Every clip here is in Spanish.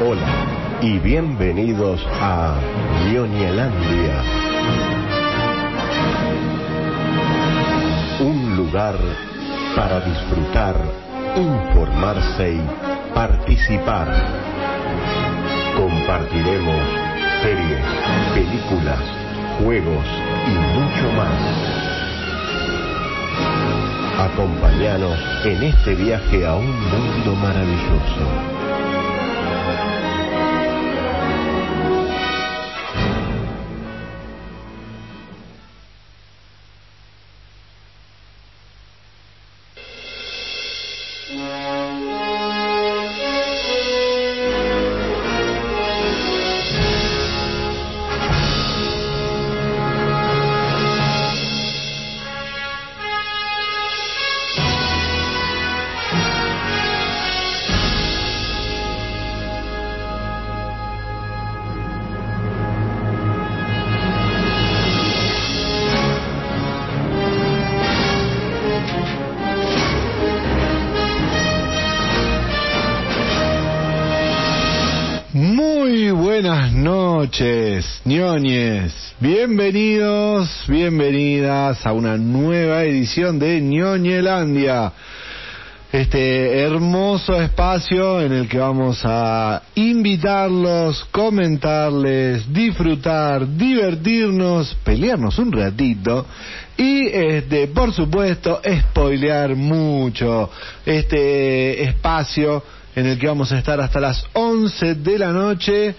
Hola y bienvenidos a Ñoñelandia. Un lugar para disfrutar, informarse y participar. Compartiremos series, películas, juegos y mucho más. Acompáñanos en este viaje a un mundo maravilloso. Ñoñes. Bienvenidos, bienvenidas a una nueva edición de ñoñelandia. Este hermoso espacio en el que vamos a invitarlos, comentarles, disfrutar, divertirnos, pelearnos un ratito y, este, por supuesto, spoilear mucho este espacio en el que vamos a estar hasta las 11 de la noche,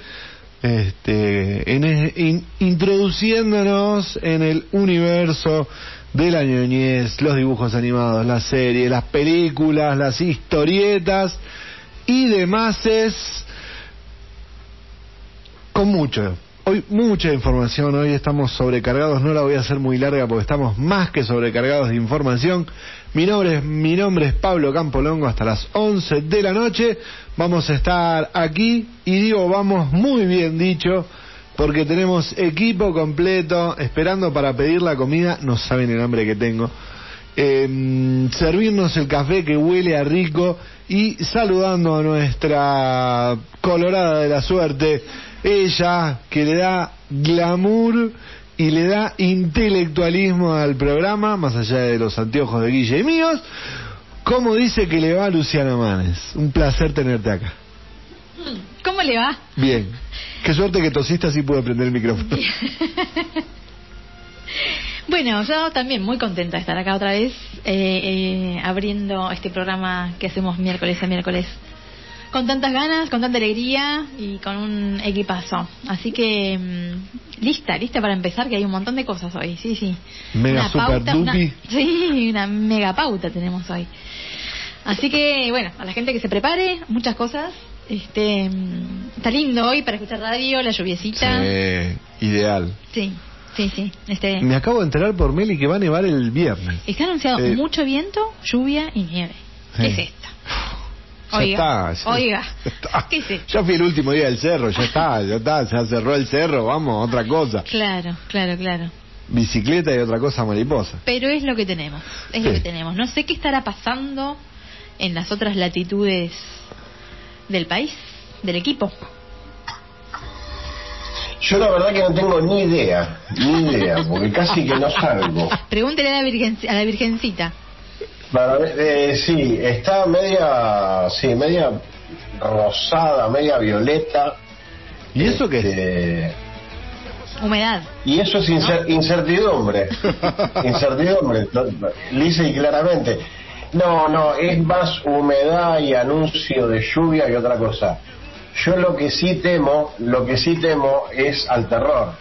este, en- in- introduciéndonos en el universo de la ñoñez, los dibujos animados, las series, las películas, las historietas y demás con mucho. Hoy mucha información, hoy estamos sobrecargados, no la voy a hacer muy larga porque estamos más que sobrecargados de información. Mi nombre es, mi nombre es Pablo Campolongo, hasta las 11 de la noche vamos a estar aquí y digo vamos muy bien dicho porque tenemos equipo completo esperando para pedir la comida, no saben el hambre que tengo. Eh, servirnos el café que huele a rico y saludando a nuestra colorada de la suerte, ella que le da glamour y le da intelectualismo al programa, más allá de los anteojos de Guille y míos, como dice que le va Luciana Manes. Un placer tenerte acá. ¿Cómo le va? Bien. Qué suerte que tosiste así pude prender el micrófono. Bueno, yo también muy contenta de estar acá otra vez, eh, eh, abriendo este programa que hacemos miércoles a miércoles. Con tantas ganas, con tanta alegría y con un equipazo. Así que, mm, lista, lista para empezar, que hay un montón de cosas hoy. Sí, sí. Mega Una super pauta, una-. Sí, una mega pauta tenemos hoy. Así que, bueno, a la gente que se prepare, muchas cosas. Este, mm, está lindo hoy para escuchar radio, la lluviecita. Sí, ideal. Sí, sí, sí. Este, Me acabo de enterar por Meli que va a nevar el viernes. está anunciado Eh, mucho viento, lluvia y nieve. ¿Qué Sí. es esta? Ya Oiga, está, ya- oiga. ya está. ¿Qué es? Ya fui el último día del cerro, ya está, ya está, se cerró el cerro, vamos, otra cosa. Claro, claro, claro. Bicicleta y otra cosa mariposa. Pero es lo que tenemos, es Sí. lo que tenemos. No sé qué estará pasando en las otras latitudes del país, del equipo. Yo la verdad que no tengo ni idea, ni idea, porque casi que no salgo. Pregúntele a la, virgen, a la virgencita. Para ver, eh, sí, está media, sí, media rosada, media violeta. ¿Y eso qué es? Este, Humedad. y eso es incer- incertidumbre, incertidumbre, no, lisa y claramente. No, no, es más humedad y anuncio de lluvia que otra cosa. Yo lo que sí temo, lo que sí temo es al terror,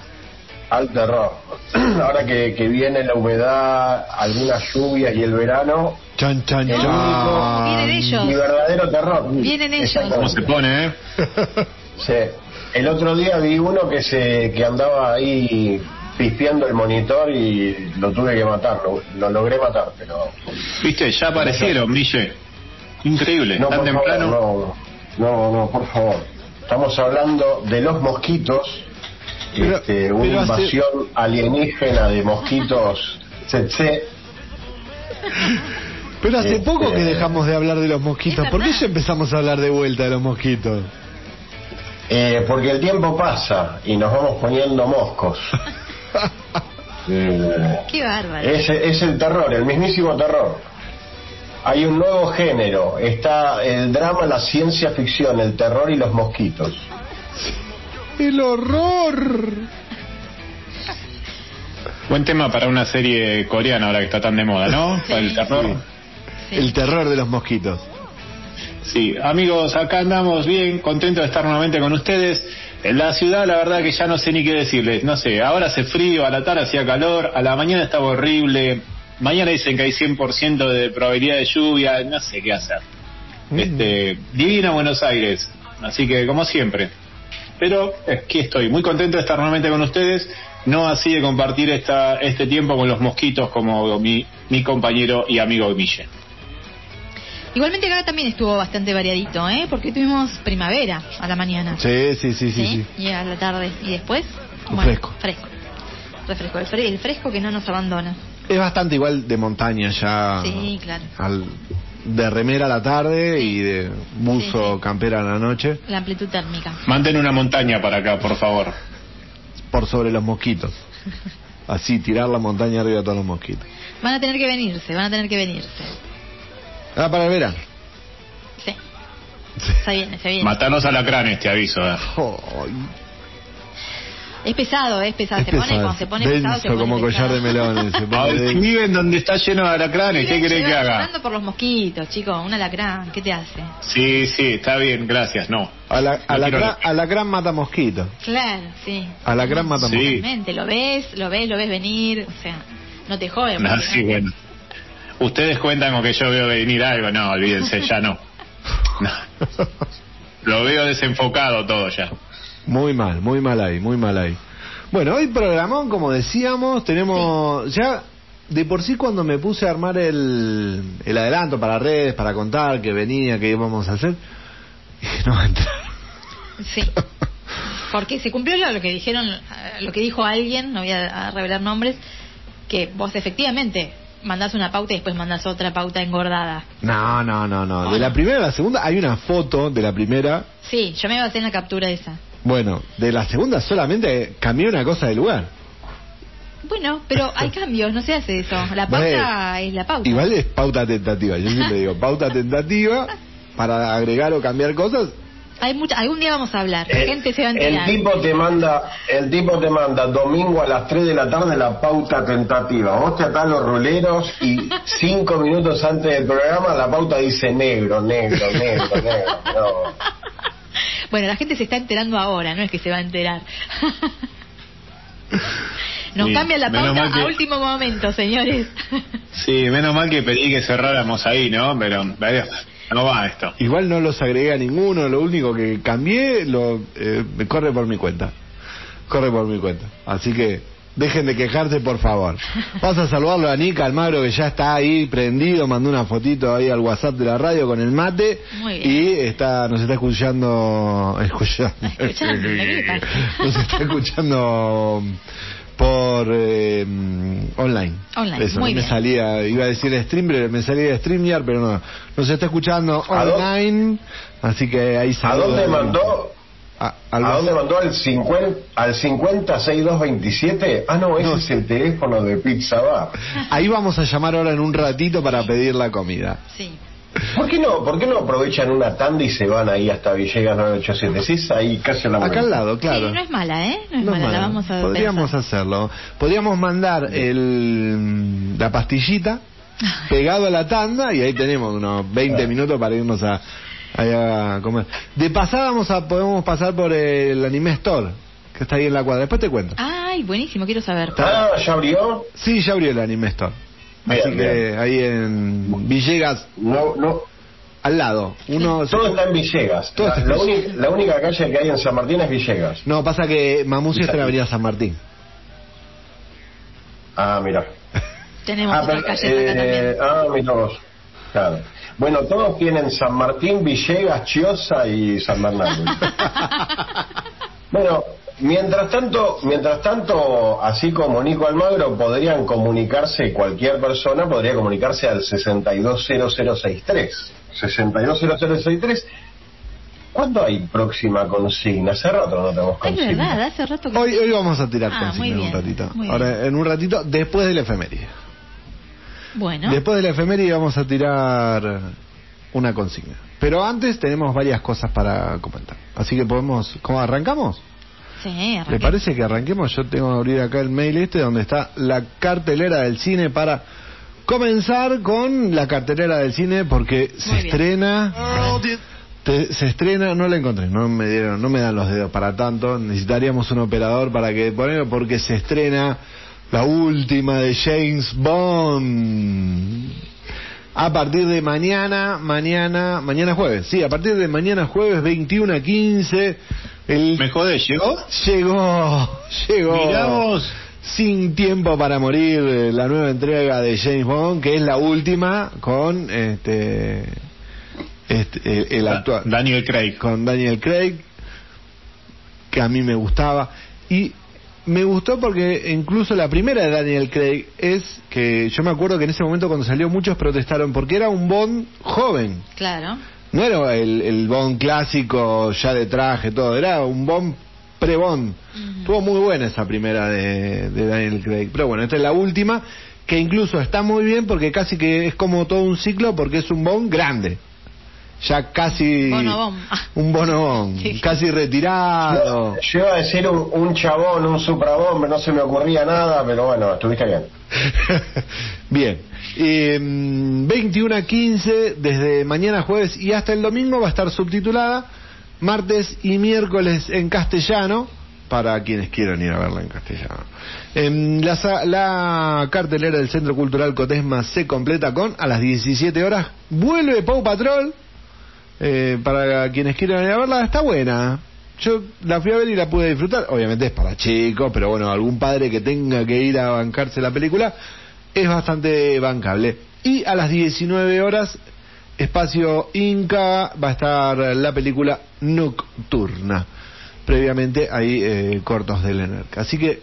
al terror. Ahora que, que viene la humedad, algunas lluvias y el verano, Chan, chan, el chan. Vienen ellos. y verdadero terror. Vienen ellos. ¿Cómo se pone, eh? Sí. El otro día vi uno que se que andaba ahí pispeando el monitor y lo tuve que matar, lo, lo logré matar, pero Viste, ya aparecieron, Guille. Increíble, no, tan por temprano. favor, no, no, no, por favor. Estamos hablando de los mosquitos, Pero- este, una pero hace- invasión alienígena de mosquitos tsetse. Pero hace Este- poco que dejamos de hablar de los mosquitos. ¿Por qué ya empezamos a hablar de vuelta de los mosquitos? Eh, porque el tiempo pasa y nos vamos poniendo moscos. Eh, Qué bárbaro. es, es el terror, el mismísimo terror. Hay un nuevo género, está el drama, la ciencia ficción, el terror y los mosquitos. ¡El horror! Buen tema para una serie coreana ahora que está tan de moda, ¿no? Para el terror. Sí. El terror de los mosquitos. Sí, amigos, acá andamos bien, contentos de estar nuevamente con ustedes. En la ciudad, la verdad que ya no sé ni qué decirles. No sé, ahora hace frío, a la tarde hacía calor, a la mañana estaba horrible. Mañana dicen que hay 100% de probabilidad de lluvia, no sé qué hacer. Este, divina Buenos Aires, así que como siempre. Pero aquí estoy, muy contento de estar nuevamente con ustedes. No así de compartir esta, este tiempo con los mosquitos como mi, mi compañero y amigo Mille. Igualmente acá también estuvo bastante variadito, ¿eh? Porque tuvimos primavera a la mañana. Sí, sí, sí, sí. sí. Y a la tarde. Y después, Un fresco. Fresco. Refresco. El, fre- el fresco que no nos abandona. Es bastante igual de montaña ya. Sí, claro. al- de remera a la tarde y de buzo Sí, sí. campera a la noche La amplitud térmica. Manden una montaña para acá, por favor. por sobre los mosquitos. Así, tirar la montaña arriba de todos los mosquitos. Van a tener que venirse, van a tener que venirse. Ah, para el verano. Sí. Se viene, se viene. Matanos alacranes, te aviso. eh. Ay, Es pesado, es pesado. es se pone, pesado. cuando se pone pesado, se pone como collar pesado. de melones. se pone viven donde está lleno de alacranes, ¿qué querés que haga? llorando por los mosquitos, chicos. Un alacrán, ¿qué te hace? Sí, sí, está bien, gracias, no. Ala- No alacrán, alacrán mata mosquitos. Claro, sí. Alacrán mata Sí. mosquitos. Totalmente, lo ves, lo ves, lo ves venir, o sea, no te joden. No, sí, no- bueno. Ustedes cuentan con que yo veo venir algo, no, olvídense, ya no. No. Lo veo desenfocado todo ya. Muy mal, muy mal ahí, muy mal ahí. Bueno, hoy programón, como decíamos, tenemos ya de por sí cuando me puse a armar el, el adelanto para redes, para contar que venía, que íbamos a hacer, no va a entrar. Sí. Porque se cumplió lo, lo que dijeron, eh, lo que dijo alguien, no voy a, a revelar nombres, que vos efectivamente mandás una pauta y después mandás otra pauta engordada. No, no, no, no. De la primera a la segunda hay una foto de la primera. Sí, yo me basé en la captura esa. Bueno, de la segunda solamente cambié una cosa de lugar. Bueno, pero hay cambios, no se hace eso. La pauta es la pauta. Igual es pauta tentativa. Yo siempre digo, pauta tentativa para agregar o cambiar cosas. Hay mucha, algún día vamos a hablar, la gente se va a el tipo te manda, el tipo te manda domingo a las 3 de la tarde la pauta tentativa. Vos te atás los roleros y cinco minutos antes del programa la pauta dice negro, negro, negro, negro. No. Bueno, la gente se está enterando ahora, no es que se va a enterar. Nos Sí, cambia la pauta que- a último momento, señores. Sí, menos mal que pedí que cerráramos ahí, ¿no? Pero no va esto. Igual no los agregué a ninguno, lo único que cambié lo eh, me corre por mi cuenta. Corre por mi cuenta. Así que dejen de quejarse, por favor. Vamos a saludarlo a Nica Almagro que ya está ahí prendido, mandó una fotito ahí al WhatsApp de la radio con el mate Muy bien. y está nos está escuchando escuchando, Escuchando, nos está escuchando por eh, online. Online, Eso, muy no me bien. salía, iba a decir stream, pero me salía de StreamYard, pero no. Nos está escuchando ¿A online, así que ahí ¿A saludo. dónde mandó? A, al ¿A dónde mandó al 50, al 506227? Ah, no, ese No. es el teléfono de Pizza Bar. Ahí vamos a llamar ahora en un ratito para pedir la comida. Sí. ¿Por qué no? ¿Por qué no aprovechan una tanda y se van ahí hasta Villegas 987? Si es ahí casi a la Acá al lado, claro. Sí, no es mala, ¿eh? No es No es mala, la vamos a Podríamos pensar. hacerlo. Podríamos mandar el, la pastillita pegado a la tanda y ahí tenemos unos 20 minutos para irnos a, allá a comer. De pasada vamos a, podemos pasar por el Anime Store, que está ahí en la cuadra. Después te cuento. Ay, buenísimo, quiero saber. Ah, ¿ya abrió? Sí, ya abrió el Anime Store. Bien, Así que bien. ahí en Villegas, No, no. al lado. Uno Todo está en Villegas. Todo La, está en la Villegas. única, la única calle que hay en San Martín es Villegas. No, pasa que Mamusi está en la Avenida San Martín. Ah, mira. Tenemos Ah, otras pero, calles acá también. eh, ah, mira vos. Claro. Bueno, todos tienen San Martín, Villegas, Chiosa y San Bernardo. bueno, mientras tanto, mientras tanto, así como Nico Almagro, podrían comunicarse, cualquier persona podría comunicarse al 620063. 620063. ¿Cuándo hay próxima consigna? Hace rato no tenemos Es consigna. verdad, hace rato que... Hoy, hoy vamos a tirar Ah, consigna en un ratito. Ahora, en un ratito, después de la efeméride. Bueno, Después de la efeméride vamos a tirar una consigna. Pero antes tenemos varias cosas para comentar. Así que podemos... ¿Cómo arrancamos? sí, ¿Le arranqué. parece que arranquemos? Yo tengo que abrir acá el mail este donde está la cartelera del cine para comenzar con la cartelera del cine porque se bien. estrena... te- se estrena, no la encontré, no me dieron, no me dan los dedos para tanto, necesitaríamos un operador para que ponerlo porque se estrena la última de James Bond. A partir de mañana, mañana, mañana jueves, sí, a partir de mañana jueves 21 a 15, el ¿Me jodés? ¿Llegó? Llegó, llegó. Mirá vos. Sin tiempo para morir, eh, la nueva entrega de James Bond, que es la última con este, este el, el Da- actual Daniel Craig. con Daniel Craig, que a mí me gustaba y me gustó porque incluso la primera de Daniel Craig es que yo me acuerdo que en ese momento cuando salió muchos protestaron porque era un Bond joven. Claro. No era el, el Bond clásico ya de traje, todo, era un Bond pre-Bond. Estuvo muy buena esa primera de, de Daniel Craig. Pero bueno, esta es la última, que incluso está muy bien porque casi que es como todo un ciclo porque es un Bond grande. Ya casi... Un Bono Bond, Sí. casi retirado. Yo, yo iba a decir un, un chabón, un suprabombe, no se me ocurría nada, pero bueno, estuviste bien. Bien. Eh, 21 a 15, desde mañana jueves y hasta el domingo va a estar subtitulada, martes y miércoles en castellano, para quienes quieran ir a verla en castellano. En la, sa- la cartelera del Centro Cultural Cotesma se completa con, a las 17 horas, vuelve Pau Patrol, eh, para quienes quieran ir a verla, está buena. Yo la fui a ver y la pude disfrutar. Obviamente es para chicos, pero bueno, algún padre que tenga que ir a bancarse la película es bastante bancable. Y a las 19 horas, espacio Inca, va a estar la película Nocturna. Previamente hay eh, cortos del ENERC. Así que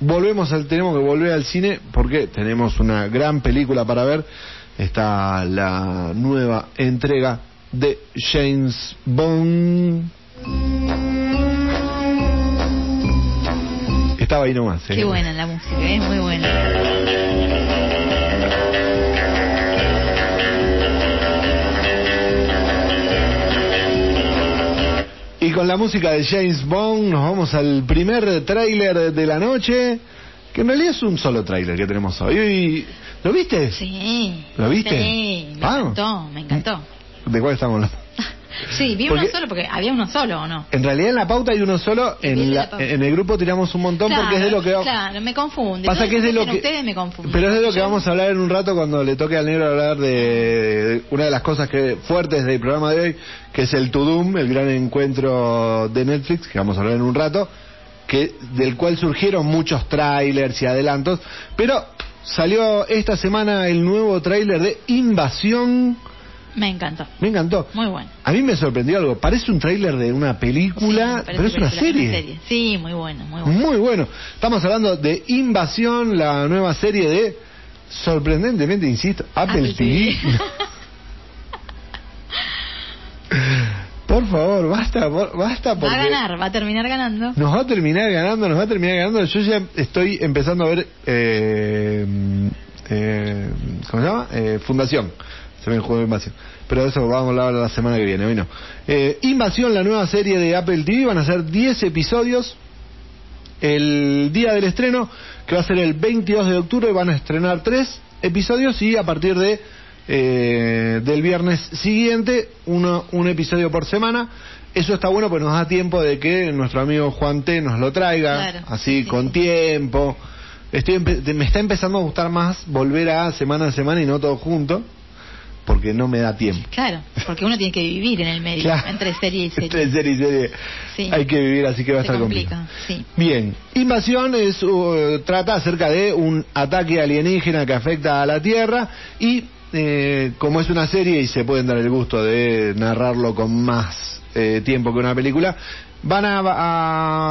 volvemos al, tenemos que volver al cine porque tenemos una gran película para ver. Está la nueva entrega de James Bond. Estaba ahí nomás. ¿eh? Qué buena la música, es muy buena. Y con la música de James Bond nos vamos al primer tráiler de la noche, que en realidad es un solo tráiler que tenemos hoy. ¿Lo viste? Sí. ¿Lo viste? Sí, me Ah. encantó, me encantó. ¿De cuál estamos hablando? Sí, vi Porque- uno solo porque había uno solo, ¿o no? En realidad en la pauta hay uno solo, en, la- el grupo tiramos un montón porque es de lo que... Claro, me confunde. Pasa que es de lo que... ustedes me confunden. Pero es de lo que vamos a hablar en un rato cuando le toque al negro hablar de, de una de las cosas que fuertes del programa de hoy, que es el Tudum, el gran encuentro de Netflix, que vamos a hablar en un rato, que del cual surgieron muchos trailers y adelantos, pero salió esta semana el nuevo tráiler de Invasión, Me encantó. me encantó. Muy bueno. A mí me sorprendió algo, parece un tráiler de una película, Sí, pero es una serie. Sí, muy bueno, muy bueno. Muy bueno. Estamos hablando de Invasión, la nueva serie de, sorprendentemente, insisto, Apple, Apple TV. TV. por favor, basta, basta porque Va a ganar, va a terminar ganando. nos va a terminar ganando, nos va a terminar ganando. Yo ya estoy empezando a ver, eh, eh, ¿cómo se llama? Eh, Fundación. Se me de Invasión. Pero de eso vamos a hablar la semana que viene. Hoy no. Eh, Invasión, la nueva serie de Apple TV, van a ser 10 episodios. El día del estreno, que va a ser el 22 de octubre, van a estrenar 3 episodios y a partir de eh, del viernes siguiente, uno, un episodio por semana. Eso está bueno porque nos da tiempo de que nuestro amigo Juan T nos lo traiga, Claro, así sí, con tiempo. Estoy me está empezando a gustar más volver a semana a semana y no todo junto, porque no me da tiempo. Claro, porque uno tiene que vivir en el medio, Claro. entre serie y serie. Entre serie y serie Sí. hay que vivir, así que va a Se estar complica, complicado. sí. Bien, Invasión es, uh, trata acerca de un ataque alienígena que afecta a la Tierra y eh, como es una serie y se pueden dar el gusto de narrarlo con más eh, tiempo que una película, van a,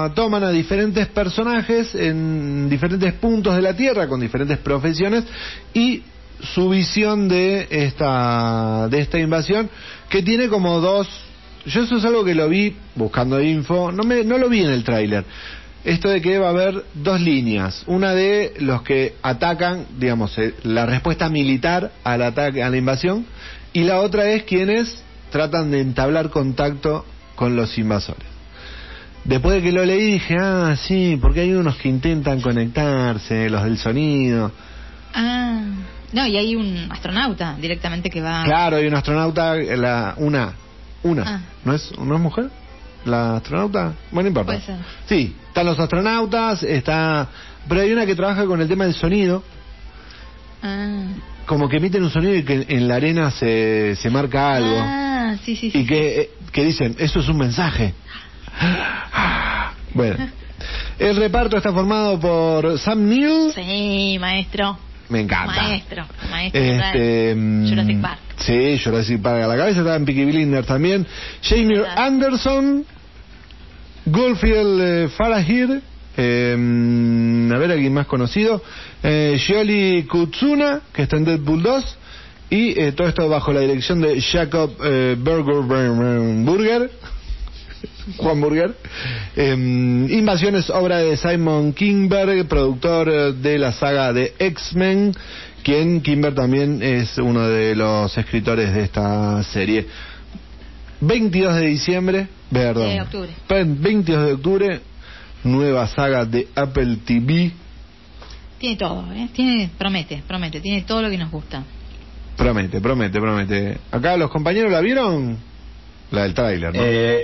a- toman a diferentes personajes en diferentes puntos de la Tierra con diferentes profesiones y su visión de esta de esta invasión que tiene como dos yo eso es algo que lo vi buscando info, no, me, no lo vi en el tráiler. Esto de que va a haber dos líneas, una de los que atacan, digamos, eh, la respuesta militar al ataque, a la invasión, y la otra es quienes tratan de entablar contacto con los invasores. Después de que lo leí dije, ah, sí, porque hay unos que intentan conectarse, los del sonido. Ah, no, y hay un astronauta directamente que va. Claro, hay un astronauta, la, una, una, Ah. ¿no es, no es mujer? ¿La astronauta? Bueno, no importa. Puede ser. Sí, están los astronautas, está... Pero hay una que trabaja con el tema del sonido, Ah. como que emiten un sonido y que en la arena se, se marca algo. Ah, sí, sí, sí. y que, eh, que dicen, eso es un mensaje. Bueno, el reparto está formado por Sam Neill, Sí, maestro. Me encanta. Maestro, maestro. Este, mm, Jurassic Park. Sí, Jurassic Park a la cabeza, está en Peaky Blinders también. Jamie. Anderson, Goldfield eh, Farahir, eh, mm, a ver, alguien más conocido, eh, Shioli Kutsuna, que está en Deadpool 2, y eh, todo esto bajo la dirección de Jacob eh, Burger, Burger, Juan Burger. Eh, Invasión es obra de Simon Kingberg, productor eh, de la saga de X-Men, quien Kimber también es uno de los escritores de esta serie. 22 de diciembre, perdón, De octubre. pe- 22 de octubre, nueva saga de Apple TV. Tiene todo, ¿eh? Tiene, promete, promete. Tiene todo lo que nos gusta. Promete, promete, promete. Acá los compañeros la vieron, la del tráiler, ¿no? Eh,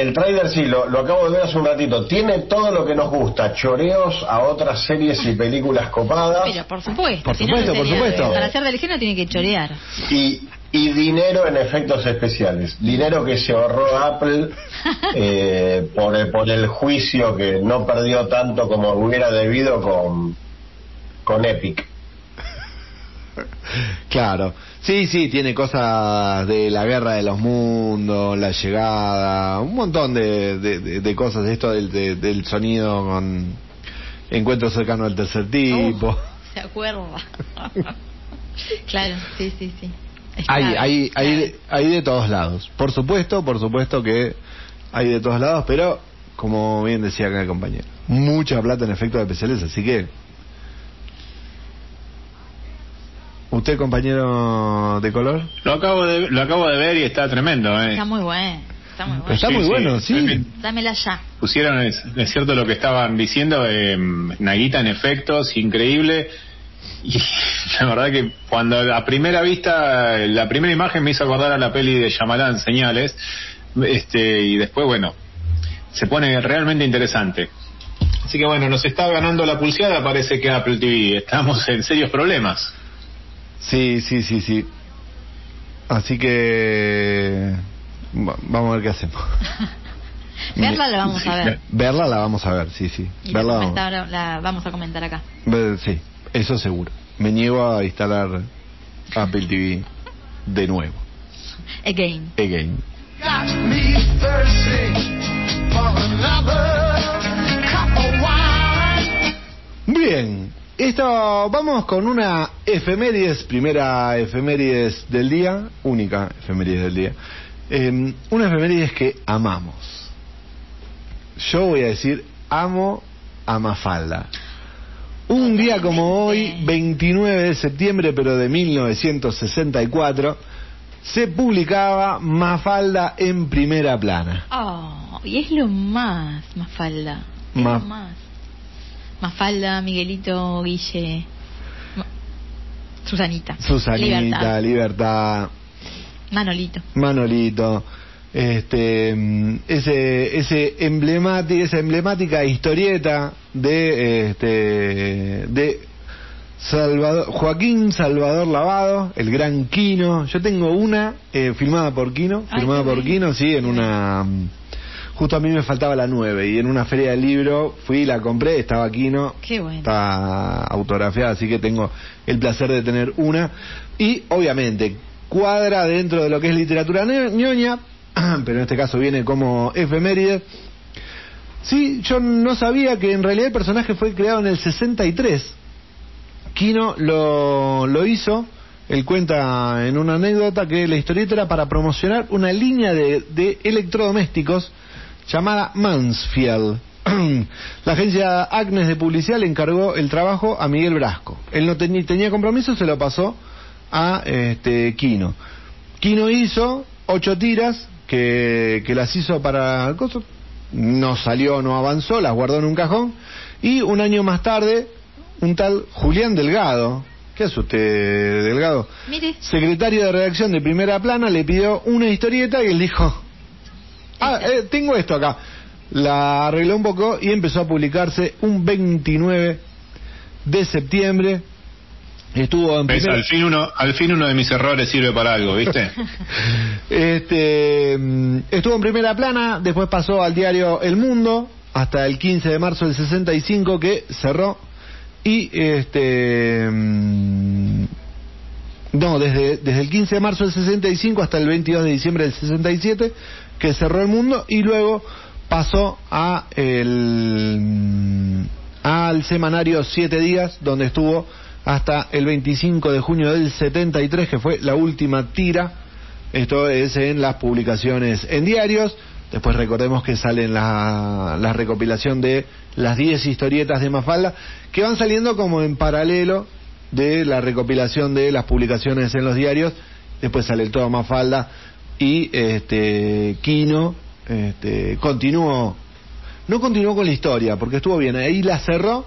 el trailer sí, lo, lo acabo de ver hace un ratito. Tiene todo lo que nos gusta: choreos a otras series y películas copadas Pero por supuesto. Por no, no supuesto, por supuesto. Para ser del género tiene que chorear. y, y dinero en efectos especiales. Dinero que se ahorró Apple eh, por, el, por el juicio que no perdió tanto como hubiera debido con, con Epic. Claro, sí, sí, tiene cosas de la guerra de los mundos, la llegada, un montón de, de, de- de cosas, esto del, de- del sonido con encuentro cercano al tercer tipo. Uh, se acuerda. claro, sí, sí, sí. Es hay, clave, hay, hay, clave. hay de todos lados. Por supuesto, por supuesto que hay de todos lados, pero como bien decía acá el compañero, mucha plata en efectos especiales, así que... ¿Usted, compañero de color? Lo acabo de, lo acabo de ver y está tremendo. ¿eh? Está muy bueno. Está muy bueno. está muy bueno, sí. Dámela ya. Pusieron, es, es cierto lo que estaban diciendo, eh, Naguita en efectos, increíble. Y la verdad que cuando a primera vista, la primera imagen me hizo acordar a la peli de Yamalán, Señales, este y después, bueno, se pone realmente interesante. Así que bueno, nos está ganando la pulseada, parece que Apple TV. Estamos en serios problemas. Sí, sí, sí, sí. Así que va- vamos a ver qué hacemos. Verla la vamos a ver. Verla la vamos a ver, sí, sí. Y la, Verla vamos, comentar- la vamos a comentar acá. ver- sí, eso seguro. Me niego a instalar Apple TV de nuevo. Again. Again. Bien, esto vamos con una efemérides, primera efemérides del día, única efemérides del día. Eh, una efemérides que amamos. Yo voy a decir, amo a Mafalda. Un día como hoy, Totalmente. 29 de septiembre, pero de 1964, se publicaba Mafalda en primera plana. Oh, y es lo más, Mafalda. Es Ma- lo más. Mafalda, Miguelito, Guille. Susanita. Susanita, Libertad. Libertad Manolito. Manolito, este, mm, ese, ese emblemática, esa emblemática historieta de, este, de Salvador, Joaquín Salvador Lavado, el gran Quino. Yo tengo una eh, filmada por Quino, Ay, qué por. Quino, sí, en una. Justo a mí me faltaba la 9 y en una feria del libro fui, la compré, estaba Quino, Qué bueno. está autografiada, así que tengo el placer de tener una. Y obviamente, cuadra dentro de lo que es literatura ñoña, pero en este caso viene como efeméride. Sí, yo no sabía que en realidad el personaje fue creado en el 63. Kino lo, lo hizo Él cuenta en una anécdota que la historieta era para promocionar una línea de, de electrodomésticos llamada Mansfield. La agencia Agnes de publicidad le encargó el trabajo a Miguel Brasco. Él no tenía, tenía compromiso, se lo pasó a este, Kino. Kino hizo ocho tiras que, que las hizo para coso. No salió, no avanzó, las guardó en un cajón. Y un año más tarde, un tal Julián Delgado, ¿qué es usted, Delgado? Mire, Secretario de redacción de Primera Plana le pidió una historieta y él dijo, ah, eh, tengo esto acá. La arregló un poco y empezó a publicarse un 29 de septiembre. Estuvo en ¿Ves? primer- Al fin uno, al fin uno de mis errores sirve para algo, ¿viste? Este, mm, estuvo en primera plana, después pasó al diario El Mundo hasta el 15 de marzo del 65 que cerró y este mm, no, desde, desde el 15 de marzo del 65 hasta el 22 de diciembre del 67 que cerró El Mundo y luego pasó a el al semanario Siete Días donde estuvo hasta el 25 de junio del 73 que fue la última tira esto es en las publicaciones en diarios. Después recordemos que salen la, la recopilación de las 10 historietas de Mafalda, que van saliendo como en paralelo de la recopilación de las publicaciones en los diarios. Después sale el todo Mafalda y este Kino este, continuó, no continuó con la historia, porque estuvo bien, ahí la cerró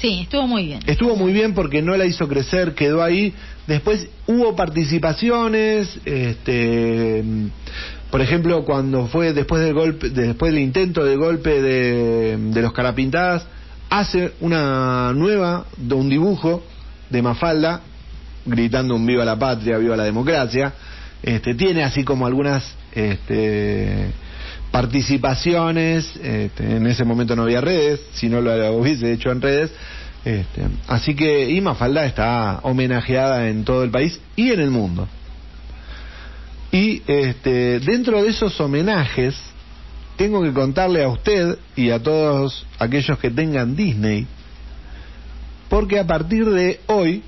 sí, estuvo muy bien. Estuvo muy bien porque no la hizo crecer, quedó ahí. Después hubo participaciones, este, por ejemplo, cuando fue después del golpe, después del intento de golpe de, de los carapintadas, hace una nueva, de un dibujo de Mafalda, gritando un viva la patria, viva la democracia. Este, tiene así como algunas este, participaciones, este, en ese momento no había redes, si no lo hubiese hecho en redes, este, así que y Mafalda está homenajeada en todo el país y en el mundo. Y este, dentro de esos homenajes, tengo que contarle a usted y a todos aquellos que tengan Disney, porque a partir de hoy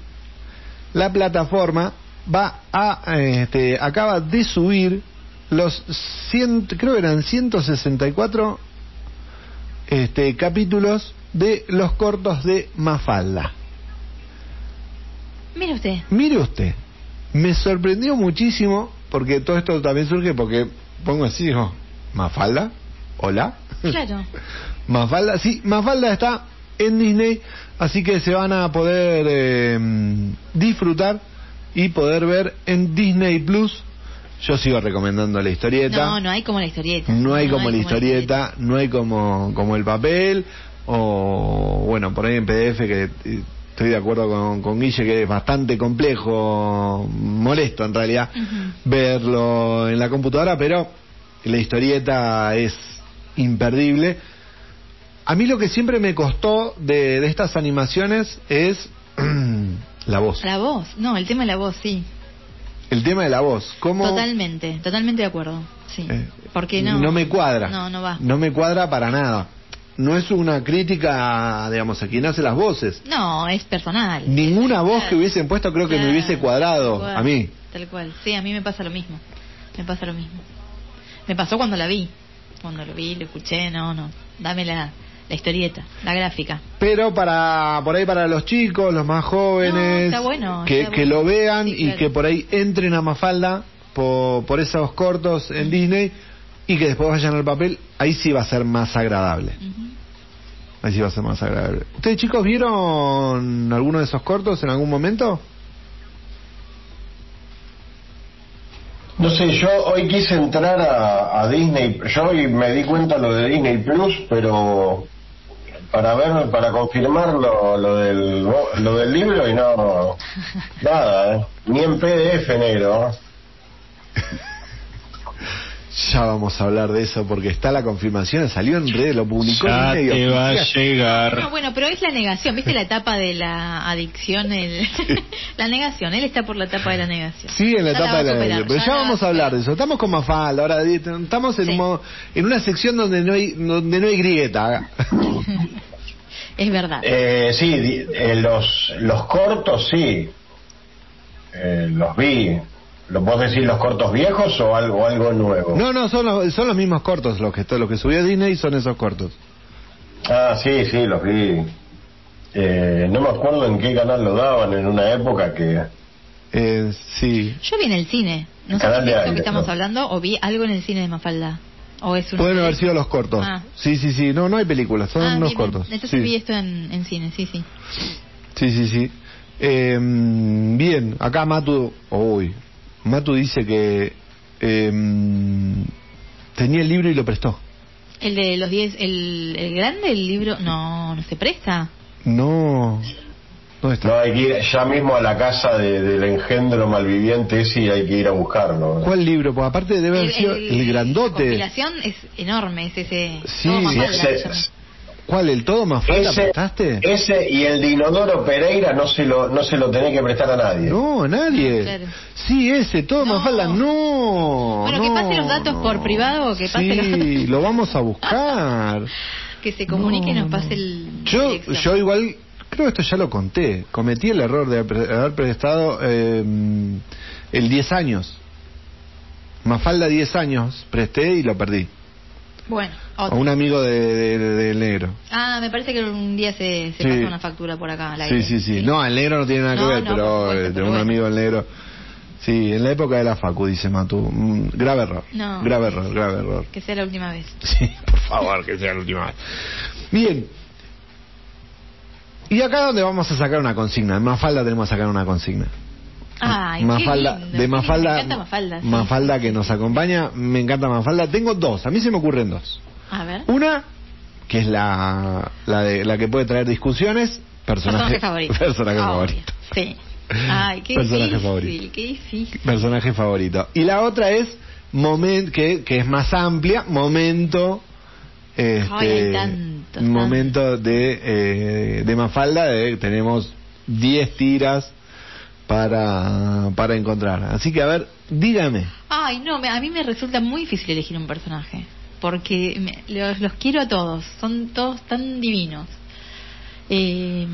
la plataforma va a este, acaba de subir los 100, creo que eran 164 este, capítulos de los cortos de Mafalda. Mire usted. Mire usted, me sorprendió muchísimo porque todo esto también surge porque pongo así, digo, Mafalda, hola. Claro. Mafalda, sí, Mafalda está en Disney, así que se van a poder eh, disfrutar y poder ver en Disney Plus. Yo sigo recomendando la historieta. No, no hay como la historieta. No hay como la historieta, no hay como, como el papel, o bueno, por ahí en PDF que eh, estoy de acuerdo con, con Guille que es bastante complejo, molesto en realidad verlo en la computadora, pero la historieta es imperdible. A mí lo que siempre me costó de, de estas animaciones es la voz, La voz. No, el tema de la voz, sí. el tema de la voz. ¿Cómo, Totalmente, totalmente de acuerdo. Sí. Eh, Porque no. me cuadra. No, no va. No me cuadra para nada. No es una crítica, digamos, a quien hace las voces. No, es personal. Ninguna voz que hubiesen puesto creo que me hubiese cuadrado cual, a mí. Tal cual. Sí, a mí me pasa lo mismo. Me pasa lo mismo. Me pasó cuando la vi. Cuando lo vi, lo escuché, no, no. Dame la, historieta, la gráfica. Pero para por ahí para los chicos, los más jóvenes, No, está bueno, que, está que bueno. lo vean Sí, y claro. que por ahí entren a Mafalda por, por esos cortos en Disney y que después vayan al papel, ahí sí va a ser más agradable. Ahí sí va a ser más agradable. ¿Ustedes chicos vieron alguno de esos cortos en algún momento? No sé, yo hoy quise entrar a, a Disney, yo hoy me di cuenta lo de Disney Plus, pero para ver, para confirmar lo, lo del lo del libro y no nada, ¿eh? ni en PDF negro. Ya vamos a hablar de eso porque está la confirmación, salió en red, lo publicó Ya en medio. te va a No, llegar. bueno, pero es la negación. ¿Viste la etapa de la adicción? El... la negación. Él está por la etapa de la negación. Sí, en la Ya etapa de la superar, Pero ya, vamos a hablar de eso. Estamos con Mafalda, ahora estamos en, Sí. un modo- en una sección donde no hay donde no hay grieta. Es verdad. Eh, sí, eh, los los cortos sí. eh, los vi. ¿Lo vos decir los cortos viejos o algo algo nuevo? No, no, son los, son los mismos cortos. Los que, los que subió Disney son esos cortos. Ah, sí, sí, los vi. Eh, no me acuerdo en qué canal lo daban en una época que... Eh, sí. Yo vi en el cine. No sé Canal si es que estamos ¿no? hablando o vi algo en el cine de Mafalda. O es una Pueden haber sido los cortos. Ah. Sí, sí, sí. No, no hay películas, son Ah, unos bien. cortos. Entonces sí. vi esto en, en cine, sí, sí. Sí, sí, sí. Eh, bien, acá Matu, uy, Matu dice que eh, tenía el libro y lo prestó. El de los 10, el, el grande, el libro, no, no se presta. No, ¿dónde está? No, hay que ir ya mismo a la casa de- del engendro malviviente ese y hay que ir a buscarlo. ¿Cuál libro? Pues aparte debe haber sido el, La grandote. compilación es enorme, es ese. Sí, sí. ¿Cuál? ¿El todo más falta Ese, prestaste? ese y el de Inodoro Pereira no se lo no se lo tenés que prestar a nadie. No, nadie. Claro. Sí, ese, todo No. más falta. No. Bueno, que pase los datos por privado, que pase sí, los datos. lo vamos a buscar. Que se comunique y No, nos no. pase el. Yo, yo igual, creo que esto ya lo conté. Cometí el error de haber haber prestado eh, el 10 años. Mafalda 10 años, presté y lo perdí. Bueno, un amigo de, de- del negro. Ah, me parece que un día se, se Sí. pasa una factura por acá al Sí, sí, sí. No, el negro no tiene nada que No, ver, no, pero supuesto, eh, pero un bueno. amigo del negro. Sí, en la época de la Facu, dice Matu. Mm, grave error. No. Grave error, grave error. Que sea la última vez. Sí, por favor, que sea la última vez. Bien. ¿Y acá dónde vamos a sacar una consigna? En Mafalda tenemos que sacar una consigna. Ay, Mafalda, qué lindo, de Mafalda, Me encanta Mafalda. sí. Mafalda que nos acompaña, me encanta Mafalda. Tengo dos, a mí se me ocurren dos. A ver. Una, que es la, la, de, la que puede traer discusiones, personaje, Personaje favorito. personaje Obvio, favorito. Sí. Ay, qué Personaje difícil, favorito. qué difícil. Personaje favorito. Y la otra es moment, que, que es más amplia, momento. Este, Ay, tantos, momento de, eh, de Mafalda, de, tenemos 10 tiras para, para encontrar. Así que a ver, dígame. Ay, no, me- a mí me resulta muy difícil elegir un personaje. Porque me- los, los quiero a todos. Son todos tan divinos. Eh,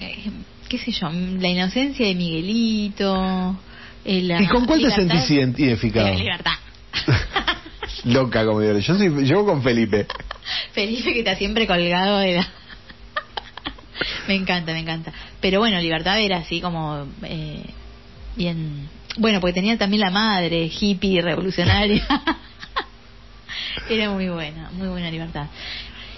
eh, ¿Qué sé yo? La inocencia de Miguelito. eh, la ¿Y con cuál te sentís ident- identificado? Eh, libertad. Loca, como digo. Yo soy, yo con Felipe. Felipe que está siempre colgado de la... me encanta, me encanta. Pero bueno, Libertad era así como eh, bien... Bueno, porque tenía también la madre, hippie, revolucionaria. era muy buena, muy buena Libertad.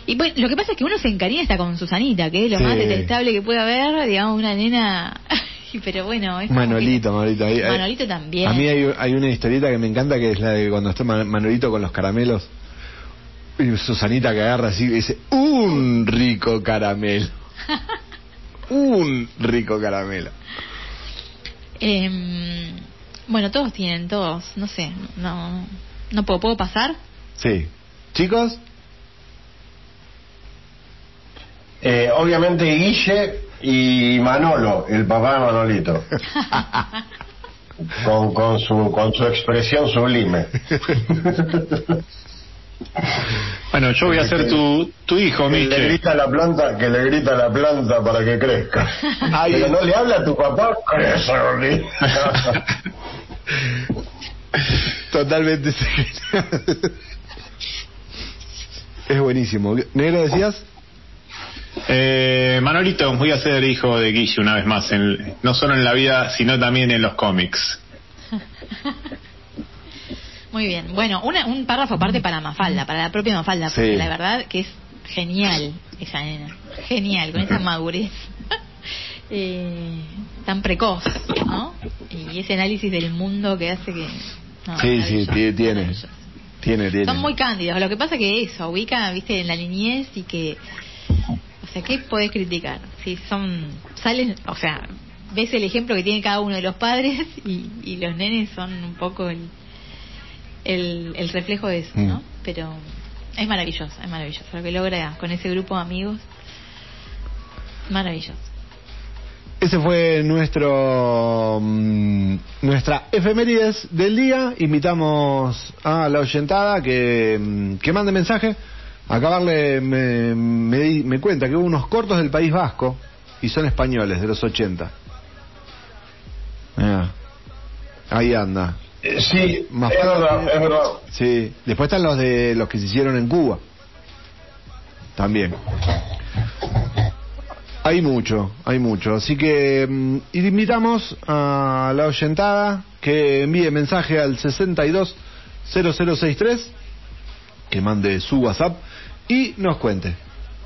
Y bueno, lo que pasa es que uno se encariña hasta con Susanita, que es lo Sí. más detestable que puede haber, digamos, una nena... Pero bueno, es Manolito, que- Manolito. Manolito también. A mí hay, hay una historieta que me encanta que es la de cuando está Man- Manolito con los caramelos. Y Susanita que agarra así y dice, un rico caramelo. un rico caramelo. Em, bueno, todos tienen, todos, no sé, no, no puedo, ¿puedo pasar? Sí. Chicos, Eh, obviamente Guille y Manolo, el papá de Manolito. con, con, su, con su expresión sublime. Bueno, yo voy a ser tu, tu hijo, Que le grita a la planta, que le grita a la planta para que crezca. Ay. Pero no le habla a tu papá, crece, totalmente Es buenísimo. ¿Negro decías? Eh, Manolito, voy a ser hijo de Guille una vez más, en- no solo en la vida, sino también en los cómics. Muy bien. Bueno, una- un párrafo aparte para Mafalda, para la propia Mafalda, porque Sí. la verdad que es genial esa nena. Genial, con esa madurez eh, tan precoz, ¿no? Y ese análisis del mundo que hace que... no, sí, sí, tiene. Tiene, tiene. Son muy cándidos. Lo que pasa que eso, ubica, viste, en la niñez y que... O sea, ¿qué podés criticar? Si son... Salen, o sea, ves el ejemplo que tiene cada uno de los padres y, y los nenes son un poco el, el, el reflejo de eso, ¿no? Mm. Pero es maravilloso, es maravilloso. Lo que logra con ese grupo de amigos, maravilloso. Ese fue nuestro mm, nuestra efemérides del día. Invitamos a la oyentada que, mm, que mande mensaje. Acabarle me, me, me cuenta que hubo unos cortos del País Vasco y son españoles de los 80. Ahí anda. Eh, Sí, Más es fácil. verdad, es verdad. Sí. Después están los de los que se hicieron en Cuba. También. Hay mucho, hay mucho. Así que mm, invitamos a la oyentada que envíe mensaje al 620063, que mande su WhatsApp y nos cuente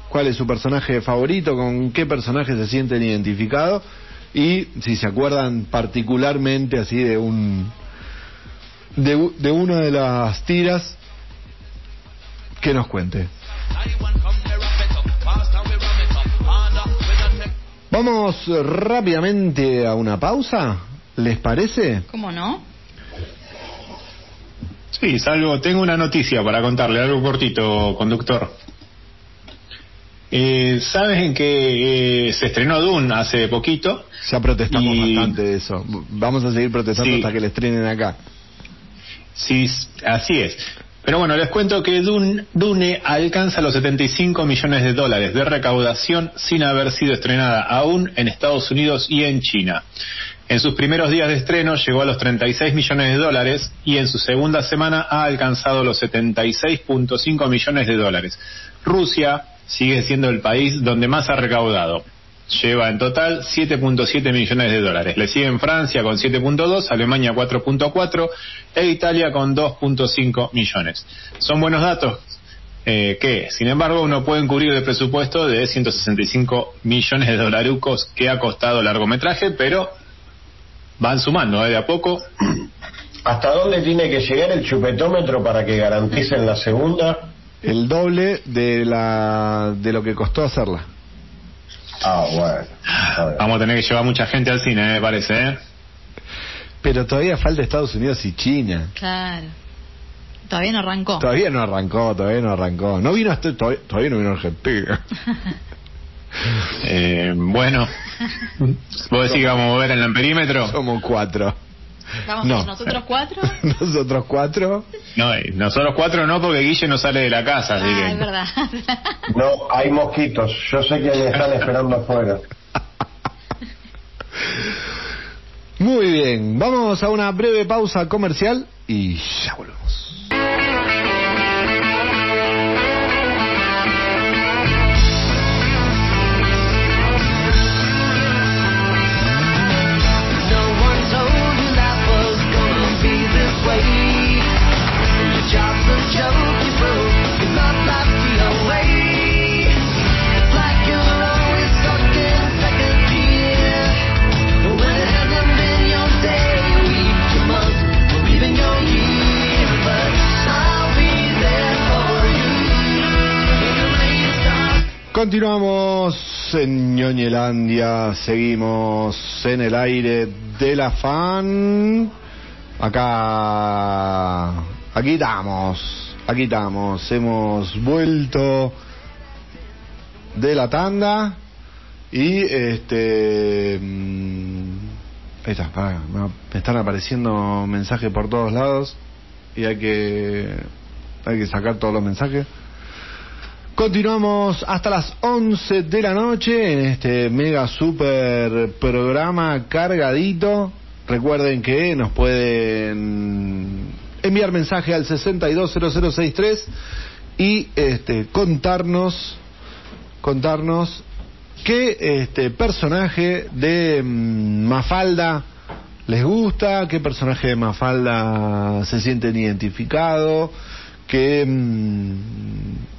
cuál es su personaje favorito, con qué personaje se sienten identificados y si se acuerdan particularmente así de un de, una de las tiras que nos cuente. Vamos rápidamente a una pausa, ¿les parece? ¿Cómo no? Sí, salvo, tengo una noticia para contarle, algo cortito, conductor. Eh, ¿Saben que eh, se estrenó Dune hace poquito? Ya protestamos Y- bastante de eso. Vamos a seguir protestando Sí. hasta que le estrenen acá. Sí, así es. Pero bueno, les cuento que Dune, Dune alcanza los 75 millones de dólares de recaudación sin haber sido estrenada aún en Estados Unidos y en China. En sus primeros días de estreno llegó a los 36 millones de dólares y en su segunda semana ha alcanzado los 76.5 millones de dólares. Rusia sigue siendo el país donde más ha recaudado. Lleva en total 7.7 millones de dólares. Le siguen Francia con 7.2, Alemania 4.4 e Italia con 2.5 millones. Son buenos datos eh, que, sin embargo, no pueden cubrir el presupuesto de 165 millones de dolarucos que ha costado el largometraje, pero van sumando ¿eh? de a poco. ¿Hasta dónde tiene que llegar el chupetómetro para que garanticen la segunda? El doble de la de lo que costó hacerla. Ah, bueno. Vamos a tener que llevar mucha gente al cine, me parece. ¿eh? Pero todavía falta Estados Unidos y China. Claro. Todavía no arrancó. Todavía no arrancó, todavía no arrancó. No vino hasta, todavía, todavía no vino Argentina. Eh, bueno, ¿vos decís que vamos a mover en el perímetro? Somos cuatro. Vamos No. nosotros cuatro. Nosotros cuatro. No, nosotros cuatro no, porque Guille no sale de la casa, así Ah, que- es verdad. No, hay mosquitos. Yo sé que me están esperando afuera. Muy bien, vamos a una breve pausa comercial y ya volvemos. Continuamos en Ñoñelandia, seguimos en el aire de la fan. Acá, aquí estamos, aquí estamos, hemos vuelto de la tanda y este, mm, ahí me están apareciendo mensajes por todos lados y hay que, hay que sacar todos los mensajes. Continuamos hasta las 11 de la noche en este mega super programa cargadito. Recuerden que nos pueden enviar mensaje al 620063 y este contarnos contarnos qué este personaje de mm, Mafalda les gusta, qué personaje de Mafalda se sienten identificados, qué mm,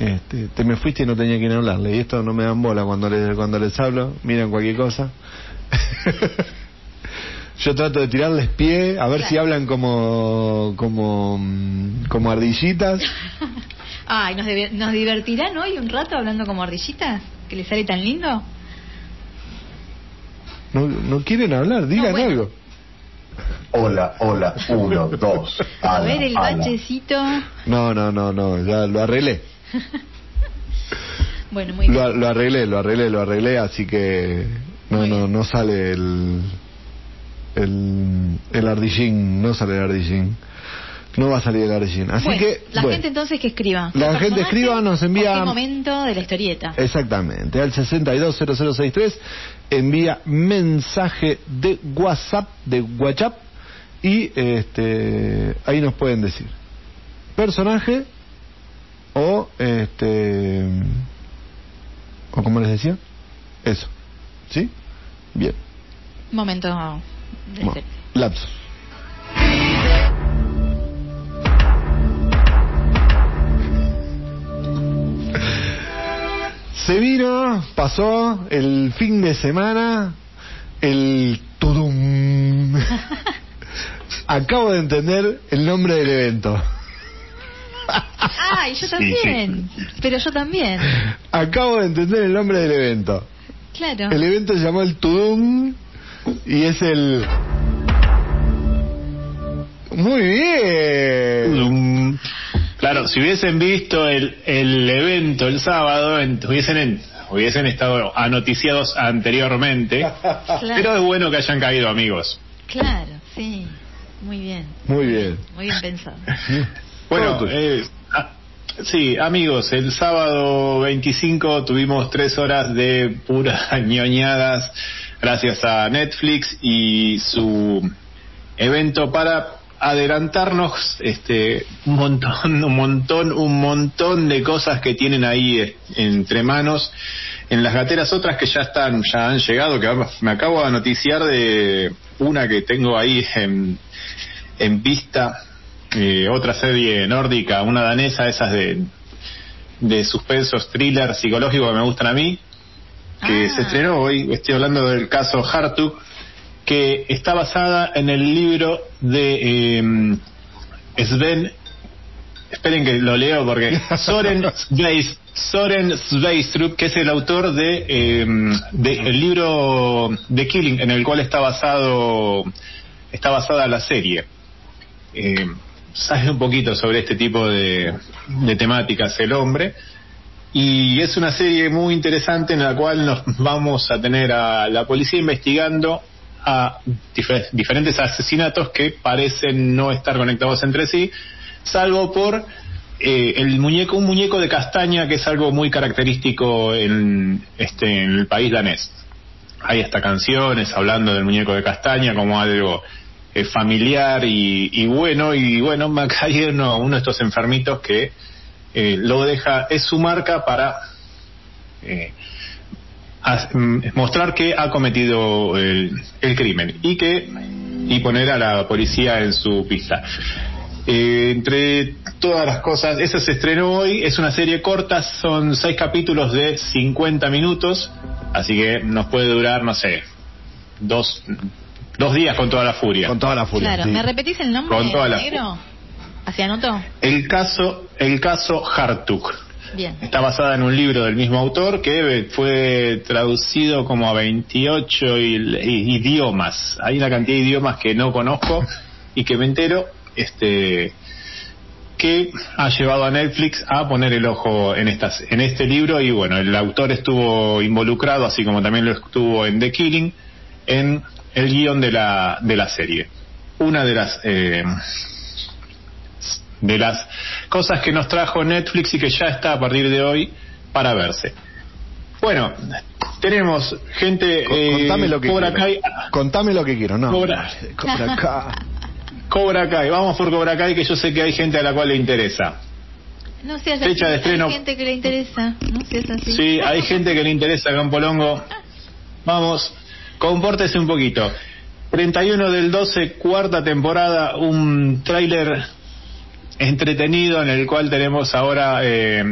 este, te me fuiste y no tenía quien hablarle. Y esto no me dan bola cuando les, cuando les hablo. Miran cualquier cosa. Yo trato de tirarles pie, a ver si hablan como, como, como ardillitas. Ay, ¿nos, diver- ¿nos divertirán hoy un rato hablando como ardillitas? ¿Que les sale tan lindo? No, no quieren hablar, digan bueno. algo. Hola, hola, uno, dos. A ala, ver el ala. bachecito. No, no, no, no, ya lo arreglé. Bueno, muy Lo, bien. lo arreglé, lo arreglé, lo arreglé, así que no, no, no sale el, el, el ardillín, no sale el ardillín. No va a salir el ardillín. Así Bueno, que, la bueno. gente entonces que escriba. La ¿Qué gente escriba, nos envía- o ¿Qué momento de la historieta? Exactamente, al 620063 envía mensaje de WhatsApp, de WhatsApp, y este ahí nos pueden decir personaje o este o como les decía eso ¿sí? bien Momento de Bueno, lapsus Se vino, pasó el fin de semana, el tudum. Acabo de entender el nombre del evento. Ay, yo también. Pero yo también. Acabo de entender el nombre del evento. Claro. El evento se llamó el Tudum y es el... Muy bien. Mm, Claro, si hubiesen visto el, el evento el sábado, en- hubiesen, en- hubiesen estado anoticiados anteriormente. Pero es bueno que hayan caído, amigos. Claro, sí. Muy bien. Muy bien. Muy bien pensado. Bueno, eh, ah, sí, amigos, el sábado 25 tuvimos tres horas de puras ñoñadas gracias a Netflix y su evento para adelantarnos este un montón. un montón un montón de cosas que tienen ahí eh, entre manos en las gateras. Otras que ya están ya han llegado que me acabo de noticiar de una que tengo ahí en, en vista eh, otra serie nórdica una danesa esas de de suspensos thriller psicológico que me gustan a mí que Ah. se estrenó hoy estoy hablando del caso Hartug que está basada en el libro de eh, Sven esperen que lo leo porque Soren Sveis, Soren Sveistrup que es el autor de, eh, de el libro The Killing en el cual está basado está basada la serie eh, sabe un poquito sobre este tipo de, de temáticas el hombre y es una serie muy interesante en la cual nos vamos a tener a la policía investigando a dife- diferentes asesinatos que parecen no estar conectados entre sí, salvo por eh, el muñeco, un muñeco de castaña que es algo muy característico en, este, en el país danés. Hay hasta canciones hablando del muñeco de castaña como algo eh, familiar y, y bueno, y bueno, Macay es uno, de estos enfermitos que eh, lo deja, es su marca para eh, mm, mostrar que ha cometido el, el crimen y que y poner a la policía en su pista. Eh, entre todas las cosas, esa se estrenó hoy, es una serie corta, son seis capítulos de 50 minutos, así que nos puede durar, no sé, dos, dos días con toda la furia. Con toda la furia. Claro. sí. ¿Me repetís el nombre Con toda la- negro? ¿Hacia anoto? El caso, el caso Hartuk. Bien. Está basada en un libro del mismo autor que fue traducido como a 28 il- i- idiomas. Hay una cantidad de idiomas que no conozco y que me entero este que ha llevado a Netflix a poner el ojo en estas en este libro y bueno, el autor estuvo involucrado así como también lo estuvo en The Killing en el guion de la de la serie. Una de las eh, de las cosas que nos trajo Netflix y que ya está a partir de hoy para verse. Bueno, tenemos gente Co- eh, Contame lo que Cobra quiero. Kai, Contame lo que quiero, no. Cobra. Cobra Kai. Cobra Kai, vamos por Cobra Kai que yo sé que hay gente a la cual le interesa. No seas Fecha así, de estreno. Hay gente que le interesa. No seas así. Sí, hay gente que le interesa Campolongo. Vamos, compórtese un poquito. 31 del 12, cuarta temporada, un tráiler entretenido en el cual tenemos ahora eh,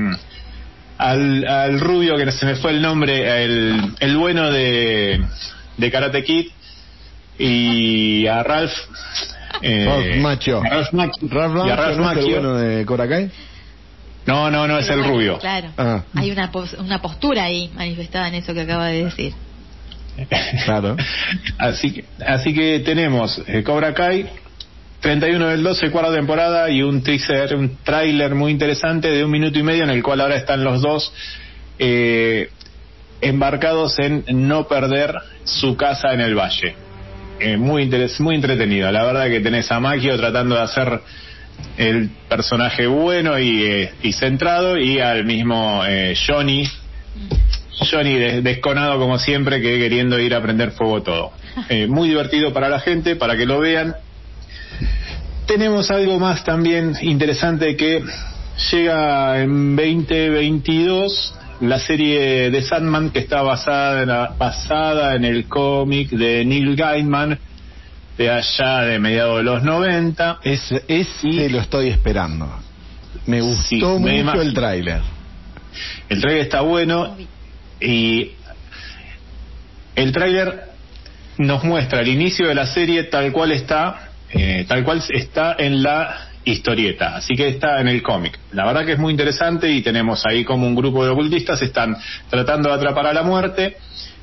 al, al rubio que se me fue el nombre, el, el bueno de, de Karate Kid y a Ralph. eh, Ralph a. Ralph y a Ralph ¿no es el bueno de Cobra Kai? No, no, no, es el rubio. Claro. Ah. Hay una, pos- una postura ahí manifestada en eso que acaba de decir. Claro. así que así que tenemos eh, Cobra Kai 31 del 12 cuarta temporada y un teaser tráiler muy interesante de un minuto y medio en el cual ahora están los dos eh, embarcados en no perder su casa en el valle Eh, muy interes muy entretenido la verdad que tenés a Maggio tratando de hacer el personaje bueno y, eh, y centrado y al mismo eh, Johnny Johnny des- desconado como siempre que queriendo ir a prender fuego todo. Eh, muy divertido para la gente, para que lo vean. tenemos algo más también interesante que llega en 2022 la serie de Sandman que está basada en, la- basada en el cómic de Neil Gaiman de allá de mediados de los 90. Es, ese lo estoy esperando. Me gustó Sí, me mucho el tráiler. El trailer está bueno y el tráiler nos muestra el inicio de la serie tal cual está, eh, tal cual está en la historieta, así que está en el cómic. La verdad que es muy interesante y tenemos ahí como un grupo de ocultistas están tratando de atrapar a la muerte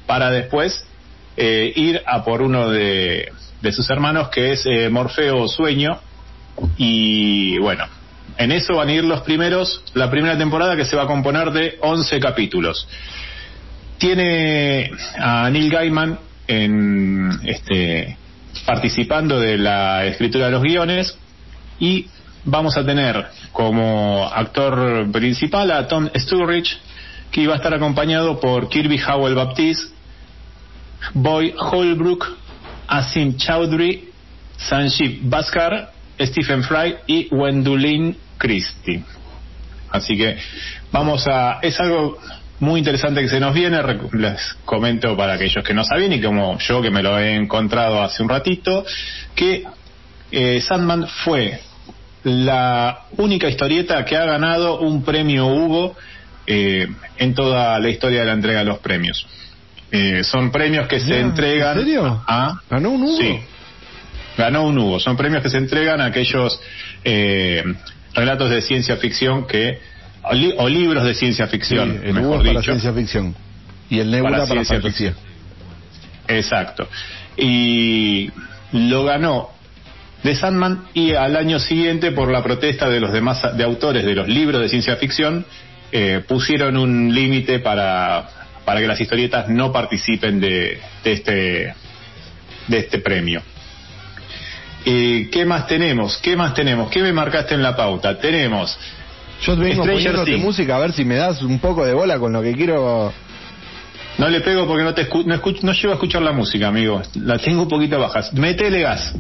para después eh, ir a por uno de, sus hermanos que es eh, Morfeo Sueño y bueno, en eso van a ir los primeros, la primera temporada que se va a componer de 11 capítulos. Tiene a Neil Gaiman en este participando de la escritura de los guiones y vamos a tener como actor principal a Tom Sturridge que iba a estar acompañado por Kirby Howell Baptiste, Boy Holbrook, Asim Chowdhury, Sanjeev Bhaskar, Stephen Fry y Wendulin Christie. Así que vamos a... Es algo muy interesante que se nos viene, les comento para aquellos que no sabían y como yo que me lo he encontrado hace un ratito, que eh, Sandman fue la única historieta que ha ganado un premio Hugo eh, en toda la historia de la entrega de los premios. Eh, son premios que se entregan ¿en serio? a... ¿Ganó un Hugo? Sí, ganó un Hugo. Son premios que se entregan a aquellos eh, relatos de ciencia ficción que o, li- o libros de ciencia Sí, ficción, el mejor Hugo para dicho. ciencia ficción. Y el Nebula para, ciencia fantasía. ficción. Exacto. Y lo ganó de Sandman y al año siguiente por la protesta de los demás de autores de los libros de ciencia ficción eh, pusieron un límite para para que las historietas no participen de, de este de este premio. Eh, ¿Qué más tenemos? ¿Qué más tenemos? ¿Qué me marcaste en la pauta? Tenemos Yo vengo Stranger poniéndote Things. música a ver si me das un poco de bola con lo que quiero. No le pego porque no te escu- no, escucho, no llego a escuchar la música, amigo. La tengo un poquito baja. Metele gas.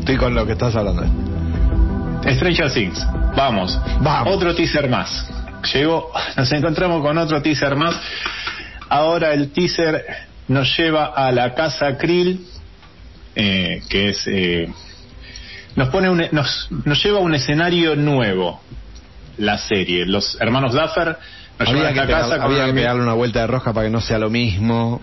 Estoy con lo que estás hablando. Stranger Things. Vamos. Vamos. Otro teaser más. Llegó, nos encontramos con otro teaser más. Ahora el teaser nos lleva a la casa Krill, eh, que es eh, nos pone un, nos, nos lleva a un escenario nuevo. La serie, los hermanos Duffer nos llevan Había a que, esta pegar- casa con había que me- pegarle una vuelta de rosca para que no sea lo mismo.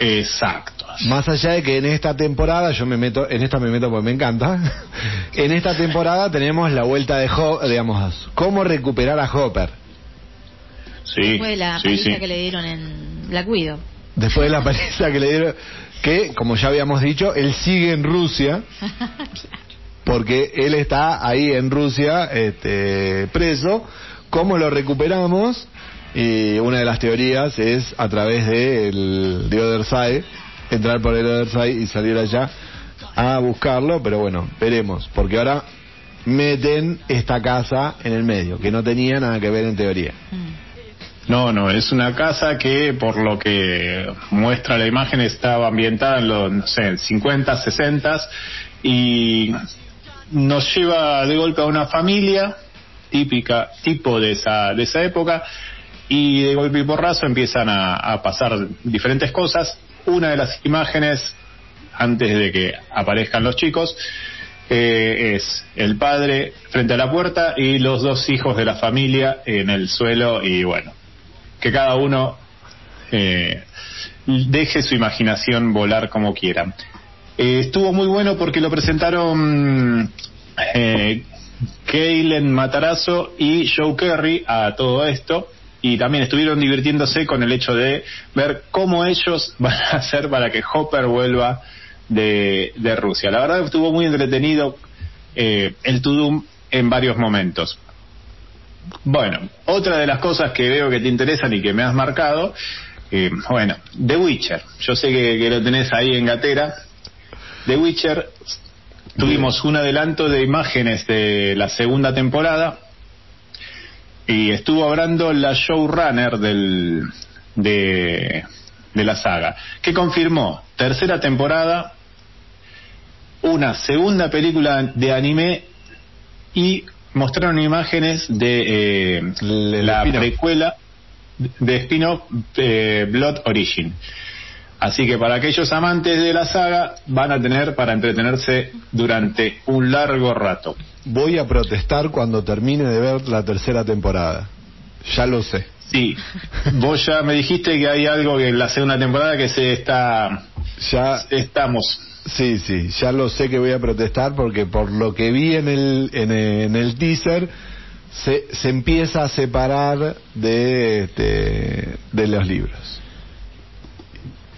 Exacto. Más allá de que en esta temporada, yo me meto, en esta me meto porque me encanta, en esta temporada tenemos la vuelta de Hopper, digamos, cómo recuperar a Hopper. Sí, Fue la sí, paliza sí. que le dieron en Black Widow. Después de la paliza que le dieron, que como ya habíamos dicho, él sigue en Rusia, porque él está ahí en Rusia este, preso. ¿Cómo lo recuperamos? Y una de las teorías es a través de el de Other entrar por el Other Side y salir allá a buscarlo, pero bueno, veremos, porque ahora meten esta casa en el medio, que no tenía nada que ver en teoría. No, no, es una casa que por lo que muestra la imagen estaba ambientada en los, no sé, 50, 60 y nos lleva de golpe a una familia típica, tipo de esa, de esa época y de golpe y porrazo empiezan a, pasar diferentes cosas. Una de las imágenes, antes de que aparezcan los chicos, eh, es el padre frente a la puerta y los dos hijos de la familia en el suelo y bueno, que cada uno eh, deje su imaginación volar como quiera. Eh, estuvo muy bueno porque lo presentaron eh, Kaylen Matarazzo y Joe Kerry a todo esto y también estuvieron divirtiéndose con el hecho de ver cómo ellos van a hacer para que Hopper vuelva de, de Rusia. La verdad estuvo muy entretenido eh, el Tudum en varios momentos. Bueno, otra de las cosas que veo que te interesan y que me has marcado, eh, bueno, The Witcher. Yo sé que, que lo tenés ahí en gatera. The Witcher, tuvimos un adelanto de imágenes de la segunda temporada y estuvo hablando la showrunner del, de, de la saga, que confirmó tercera temporada una segunda película de anime y mostraron imágenes de eh, la precuela de spin-off eh, Blood Origin. Así que para aquellos amantes de la saga van a tener para entretenerse durante un largo rato. Voy a protestar cuando termine de ver la tercera temporada. Ya lo sé. Sí, vos ya me dijiste que hay algo que en la segunda temporada que se está Ya, estamos. sí, sí, ya lo sé que voy a protestar porque por lo que vi en el, en el, en el teaser, se, se empieza a separar de, este, de los libros.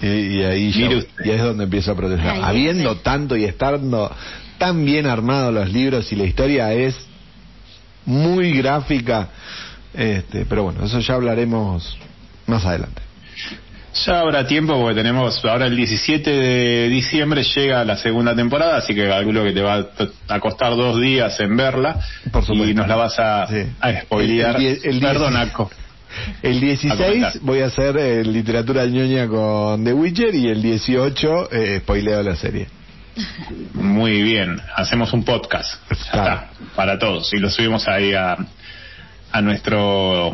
Y, y ahí ya, y ahí es donde empiezo a protestar. Ahí, Habiendo tanto y estando tan bien armados los libros y la historia es muy gráfica, este, pero bueno, eso ya hablaremos más adelante. Ya habrá tiempo porque tenemos ahora el 17 de diciembre llega la segunda temporada, así que calculo que te va a costar dos días en verla Por supuesto. y nos la vas a, Sí. a spoilear. El- el die- el die- Perdón, Aco. El A 16 comentar. voy a hacer eh, literatura ñoña con The Witcher y el 18 eh, spoileo la serie. Muy bien, hacemos un podcast. Ya Claro. está, para todos y lo subimos ahí a, a nuestro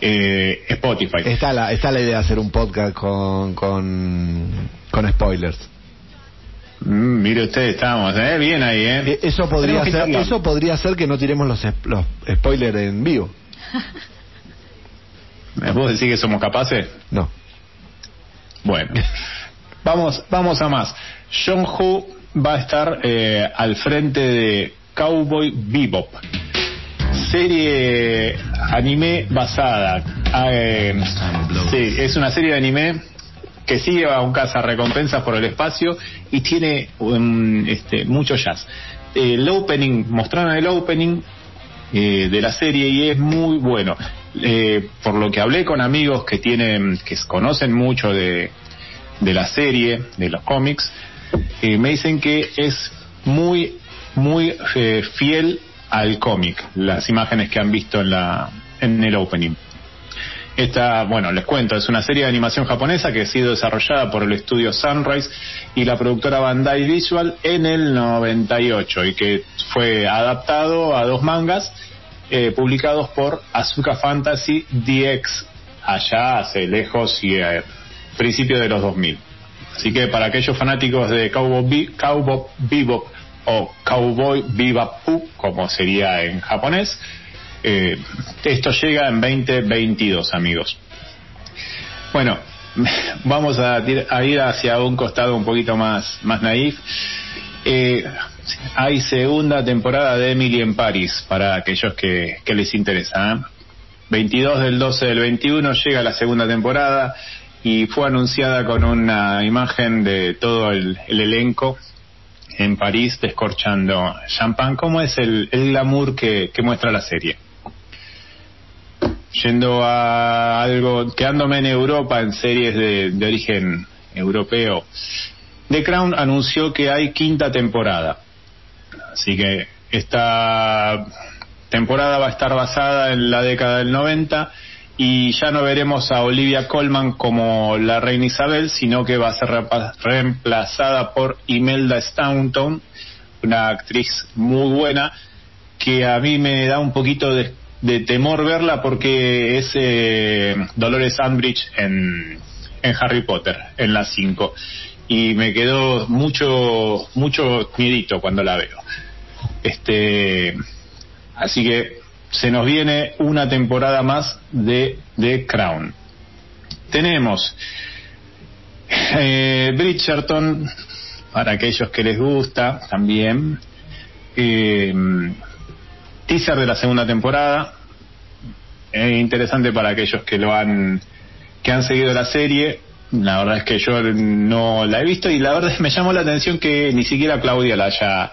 eh, Spotify. Está la, está la idea de hacer un podcast con, con, con spoilers. Mm, mire usted, estamos, ¿eh? Bien ahí, ¿eh? Eh, Eso podría ser, eso podría ser que no tiremos los, los spoilers en vivo. ¿Vos decís que somos capaces? No. Bueno, vamos, vamos a más. John Woo va a estar eh, al frente de Cowboy Bebop, serie anime basada. eh, sí, es una serie de anime que sigue a un caza recompensas por el espacio y tiene um, este, mucho jazz. El opening, mostraron el opening eh, de la serie y es muy bueno. Eh, por lo que hablé con amigos que tienen, que conocen mucho de, la serie, de los cómics, eh, me dicen que es muy, muy eh, fiel al cómic, las imágenes que han visto en la, en el opening. Esta, bueno, les cuento, es una serie de animación japonesa que ha sido desarrollada por el estudio Sunrise y la productora Bandai Visual en el 98 y que fue adaptado a dos mangas eh, publicados por Asuka Fantasy DX allá hace lejos y a principios de los 2000. Así que para aquellos fanáticos de Cowboy, Cowboy Bebop o Cowboy Bebop, como sería en japonés, eh, esto llega en 2022, amigos. Bueno, vamos a, ir hacia un costado un poquito más, más naif. Eh, hay segunda temporada de Emily en Paris para aquellos que, les interesa. ¿eh? 22 del 12 del 21 llega la segunda temporada y fue anunciada con una imagen de todo el, el elenco en París descorchando champán. ¿Cómo es el, el glamour que, que muestra la serie? Yendo a algo, quedándome en Europa en series de, de origen europeo, The Crown anunció que hay quinta temporada. Así que esta temporada va a estar basada en la década del 90 y ya no veremos a Olivia Colman como la reina Isabel, sino que va a ser reemplazada por Imelda Staunton, una actriz muy buena que a mí me da un poquito de, de temor verla porque es eh, Dolores Umbridge en, en Harry Potter, en las 5. Y me quedó mucho, mucho miedito cuando la veo. Este, así que se nos viene una temporada más de The Crown. Tenemos eh, Bridgerton, para aquellos que les gusta también. Eh, teaser de la segunda temporada. Es interesante para aquellos que lo han que han seguido la serie. La verdad es que yo no la he visto y la verdad es que me llamó la atención que ni siquiera Claudia la haya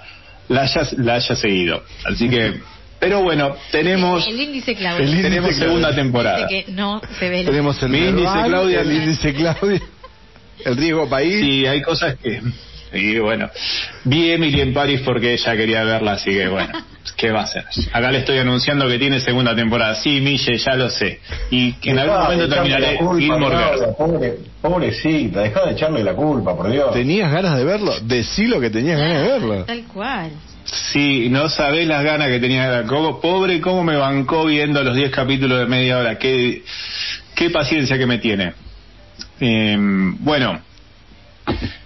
la haya, la haya seguido. Así que, pero bueno, tenemos El índice Claudia. El índice tenemos Claudia. segunda temporada. Dice que no se ve. Tenemos el Mi índice, Claudia. el índice Claudia, el riesgo país. Sí, hay cosas que. Y bueno, vi Emily en París porque ella quería verla, así que bueno. ¿qué va a hacer? Acá le estoy anunciando que tiene segunda temporada. Sí, Mille, ya lo sé. Y que en algún de momento terminaré Gilmore Girls. Pobre, pobrecita, dejá de echarle la culpa, por Dios. ¿Tenías ganas de verlo? Decí lo que tenías ganas de verlo. Tal cual. Sí, no sabés las ganas que tenía. Como, pobre, cómo me bancó viendo los 10 capítulos de media hora. Qué, qué paciencia que me tiene. Eh, bueno,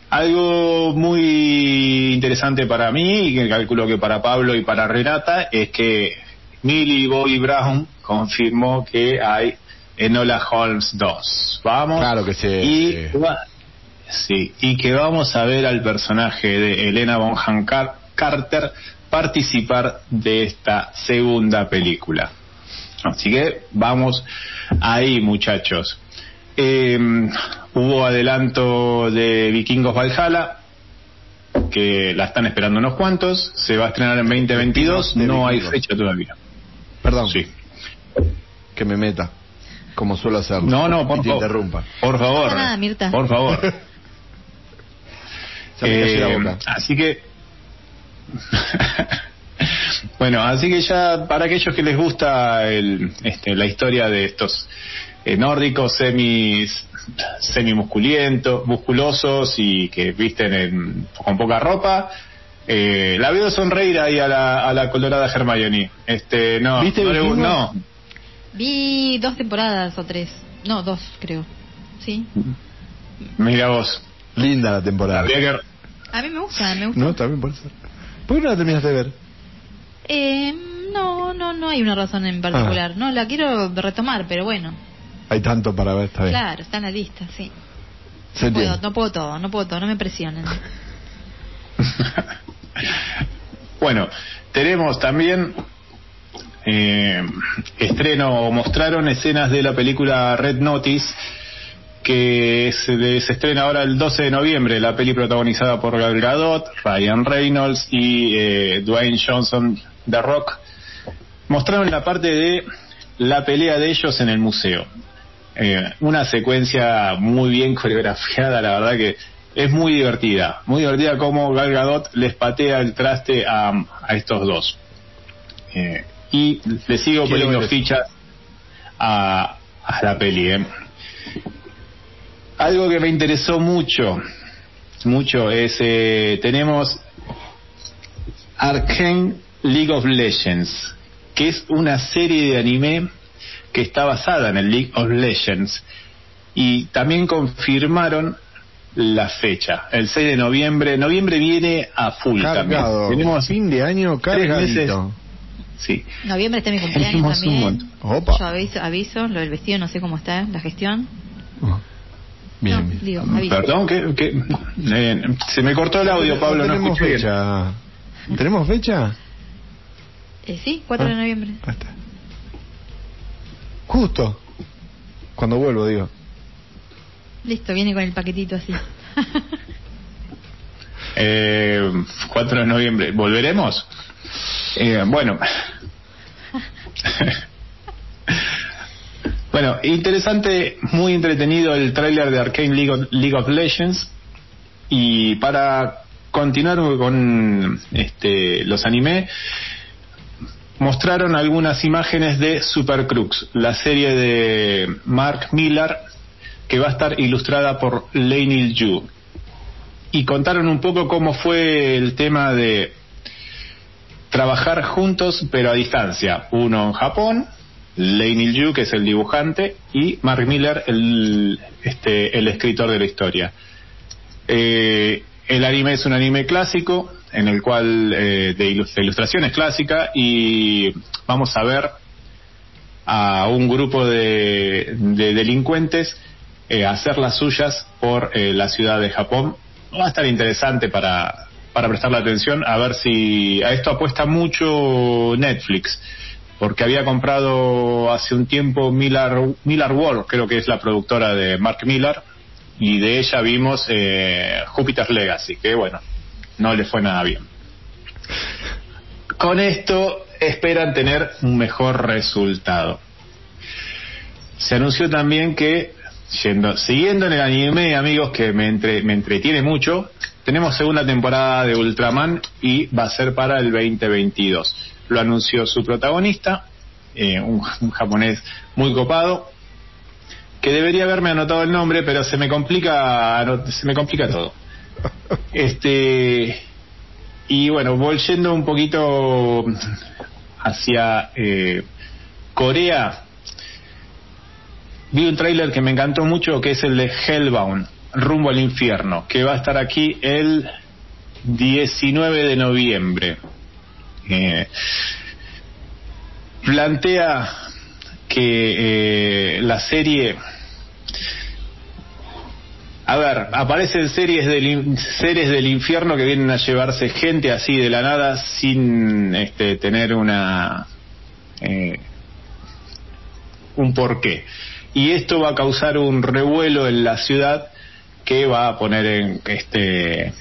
algo muy interesante para mí y que calculo que para Pablo y para Renata es que Millie Bobby Brown confirmó que hay Enola Holmes 2. Vamos. Claro que sí. Y, va- sí, y que vamos a ver al personaje de Elena Bonham Car- Carter participar de esta segunda película. Así que vamos ahí, muchachos. Eh, hubo adelanto de Vikingos Valhalla, que la están esperando unos cuantos. Se va a estrenar en 2022. De No hay fecha todavía. Perdón, Sí. que me meta, como suelo hacerlo. No, no, por te favor. interrumpa. Por favor. Mirta. Por favor. Eh. Así que. bueno, así que ya para aquellos que les gusta el, este, la historia de estos nórdicos semis semi musculientos, musculosos y que visten en- con poca ropa. Eh, la veo sonreír ahí a la, a la colorada Hermione. Este, no, ¿Viste no, le- no. Vi dos temporadas o tres. No, dos, creo. Sí. Mira vos. Linda la temporada. A mí me gusta, me gusta. No, también por eso. ¿Por qué no la terminaste de ver? Eh, no, no, no hay una razón en particular. No, la quiero retomar, pero bueno. Hay tanto para ver, está bien. Claro, está en la lista, sí. No puedo, no puedo todo, no puedo todo, no me presionen. bueno, tenemos también eh, estreno mostraron escenas de la película Red Notice que se, se estrena ahora el 12 de noviembre, la peli protagonizada por Gal Gadot, Ryan Reynolds y eh, Dwayne Johnson The Rock. Mostraron la parte de la pelea de ellos en el museo. Eh, una secuencia muy bien coreografiada, la verdad que es muy divertida, muy divertida como Gal Gadot les patea el traste a, a estos dos. Eh, y le sigo poniendo fichas a, a la peli. eh. Algo que me interesó mucho, mucho es eh, tenemos Arcane League of Legends, que es una serie de anime que está basada en el League of Legends. Y también confirmaron la fecha, el 6 de noviembre. Noviembre viene a full Cargado. también. Tenemos fin de año tres meses. cargadito. Sí. Noviembre está mi cumpleaños también. Opa. Yo aviso, aviso, lo del vestido no sé cómo está, la gestión. Oh. Bien, no, bien. digo, aviso. Perdón, que, que- eh, se me cortó el audio, Pablo, no, tenemos escuché bien. fecha. ¿Tenemos fecha? Eh, sí, 4 de Ah. noviembre. Ahí está. Justo. Cuando vuelvo, digo. Listo, viene con el paquetito así. Eh, 4 de noviembre. ¿Volveremos? Eh, bueno. bueno, interesante, muy entretenido el tráiler de Arcane League of, League of Legends. Y para continuar con este, los anime, mostraron algunas imágenes de Super Crux, la serie de Mark Millar que va a estar ilustrada por Lainil Yu. Y contaron un poco cómo fue el tema de trabajar juntos pero a distancia. Uno en Japón, Lainil Yu, que es el dibujante, y Mark Miller, el, este, el escritor de la historia. Eh, el anime es un anime clásico, en el cual eh, de, ilus- de ilustración es clásica, y vamos a ver a un grupo de, de delincuentes eh, hacer las suyas por eh, la ciudad de Japón. Va a estar interesante para, para prestarle atención, a ver si a esto apuesta mucho Netflix, porque había comprado hace un tiempo Miller, Miller World, creo que es la productora de Mark Miller, y de ella vimos eh, Legacy, que bueno, no le fue nada bien. Con esto esperan tener un mejor resultado. Se anunció también que, siguiendo en el anime, amigos, que me, entre- me entretiene mucho, tenemos segunda temporada de Ultraman y va a ser para el 2022. lo anunció su protagonista, eh, un, un japonés muy copado, que debería haberme anotado el nombre, pero se me complica, se me complica todo. Este y bueno, volviendo un poquito hacia eh, Corea, vi un tráiler que me encantó mucho, que es el de Hellbound, rumbo al infierno, que va a estar aquí el 19 de noviembre. Eh, plantea que eh, la serie a ver, aparecen series del, series del infierno que vienen a llevarse gente así de la nada sin este, tener una eh, un porqué. Y esto va a causar un revuelo en la ciudad que va a poner en este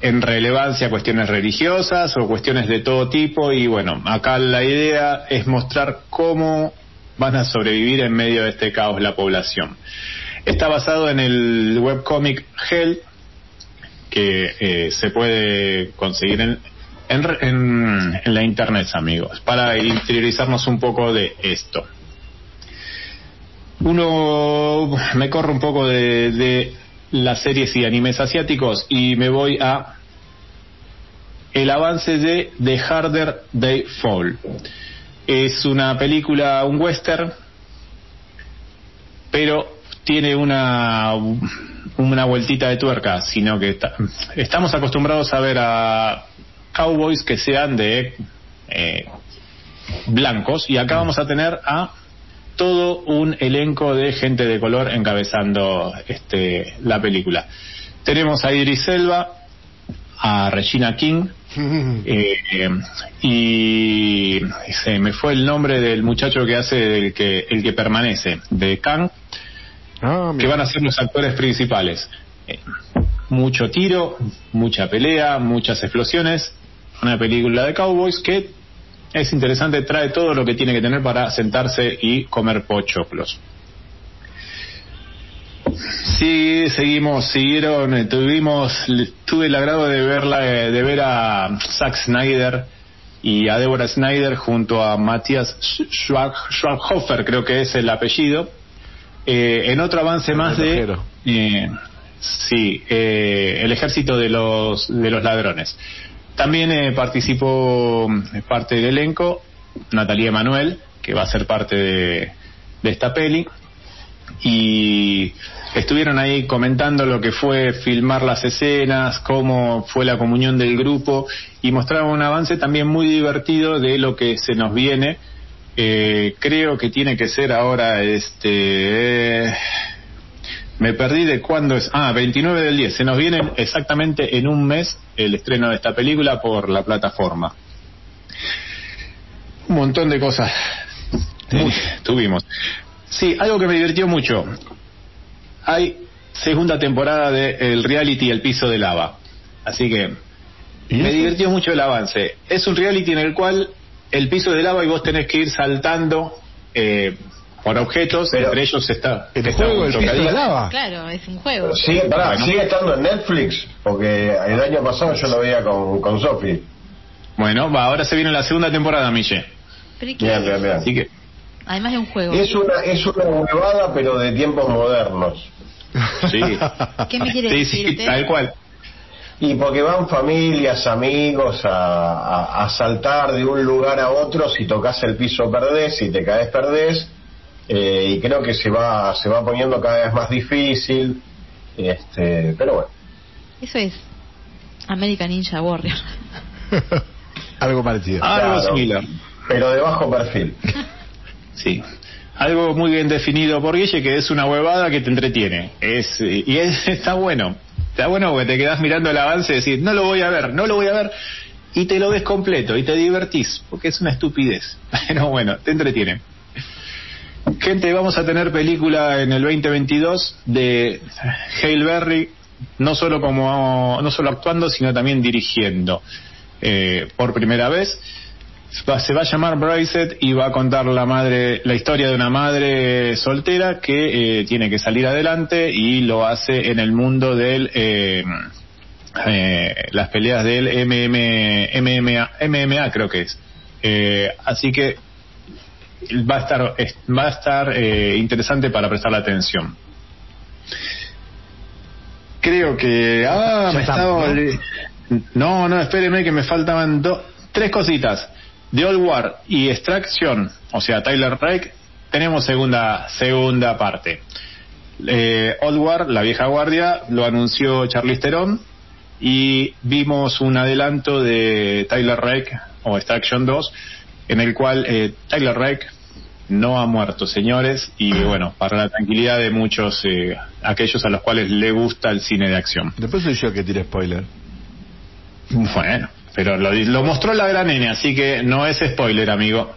en relevancia cuestiones religiosas o cuestiones de todo tipo y bueno, acá la idea es mostrar cómo van a sobrevivir en medio de este caos la población. Está basado en el webcomic Hell, que eh, se puede conseguir en, en, en- en la internet, amigos, para interiorizarnos un poco de esto. Uno me corro un poco de, de las series y animes asiáticos y me voy a el avance de The Harder They Fall. Es una película, un western, pero tiene una una vueltita de tuerca, sino que está- estamos acostumbrados a ver a cowboys que sean de eh, blancos y acá vamos a tener a todo un elenco de gente de color encabezando este la película. Tenemos a Idris Elba, a Regina King, eh, eh, y se me fue el nombre del muchacho que hace el que el que permanece de Kang Ah, que van a ser los actores principales. Eh, mucho tiro mucha pelea muchas explosiones. Una película de cowboys que es interesante trae todo lo que tiene que tener para sentarse y comer pochoclos. Sí, seguimos, siguieron, eh, tuvimos, tuve el agrado de verla, eh, de ver a Zack Snyder y a Deborah Snyder junto a Matthias Schwaghofer, creo que es el apellido, eh, en otro avance más de, eh, sí, eh, el ejército de los de los ladrones. También eh, participó eh, parte del elenco Natalia Emanuel, que va a ser parte de, de esta peli y estuvieron ahí comentando lo que fue filmar las escenas, cómo fue la comunión del grupo y mostraron un avance también muy divertido de lo que se nos viene. Eh, creo que tiene que ser ahora este eh, me perdí de cuándo es. Ah, 29 del 10. Se nos viene exactamente en un mes el estreno de esta película por la plataforma. Un montón de cosas tuvimos. Sí, algo que me divirtió mucho. Hay segunda temporada de el reality El piso de lava. Así que ¿Y me divirtió mucho el avance. Es un reality en el cual el piso de lava y vos tenés que ir saltando eh, por objetos, Pero- entre ellos está, ¿El está juego un del piso de lava? Claro, es un juego. Pará, Bueno. sigue estando en Netflix, porque el año pasado yo lo veía con, con Sofi. Bueno, va, ahora se viene la segunda temporada, que, Además de un juego. Es una, es una huevada, pero de tiempos modernos. sí. ¿Qué me quiere sí, decir sí, tal cual. Y porque van familias, amigos a, a- a saltar de un lugar a otro, si tocas el piso perdés, si te caes perdés, eh, y creo que se va, se va poniendo cada vez más difícil, este, pero bueno. Eso es American Ninja Warrior. Algo parecido. Algo Claro. similar. Pero de bajo perfil. Sí. Algo muy bien definido por Guille que es una huevada que te entretiene. Es, y es- está bueno. Está bueno porque te quedas mirando el avance y decís, no lo voy a ver, no lo voy a ver. Y te lo ves completo y te divertís, porque es una estupidez. Pero bueno, te entretiene. Gente, vamos a tener película en el 2022 de Hale Berry, no solo como no solo actuando, sino también dirigiendo. Eh, por primera vez se va a llamar Bracet y va a contar la madre la historia de una madre soltera que eh, tiene que salir adelante y lo hace en el mundo del eh, eh, las peleas del MM, MMA, MMA creo que es. Eh, así que va a estar, es- va a estar eh, interesante para prestar la atención. Creo que. Ah, me estaba. ¿no? No, no, espéreme que me faltaban dos, tres cositas. The Old War y Extraction, o sea, Tyler Rake, tenemos segunda, segunda parte. Eh, Old War, la vieja guardia, lo anunció Charlize Theron y vimos un adelanto de Tyler Rake o Extraction 2 en el cual eh, Tyler Rake no ha muerto, señores, y bueno, para la tranquilidad de muchos, eh, aquellos a los cuales le gusta el cine de acción. Después soy yo que tire spoiler. Bueno, pero lo, di- lo mostró la gran nene, así que no es spoiler, amigo.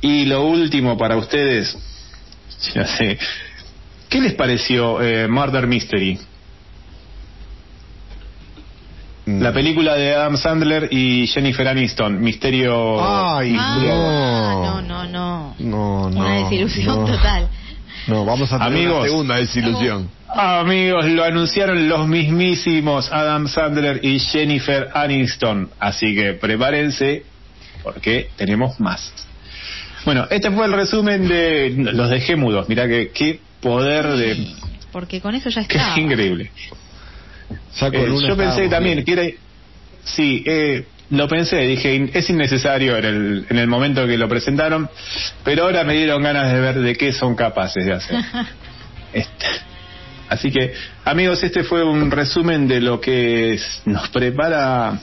Y lo último para ustedes, ya sé, ¿qué les pareció eh, Murder Mystery? Mm. La película de Adam Sandler y Jennifer Aniston, Misterio... Ay, Ah, no. no, no, no. No, no. Una desilusión no. total. No, vamos a tener Amigos. una segunda desilusión. Amigos, lo anunciaron los mismísimos Adam Sandler y Jennifer Aniston, así que prepárense porque tenemos más. Bueno, este fue el resumen de los dejé mudos. Mirá que qué poder de Porque con eso ya qué está. increíble. Ya con Eh, yo pensé también que era sí, eh, lo pensé, dije es innecesario en el en el momento que lo presentaron, pero ahora me dieron ganas de ver de qué son capaces de hacer. Este, Así que, amigos, este fue un resumen de lo que nos prepara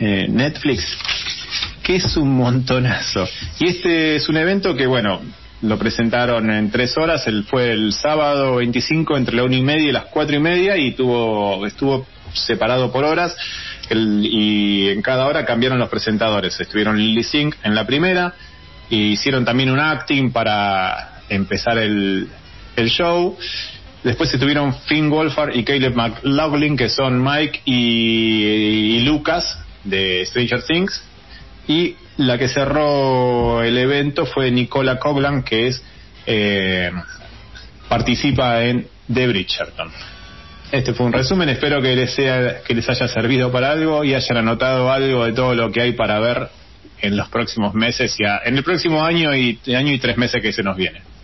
eh, Netflix, que es un montonazo. Y este es un evento que, bueno, lo presentaron en tres horas, el, fue el sábado 25 entre la una y media y las cuatro y media y tuvo, estuvo separado por horas el- y en cada hora cambiaron los presentadores. Estuvieron Lily Singh en la primera, y hicieron también un acting para empezar el, el show. Después estuvieron Finn Wolfhard y Caleb McLaughlin, que son Mike y, Lucas de Stranger Things. Y la que cerró el evento fue Nicola Coughlan, que es eh, participa en The Bridgerton. Este fue un resumen, espero que les sea que les haya servido para algo y hayan anotado algo de todo lo que hay para ver en los próximos meses y en el próximo año y año y tres meses que se nos viene.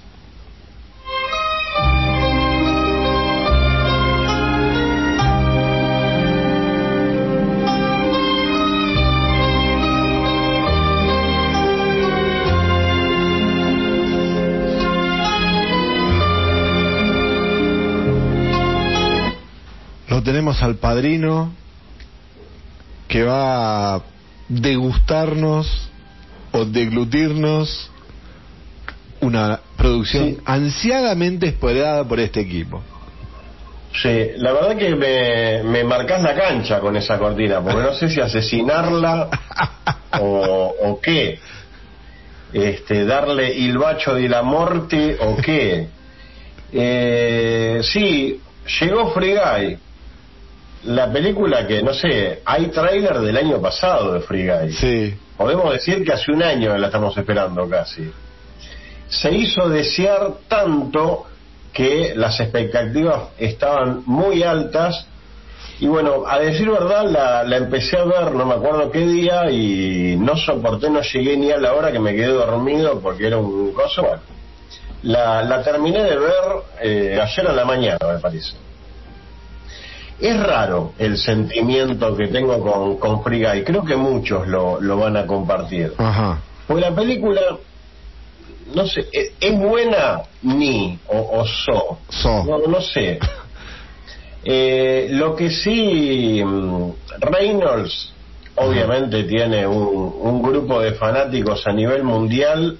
Tenemos al padrino que va a degustarnos o deglutirnos una producción Sí. ansiadamente esperada por este equipo. Sí, la verdad que me, me marcás la cancha con esa cortina, porque no sé si asesinarla o, o qué. Este, darle il bacho de la morte o qué. Eh, sí, llegó Free Guy. La película que, no sé, hay tráiler del año pasado de Free Guy. Sí, Podemos decir que hace un año la estamos esperando casi. Se hizo desear tanto que las expectativas estaban muy altas y bueno, a decir verdad la, la empecé a ver, no me acuerdo qué día y no soporté, no llegué ni a la hora que me quedé dormido porque era un coso. Bueno, la, la terminé de ver eh, ayer a la mañana, me parece. Es raro el sentimiento que tengo con, con Free Guy. Creo que muchos lo, lo van a compartir. ajá. Porque la película, no sé, ¿es, es buena ni o, o so? So. No, no sé. Eh, lo que sí, mm, Reynolds obviamente tiene un, un grupo de fanáticos a nivel mundial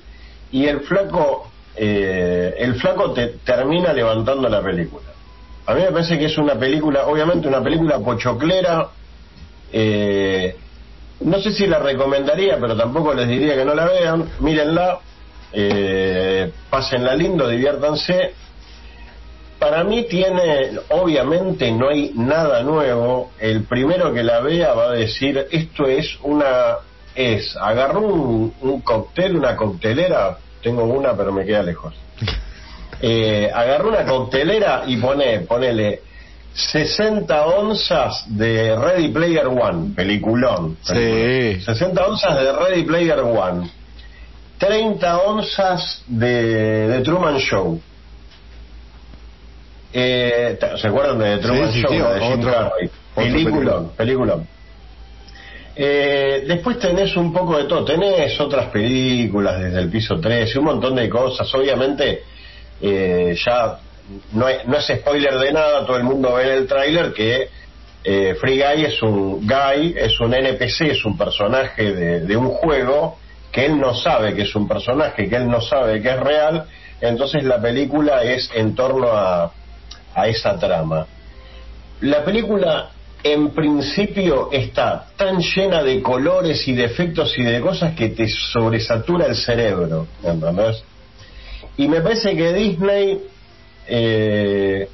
y el flaco, eh, el flaco te termina levantando la película. A mí me parece que es una película, obviamente una película pochoclera. eh, no sé si la recomendaría, pero tampoco les diría que no la vean. Mírenla, eh, pásenla lindo, diviértanse. Para mí tiene, obviamente no hay nada nuevo. El primero que la vea va a decir, esto es una, es, agarró un, un cóctel, una coctelera, tengo una pero me queda lejos. Eh, agarró una coctelera y pone, ponele 60 onzas de Ready Player One, peliculón. Sí. película. 60 onzas de Ready Player One. 30 onzas de, de Truman Show. Eh, ¿Se acuerdan de The Truman Sí, Show? sí, de Jim Carrey? peliculón. Eh, después tenés un poco de todo, tenés otras películas desde el piso 13, un montón de cosas, obviamente eh, ya no es, no es spoiler de nada, todo el mundo ve en el tráiler que eh, Free Guy es un guy, es un NPC, es un personaje de, de un juego que él no sabe que es un personaje, que él no sabe que es real, entonces la película es en torno a, a esa trama. La película en principio está tan llena de colores y de efectos y de cosas que te sobresatura el cerebro, ¿entendés? Y me parece que Disney eh,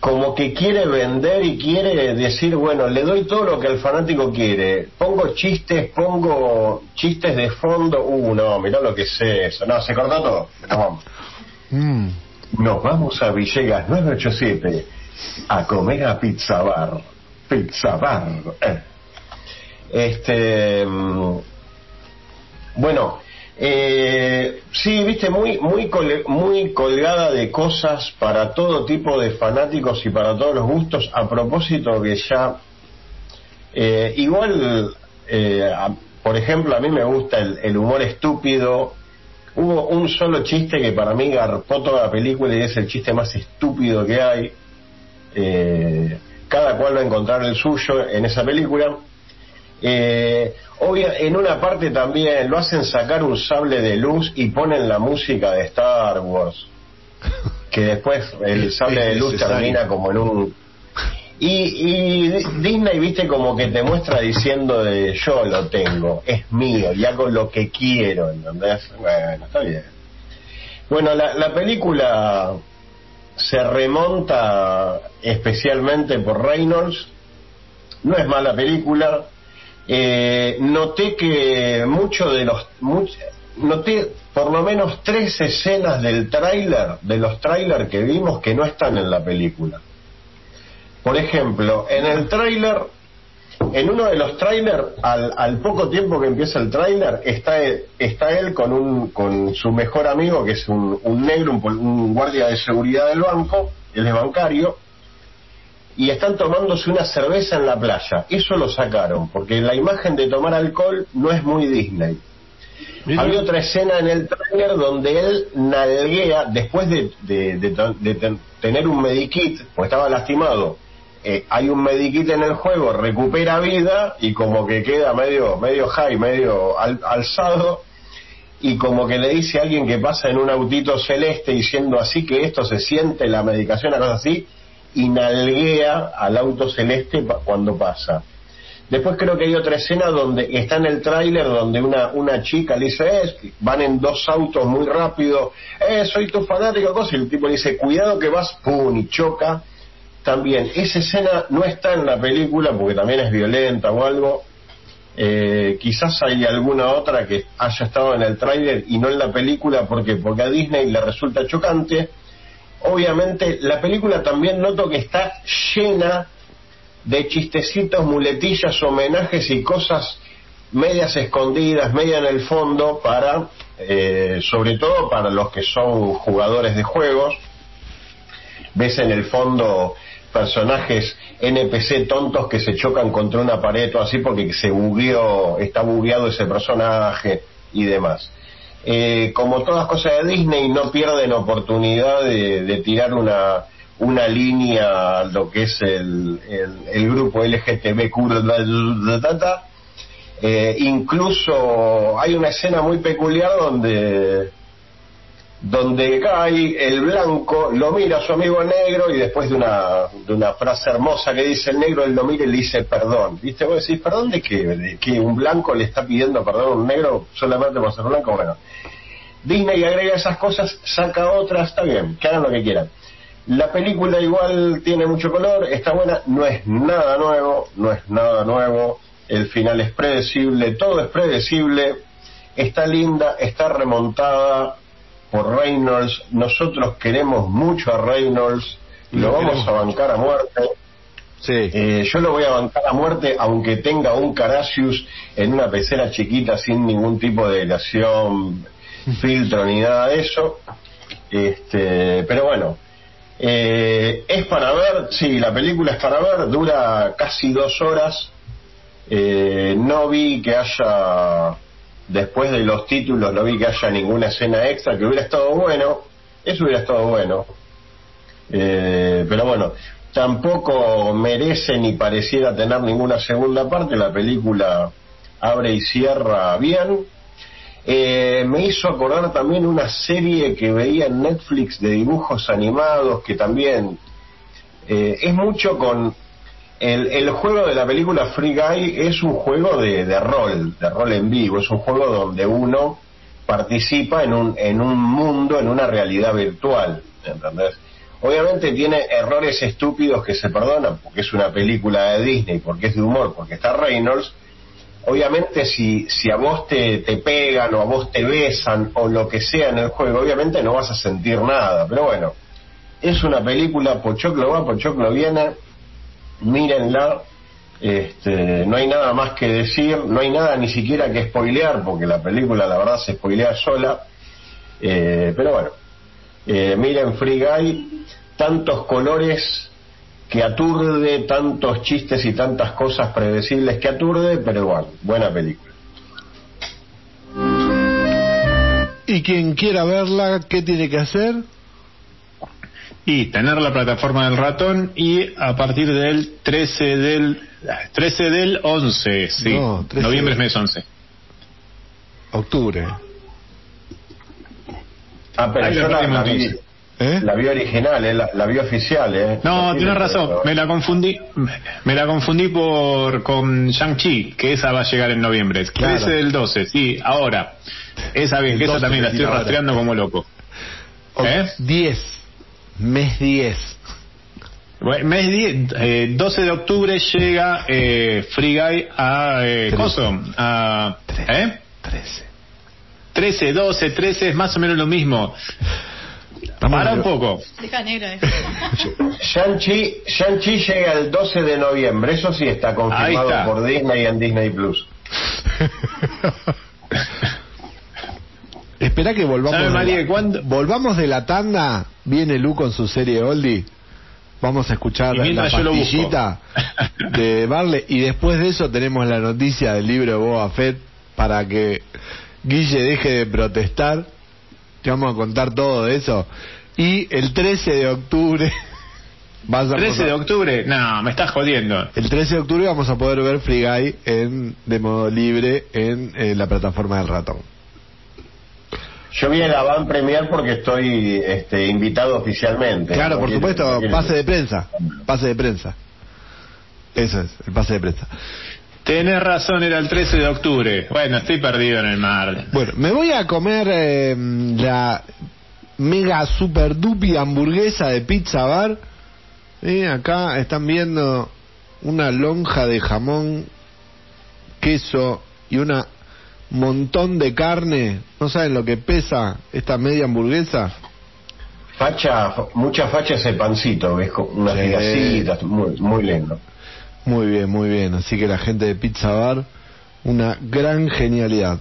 como que quiere vender y quiere decir, bueno, le doy todo lo que el fanático quiere. Pongo chistes, pongo chistes de fondo. Uh, no, mirá lo que es eso. No, se cortó todo. Nos vamos. Mm. Nos vamos a Villegas 987 a comer a Pizza Bar. Pizza Bar. eh. Este. mm, Bueno, eh, sí, viste, muy, muy, cole- muy colgada de cosas para todo tipo de fanáticos y para todos los gustos. A propósito que ya. eh, igual, eh, por ejemplo, a mí me gusta el, el humor estúpido. Hubo un solo chiste que para mí garpó toda la película y es el chiste más estúpido que hay. Eh, cada cual va a encontrar el suyo en esa película. Eh, obvia- en una parte también lo hacen sacar un sable de luz y ponen la música de Star Wars. Que después el sable de luz termina como en un. Y, y Di- Disney, viste, como que te muestra diciendo de yo lo tengo, es mío y hago lo que quiero, ¿entendés? Bueno, está bien. Bueno, la, la película se remonta especialmente por Reynolds. No es mala película. Eh, noté que mucho de los. noté por lo menos tres escenas del tráiler, de los tráiler que vimos, que no están en la película. Por ejemplo, en el tráiler, en uno de los tráiler, al, al poco tiempo que empieza el tráiler, está, él- está él con, un, con su mejor amigo, que es un, un negro, un, un guardia de seguridad del banco, él es bancario, y están tomándose una cerveza en la playa. Eso lo sacaron, porque la imagen de tomar alcohol no es muy Disney. Había otra escena en el tráiler donde él nalguea, después de, de- tener un medikit, pues estaba lastimado, eh, hay un medikit en el juego, recupera vida y como que queda medio, medio high, medio al- alzado, y como que le dice a alguien que pasa en un autito celeste diciendo así que esto se siente la medicación, una cosa así, y nalguea al auto celeste cuando pasa. Después creo que hay otra escena donde está en el tráiler donde una, una chica le dice, eh, van en dos autos muy rápido, eh, soy tu fanático, y el tipo le dice, cuidado que vas, pum, y choca. También, esa escena no está en la película porque también es violenta o algo. Eh, quizás hay alguna otra que haya estado en el tráiler y no en la película porque porque a Disney le resulta chocante. Obviamente la película también noto que está llena de chistecitos, muletillas, homenajes y cosas medias escondidas, media en el fondo para, eh, sobre todo para los que son jugadores de juegos. Ves en el fondo personajes NPC tontos que se chocan contra una pared o así porque se bugueó, está bugueado ese personaje y demás. Eh, como todas cosas de Disney, no pierden oportunidad de, de tirar una, una línea a lo que es el, el, el grupo LGTBQ. Eh, incluso hay una escena muy peculiar donde donde cae el blanco, lo mira a su amigo negro y después de una, de una frase hermosa que dice el negro, él lo mira y le dice perdón. ¿Viste? Vos decís, ¿perdón? ¿De que un blanco le está pidiendo perdón a un negro solamente por ser blanco? Bueno, Disney agrega esas cosas, saca otras, está bien, que hagan lo que quieran. La película igual tiene mucho color, está buena, no es nada nuevo, no es nada nuevo, el final es predecible, todo es predecible, está linda, está remontada por Reynolds, nosotros queremos mucho a Reynolds, lo vamos a bancar a muerte. Sí. Eh, yo lo voy a bancar a muerte aunque tenga un Carasius en una pecera chiquita sin ningún tipo de aireación, filtro ni nada de eso. Este, pero bueno, eh, es para ver, sí, la película es para ver, dura casi dos horas. Eh, no vi que haya, después de los títulos, no vi que haya ninguna escena extra, que hubiera estado bueno, eso hubiera estado bueno. Eh, pero bueno, tampoco merece ni pareciera tener ninguna segunda parte, la película abre y cierra bien. Eh, me hizo acordar también una serie que veía en Netflix de dibujos animados que también eh, es mucho con el, el juego de la película Free Guy es un juego de, de rol, de rol en vivo, es un juego donde uno participa en un, en un mundo, en una realidad virtual, ¿entendés? Obviamente tiene errores estúpidos que se perdonan porque es una película de Disney, porque es de humor, porque está Reynolds. Obviamente si, si a vos te, te pegan o a vos te besan o lo que sea en el juego, obviamente no vas a sentir nada. Pero bueno, es una película, Pochoclo va, Pochoclo viene, mírenla. Este, no hay nada más que decir, no hay nada ni siquiera que spoilear, porque la película la verdad se spoilea sola. Eh, pero bueno, eh, miren Free Guy, tantos colores que aturde, tantos chistes y tantas cosas predecibles que aturde, pero igual, buena película. Y quien quiera verla, ¿qué tiene que hacer? Y tener la plataforma del ratón y a partir del 13 del 13 del 11, sí. No, 13 Noviembre es mes 11. Octubre. Ah, pero Ahí yo la la, vi. ¿Eh? la vi original, eh, la, la vi oficial, ¿eh? No, tiene tienes razón, pero- me la confundí, me la confundí por con Shang-Chi, que esa va a llegar en noviembre, es Claro. 13 del 12, sí, ahora. Esa bien, que esa 12 también la estoy rastreando como loco. ¿Eh? 10. Mes 10. Bueno, mes 10, eh, 12 de octubre llega eh, Free Guy a eh, Trece. Coso, a ¿eh? 13. 13, 12, 13 es más o menos lo mismo. Estamos Para un poco. Deja negro. Shang-Chi Shang-Chi llega el 12 de noviembre, eso sí está confirmado está. por Disney en Disney Plus. Espera que volvamos. ¿Sabe, de la- María, cuándo? Volvamos de la tanda. Viene Lu con su serie Oldie. Vamos a escuchar la pastillita de Barley. Y después de eso tenemos la noticia del libro de Boba Fett para que Guille deje de protestar. Te vamos a contar todo de eso. Y el 13 de octubre. vas a 13 de octubre, no, me estás jodiendo. El 13 de octubre vamos a poder ver Free Guy en, de modo libre en, eh, la plataforma del ratón. Yo vi la van premier porque estoy este, invitado oficialmente. Claro, No por supuesto, pase de prensa. Pase de prensa. Eso es, el pase de prensa. Tenés razón, era el 13 de octubre. Bueno, estoy perdido en el mar. Bueno, me voy a comer eh, la mega super dupi hamburguesa de Pizza Bar. Eh, acá están viendo una lonja de jamón, queso y una montón de carne. ¿No saben lo que pesa esta media hamburguesa? Facha, mucha facha ese pancito, ¿ves? Unas Sí. vigacitas, muy, muy lindo. Muy bien, muy bien. Así que la gente de Pizza Bar, una gran genialidad.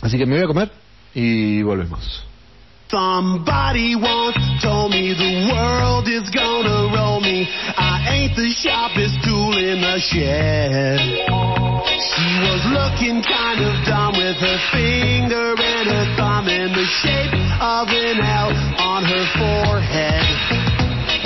Así que me voy a comer y volvemos. Somebody once told me the world is gonna roll me. I ain't the sharpest tool in the shed. She was looking kind of dumb with her finger and her thumb in the shape of an L on her forehead.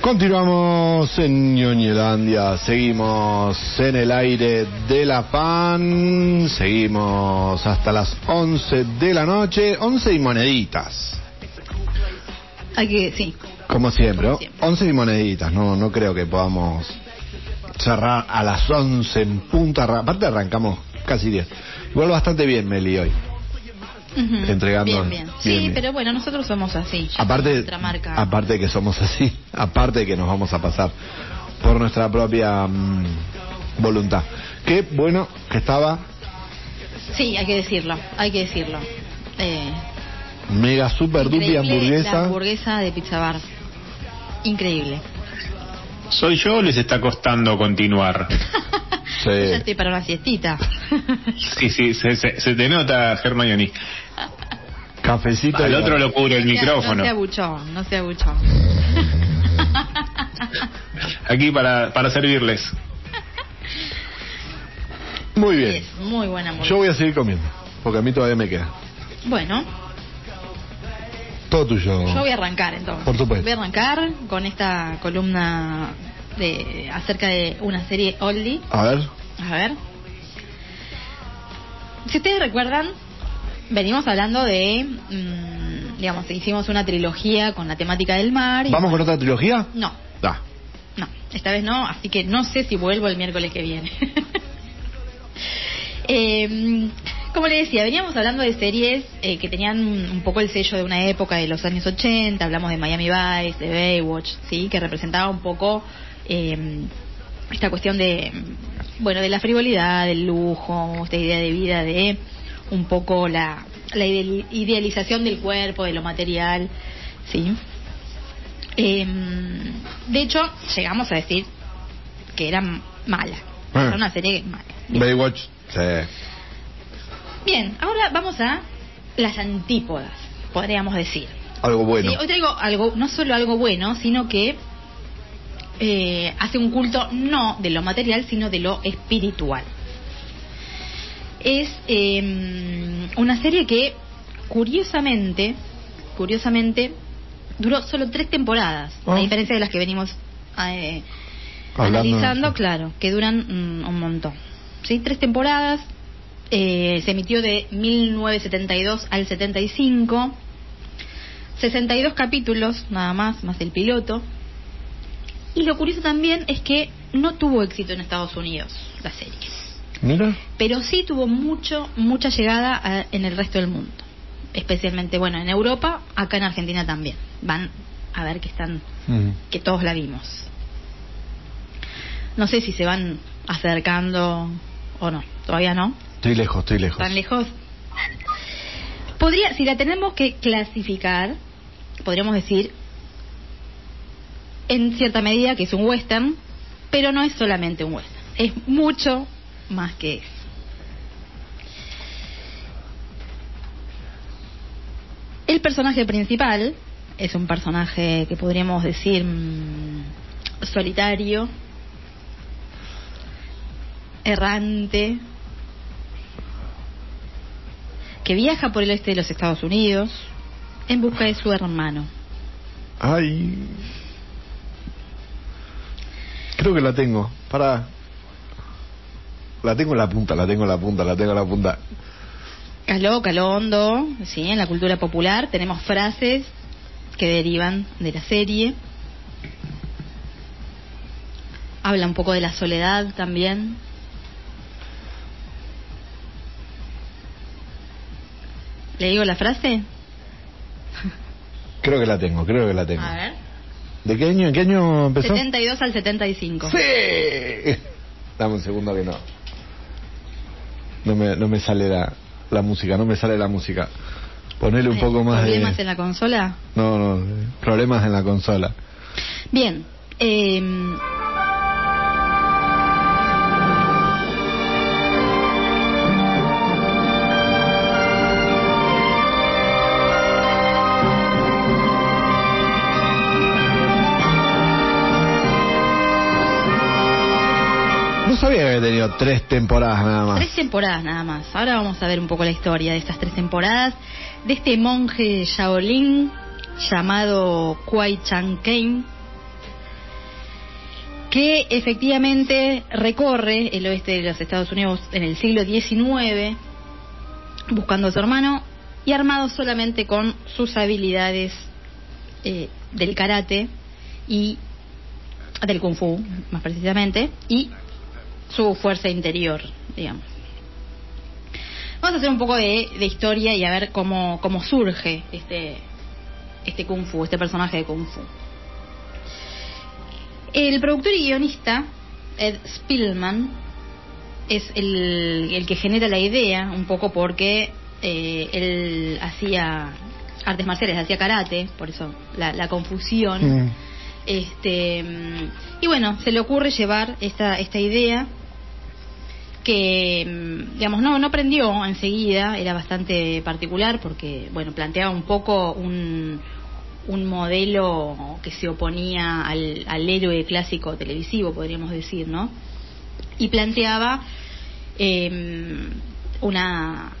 Continuamos en Ñoñelandia, seguimos en el aire de la fan, seguimos hasta las 11 de la noche, 11 y moneditas, Hay que, sí. como siempre, ¿no? Como siempre. 11 y moneditas, no, no creo que podamos cerrar a las 11 en punta. Aparte arrancamos casi 10. Igual bastante bien, Meli, hoy. Entregando- Bien, bien. Sí, bien, pero bueno, nosotros somos así. Aparte, nuestra marca. aparte de que somos así, aparte de que nos vamos a pasar por nuestra propia mm, voluntad. Qué bueno que estaba Sí, hay que decirlo, hay que decirlo. Eh, mega super dupi La hamburguesa. hamburguesa de Pizza Bar. Increíble. ¿Soy yo o les está costando continuar? Sí. Yo estoy para una siestita. Sí, sí, se, se- se te nota, Hermione. Cafecito. Al otro lo cubre el micrófono. No sea buchón, no sea buchón. Aquí para, para servirles. Muy bien. Es muy buena hamburguesa. Yo voy a seguir comiendo, porque a mí todavía me queda. Bueno, Todo tuyo. yo voy a arrancar entonces. Por supuesto. Voy a arrancar con esta columna de acerca de una serie oldie. A ver. A ver. Si ustedes recuerdan, venimos hablando de, mm, digamos, hicimos una trilogía con la temática del mar. y- ¿Vamos con otra trilogía? No, Da. no, esta vez no, así que no sé si vuelvo el miércoles que viene. Eh, como le decía, veníamos hablando de series eh, que tenían un poco el sello de una época de los años 80, hablamos de Miami Vice, de Baywatch, ¿sí? que representaba un poco eh, esta cuestión de, bueno, de la frivolidad, del lujo, esta idea de vida de un poco la, la ide- idealización del cuerpo, de lo material, ¿sí? Eh, de hecho, llegamos a decir que era mala. Ah. Era una serie mala. Baywatch. Sí. Bien, ahora vamos a las antípodas, podríamos decir. Algo bueno. Sí, hoy traigo algo, no solo algo bueno, sino que eh, hace un culto no de lo material, sino de lo espiritual. Es eh, una serie que, curiosamente, curiosamente, duró solo tres temporadas, Ah. a diferencia de las que venimos eh, analizando, claro, que duran mm, un montón. ¿Sí? Tres temporadas, eh, se emitió de 1972 al 75. 62 capítulos, nada más, más el piloto. Y lo curioso también es que no tuvo éxito en Estados Unidos la serie, Mira. pero sí tuvo mucho, mucha llegada a- en el resto del mundo. Especialmente, bueno, en Europa, acá en Argentina también. Van a ver que están, Mm. que todos la vimos. No sé si se van acercando o no, todavía no. Estoy lejos, estoy lejos. ¿Tan lejos? Podría, si la tenemos que clasificar, podríamos decir, en cierta medida que es un western, pero no es solamente un western, es mucho más que eso. El personaje principal es un personaje que podríamos decir mm, solitario, errante, que viaja por el este de los Estados Unidos en busca de su hermano. Ay. Creo que la tengo. Para. La tengo en la punta, la tengo en la punta, la tengo en la punta. Caló, hondo, sí, en la cultura popular tenemos frases que derivan de la serie. Habla un poco de la soledad también. ¿Le digo la frase? Creo que la tengo, creo que la tengo. A ver. ¿De qué año? ¿En qué año empezó? 72 al 75. ¡Sí! Dame un segundo que no. No me, no me sale la, la música, no me sale la música. Ponele un poco más ¿Problemas de... en la consola? No, no, problemas en la consola. Bien. eh, tres temporadas nada más. Tres temporadas nada más. Ahora vamos a ver un poco la historia de estas tres temporadas. De este monje Shaolin llamado Kwai Chang Kane, que efectivamente recorre el oeste de los Estados Unidos en el siglo XIX buscando a su hermano y armado solamente con sus habilidades eh, del karate y del kung fu, más precisamente, y su fuerza interior, digamos. Vamos a hacer un poco de, de historia y a ver cómo, cómo surge este, este kung fu, este personaje de kung fu. El productor y guionista, Ed Spillman, es el, el que genera la idea, un poco porque eh, él hacía artes marciales, hacía karate, por eso la, la confusión. Mm. Este, y bueno, se le ocurre llevar esta, esta idea que, mm, digamos, no, no prendió enseguida, era bastante particular porque, bueno, planteaba un poco un, un modelo que se oponía al, al héroe clásico televisivo, podríamos decir, ¿no? Y planteaba eh, una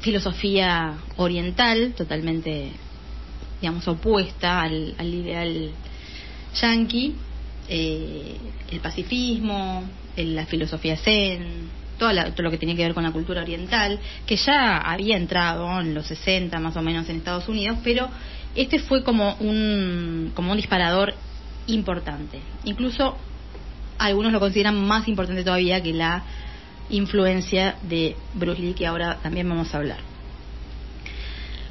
filosofía oriental totalmente, digamos, opuesta al, al ideal yanqui, eh, el pacifismo, la filosofía zen, toda la- todo lo que tenía que ver con la cultura oriental, que ya había entrado en los 60 más o menos en Estados Unidos, pero este fue como un, como un disparador importante. Incluso algunos lo consideran más importante todavía que la influencia de Bruce Lee, que ahora también vamos a hablar.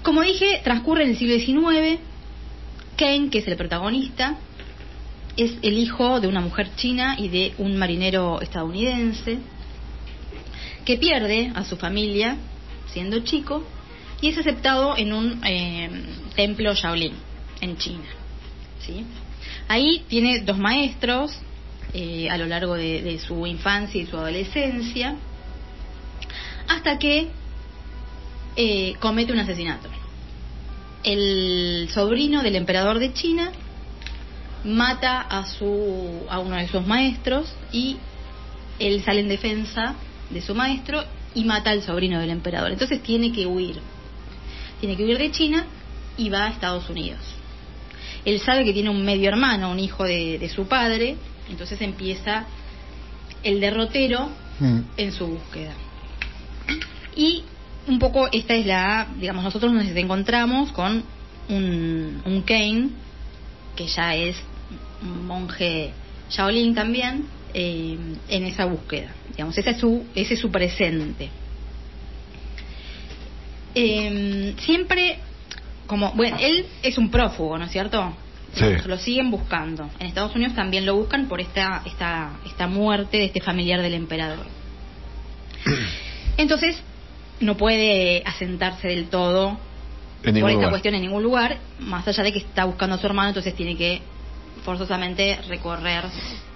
Como dije, transcurre en el siglo XIX. Kane, que es el protagonista, es el hijo de una mujer china y de un marinero estadounidense que pierde a su familia siendo chico y es aceptado en un eh, templo Shaolin en China. ¿sí? Ahí tiene dos maestros eh, a lo largo de, su infancia y su adolescencia hasta que eh, comete un asesinato. El sobrino del emperador de China mata a su a uno de sus maestros y él sale en defensa de su maestro y mata al sobrino del emperador. Entonces tiene que huir. Tiene que huir de China y va a Estados Unidos. Él sabe que tiene un medio hermano, un hijo de, de su padre, entonces empieza el derrotero Mm. en su búsqueda. Y un poco esta es la, digamos, nosotros nos encontramos con un, un Kane, que ya es monje Shaolin también, eh, en esa búsqueda. Digamos, ese es su, ese es su presente. Eh, siempre, como, bueno, él es un prófugo, ¿no es cierto? Sí. Lo siguen buscando. En Estados Unidos también lo buscan por esta, esta, esta muerte de este familiar del emperador. Entonces, no puede asentarse del todo En por esta lugar. cuestión en ningún lugar, más allá de que está buscando a su hermano, entonces tiene que forzosamente recorrer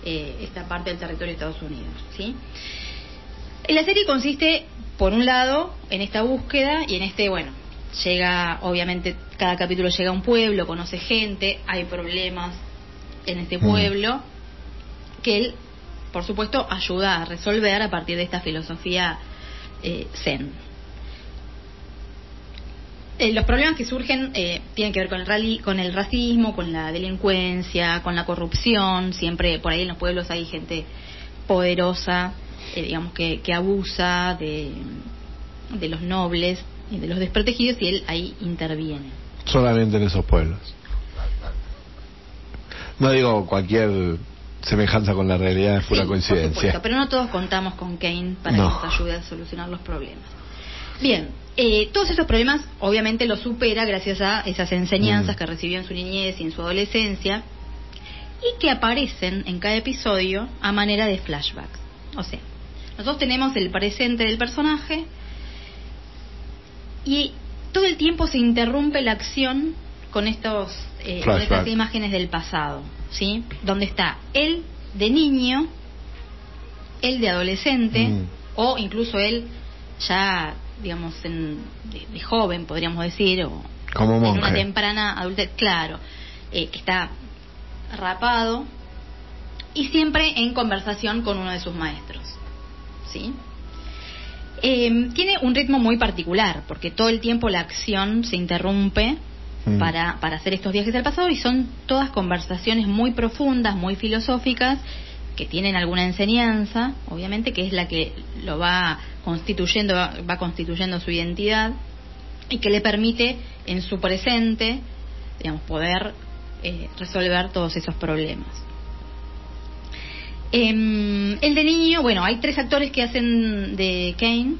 eh, esta parte del territorio de Estados Unidos. ¿sí? La serie consiste, por un lado, en esta búsqueda y en este, bueno, llega, obviamente, cada capítulo llega a un pueblo, conoce gente, hay problemas en este Mm. pueblo, que él, por supuesto, ayuda a resolver a partir de esta filosofía eh, zen. Eh, los problemas que surgen eh, tienen que ver con el, rally, con el racismo, con la delincuencia, con la corrupción. Siempre por ahí en los pueblos hay gente poderosa, eh, digamos, que, que abusa de, de los nobles y de los desprotegidos y él ahí interviene. Solamente en esos pueblos. No digo cualquier semejanza con la realidad es pura Sí, por coincidencia. supuesto, pero no todos contamos con Kane para No. que nos ayude a solucionar los problemas. Bien, eh, todos esos problemas obviamente los supera gracias a esas enseñanzas Mm. que recibió en su niñez y en su adolescencia y que aparecen en cada episodio a manera de flashbacks. O sea, nosotros tenemos el presente del personaje y todo el tiempo se interrumpe la acción con estos eh, con estas imágenes del pasado, ¿sí? Donde está él de niño, él de adolescente Mm. o incluso él ya digamos en- de, de joven podríamos decir o Como en una temprana adultez, claro, eh, que está rapado y siempre en conversación con uno de sus maestros, ¿sí? Eh, tiene un ritmo muy particular porque todo el tiempo la acción se interrumpe Mm. para, para hacer estos viajes al pasado y son todas conversaciones muy profundas, muy filosóficas que tienen alguna enseñanza, obviamente, que es la que lo va constituyendo, va, constituyendo su identidad y que le permite en su presente, digamos, poder eh, resolver todos esos problemas. Em, el de niño, bueno, hay tres actores que hacen de Kane.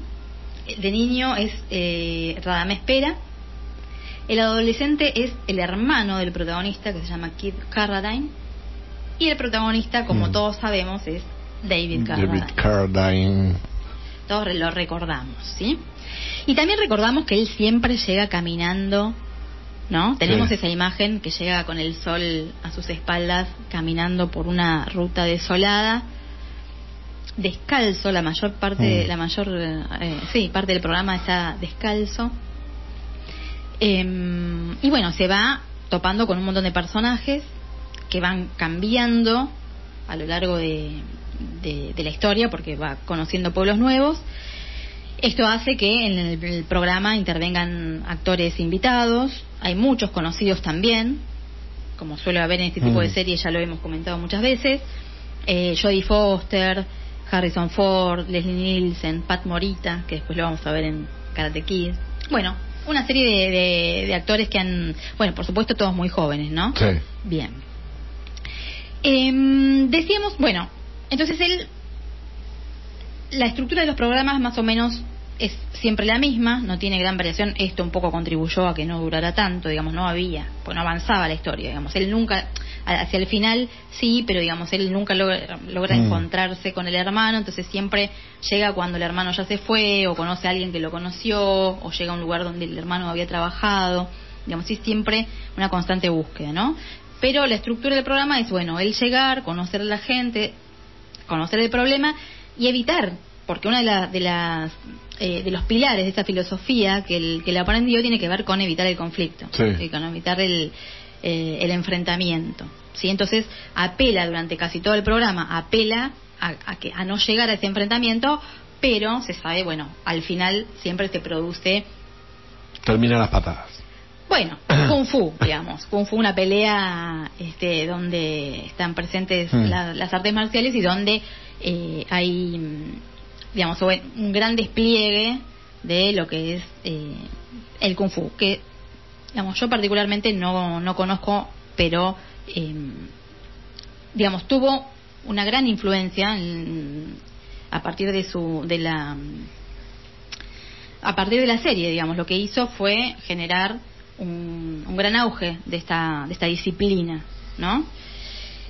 El de niño es eh, Radamés Pera. El adolescente es el hermano del protagonista, que se llama Kid Carradine. Y el protagonista, como Mm. todos sabemos, es David Carradine. David Carradine. Todos lo recordamos, ¿sí? Y también recordamos que él siempre llega caminando, ¿no? Tenemos Sí. esa imagen que llega con el sol a sus espaldas, caminando por una ruta desolada, descalzo, la mayor parte, Mm. la mayor, eh, sí, parte del programa está descalzo. Em, y bueno, se va topando con un montón de personajes que van cambiando a lo largo de, de- de la historia porque va conociendo pueblos nuevos. Esto hace que en el, el programa intervengan actores invitados, hay muchos conocidos también, como suele haber en este tipo Mm. de series, ya lo hemos comentado muchas veces. Eh, Jodie Foster, Harrison Ford, Leslie Nielsen, Pat Morita, que después lo vamos a ver en Karate Kid. Bueno, una serie de, de- de actores que han, bueno, por supuesto todos muy jóvenes, ¿no? Sí. Bien. Em, decíamos, bueno, entonces él, la estructura de los programas más o menos es siempre la misma, no tiene gran variación. Esto un poco contribuyó a que no durara tanto, digamos, no había, pues no avanzaba la historia, digamos. Él nunca, hacia el final sí, pero digamos, él nunca logra, logra Mm. encontrarse con el hermano, entonces siempre llega cuando el hermano ya se fue, o conoce a alguien que lo conoció, o llega a un lugar donde el hermano había trabajado, digamos, sí, siempre una constante búsqueda, ¿no? Pero la estructura del programa es, bueno, él llegar, conocer a la gente, conocer el problema y evitar, porque una de, la- de las eh, de los pilares de esta filosofía que el que le aprendió tiene que ver con evitar el conflicto, Sí. y con evitar el, eh, el enfrentamiento. ¿sí? Entonces apela durante casi todo el programa, apela a, a que a no llegar a ese enfrentamiento, pero se sabe, bueno, al final siempre se produce Termina las patadas. Bueno, Kung Fu, digamos. Kung Fu, una pelea este, donde están presentes Hmm. la- las artes marciales y donde eh, hay, mm, digamos, un gran despliegue de lo que es eh, el Kung Fu. Que, digamos, yo particularmente no, no conozco, pero, eh, digamos, tuvo una gran influencia en- a partir de su, de la, a partir de la serie, digamos, lo que hizo fue generar un, un gran auge de esta, de esta disciplina, ¿no?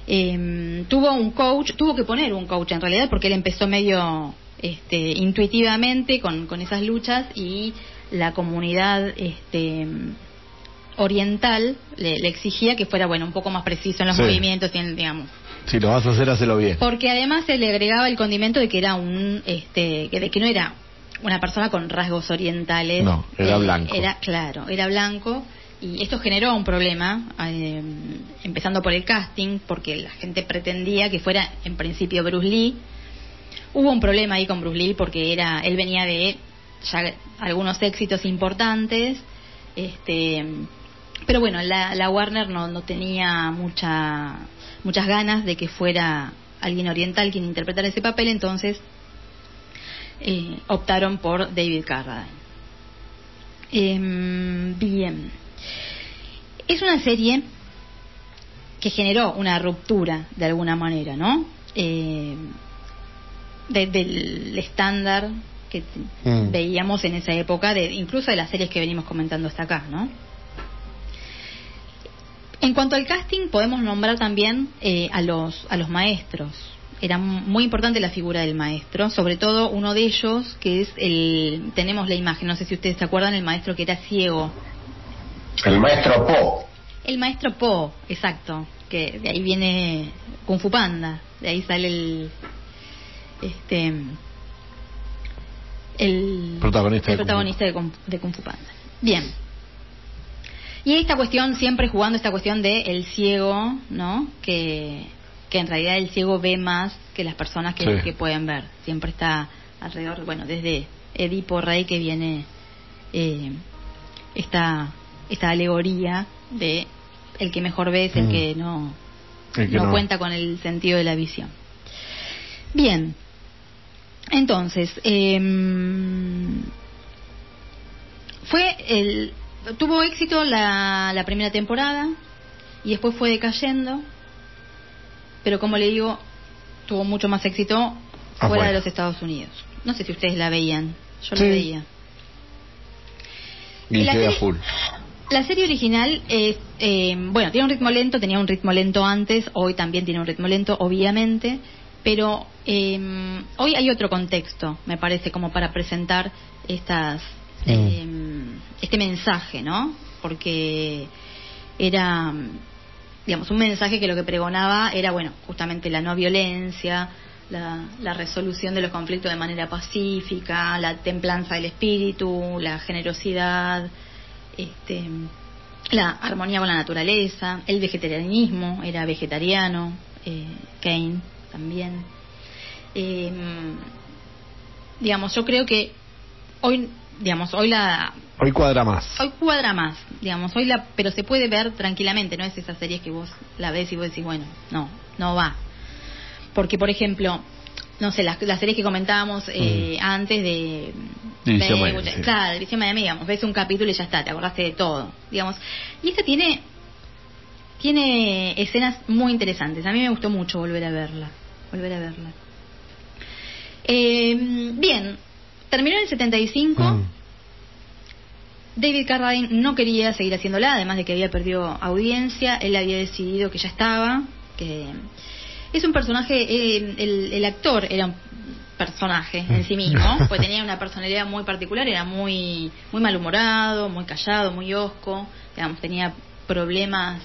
Eh, tuvo un coach, tuvo que poner un coach en realidad porque él empezó medio este, intuitivamente con, con esas luchas y la comunidad este, oriental le, le exigía que fuera bueno un poco más preciso en los Sí. movimientos y en, digamos Si lo vas a hacer, hacelo bien. porque además se le agregaba el condimento de que era un, este, que, de que no era una persona con rasgos orientales. No, era Eh, blanco. Era, claro, era blanco. Y esto generó un problema, eh, empezando por el casting, porque la gente pretendía que fuera en principio Bruce Lee. Hubo un problema ahí con Bruce Lee porque era, él venía de ya algunos éxitos importantes, este, pero bueno, la, la Warner no, no tenía mucha, muchas ganas de que fuera alguien oriental quien interpretara ese papel, entonces eh, optaron por David Carradine. Em, bien. Es una serie que generó una ruptura de alguna manera, ¿no? Eh, de- del estándar que Mm. veíamos en esa época, de, incluso de las series que venimos comentando hasta acá, ¿no? En cuanto al casting, podemos nombrar también eh, a los a los maestros. Era muy importante la figura del maestro, sobre todo uno de ellos que es el tenemos la imagen, no sé si ustedes se acuerdan, el maestro que era ciego, El maestro Po. el maestro Po, exacto, que de ahí viene Kung Fu Panda, de ahí sale el este el Protagonista el de protagonista de, Kung- de Kung Fu Panda. Bien. Y esta cuestión, siempre jugando esta cuestión de el ciego, ¿no? Que, que en realidad el ciego ve más que las personas que, Sí. que pueden ver. Siempre está alrededor, bueno, desde Edipo Rey que viene eh, esta, esta alegoría de el que mejor ve es el Mm. que no, El que no, no- cuenta con el sentido de la visión. Bien, entonces, em, fue el, tuvo éxito la, la primera temporada y después fue decayendo, pero como le digo, tuvo mucho más éxito fuera Afuera. de los Estados Unidos. No sé si ustedes la veían, yo Sí. la veía. Y la serie- full. La serie original es, eh, bueno, tiene un ritmo lento, tenía un ritmo lento antes, hoy también tiene un ritmo lento, obviamente, pero eh, hoy hay otro contexto, me parece, como para presentar estas, eh, este mensaje, ¿no? Porque era, digamos, un mensaje que lo que pregonaba era, bueno, justamente la no violencia, la, la resolución de los conflictos de manera pacífica, la templanza del espíritu, la generosidad, este, la armonía con la naturaleza, el vegetarianismo, era vegetariano, eh, Kane también. Eh, digamos, yo creo que hoy, digamos, hoy la, Hoy cuadra más. hoy cuadra más, digamos, hoy la, pero se puede ver tranquilamente, no es esa serie que vos la ves y vos decís, bueno, no, no va. Porque, por ejemplo, no sé, las, las series que comentábamos eh, antes de... De- Miami, sí. Claro, División Miami, digamos, ves un capítulo y ya está, te acordaste de todo, digamos. Y esta tiene tiene escenas muy interesantes. A mí me gustó mucho volver a verla, volver a verla. Eh, bien, terminó en el 75. Mm. David Carradine no quería seguir haciéndola, además de que había perdido audiencia, él había decidido que ya estaba, que es un personaje, eh, el, el actor era un personaje en sí mismo, pues tenía una personalidad muy particular, era muy muy malhumorado, muy callado, muy hosco, digamos, tenía problemas,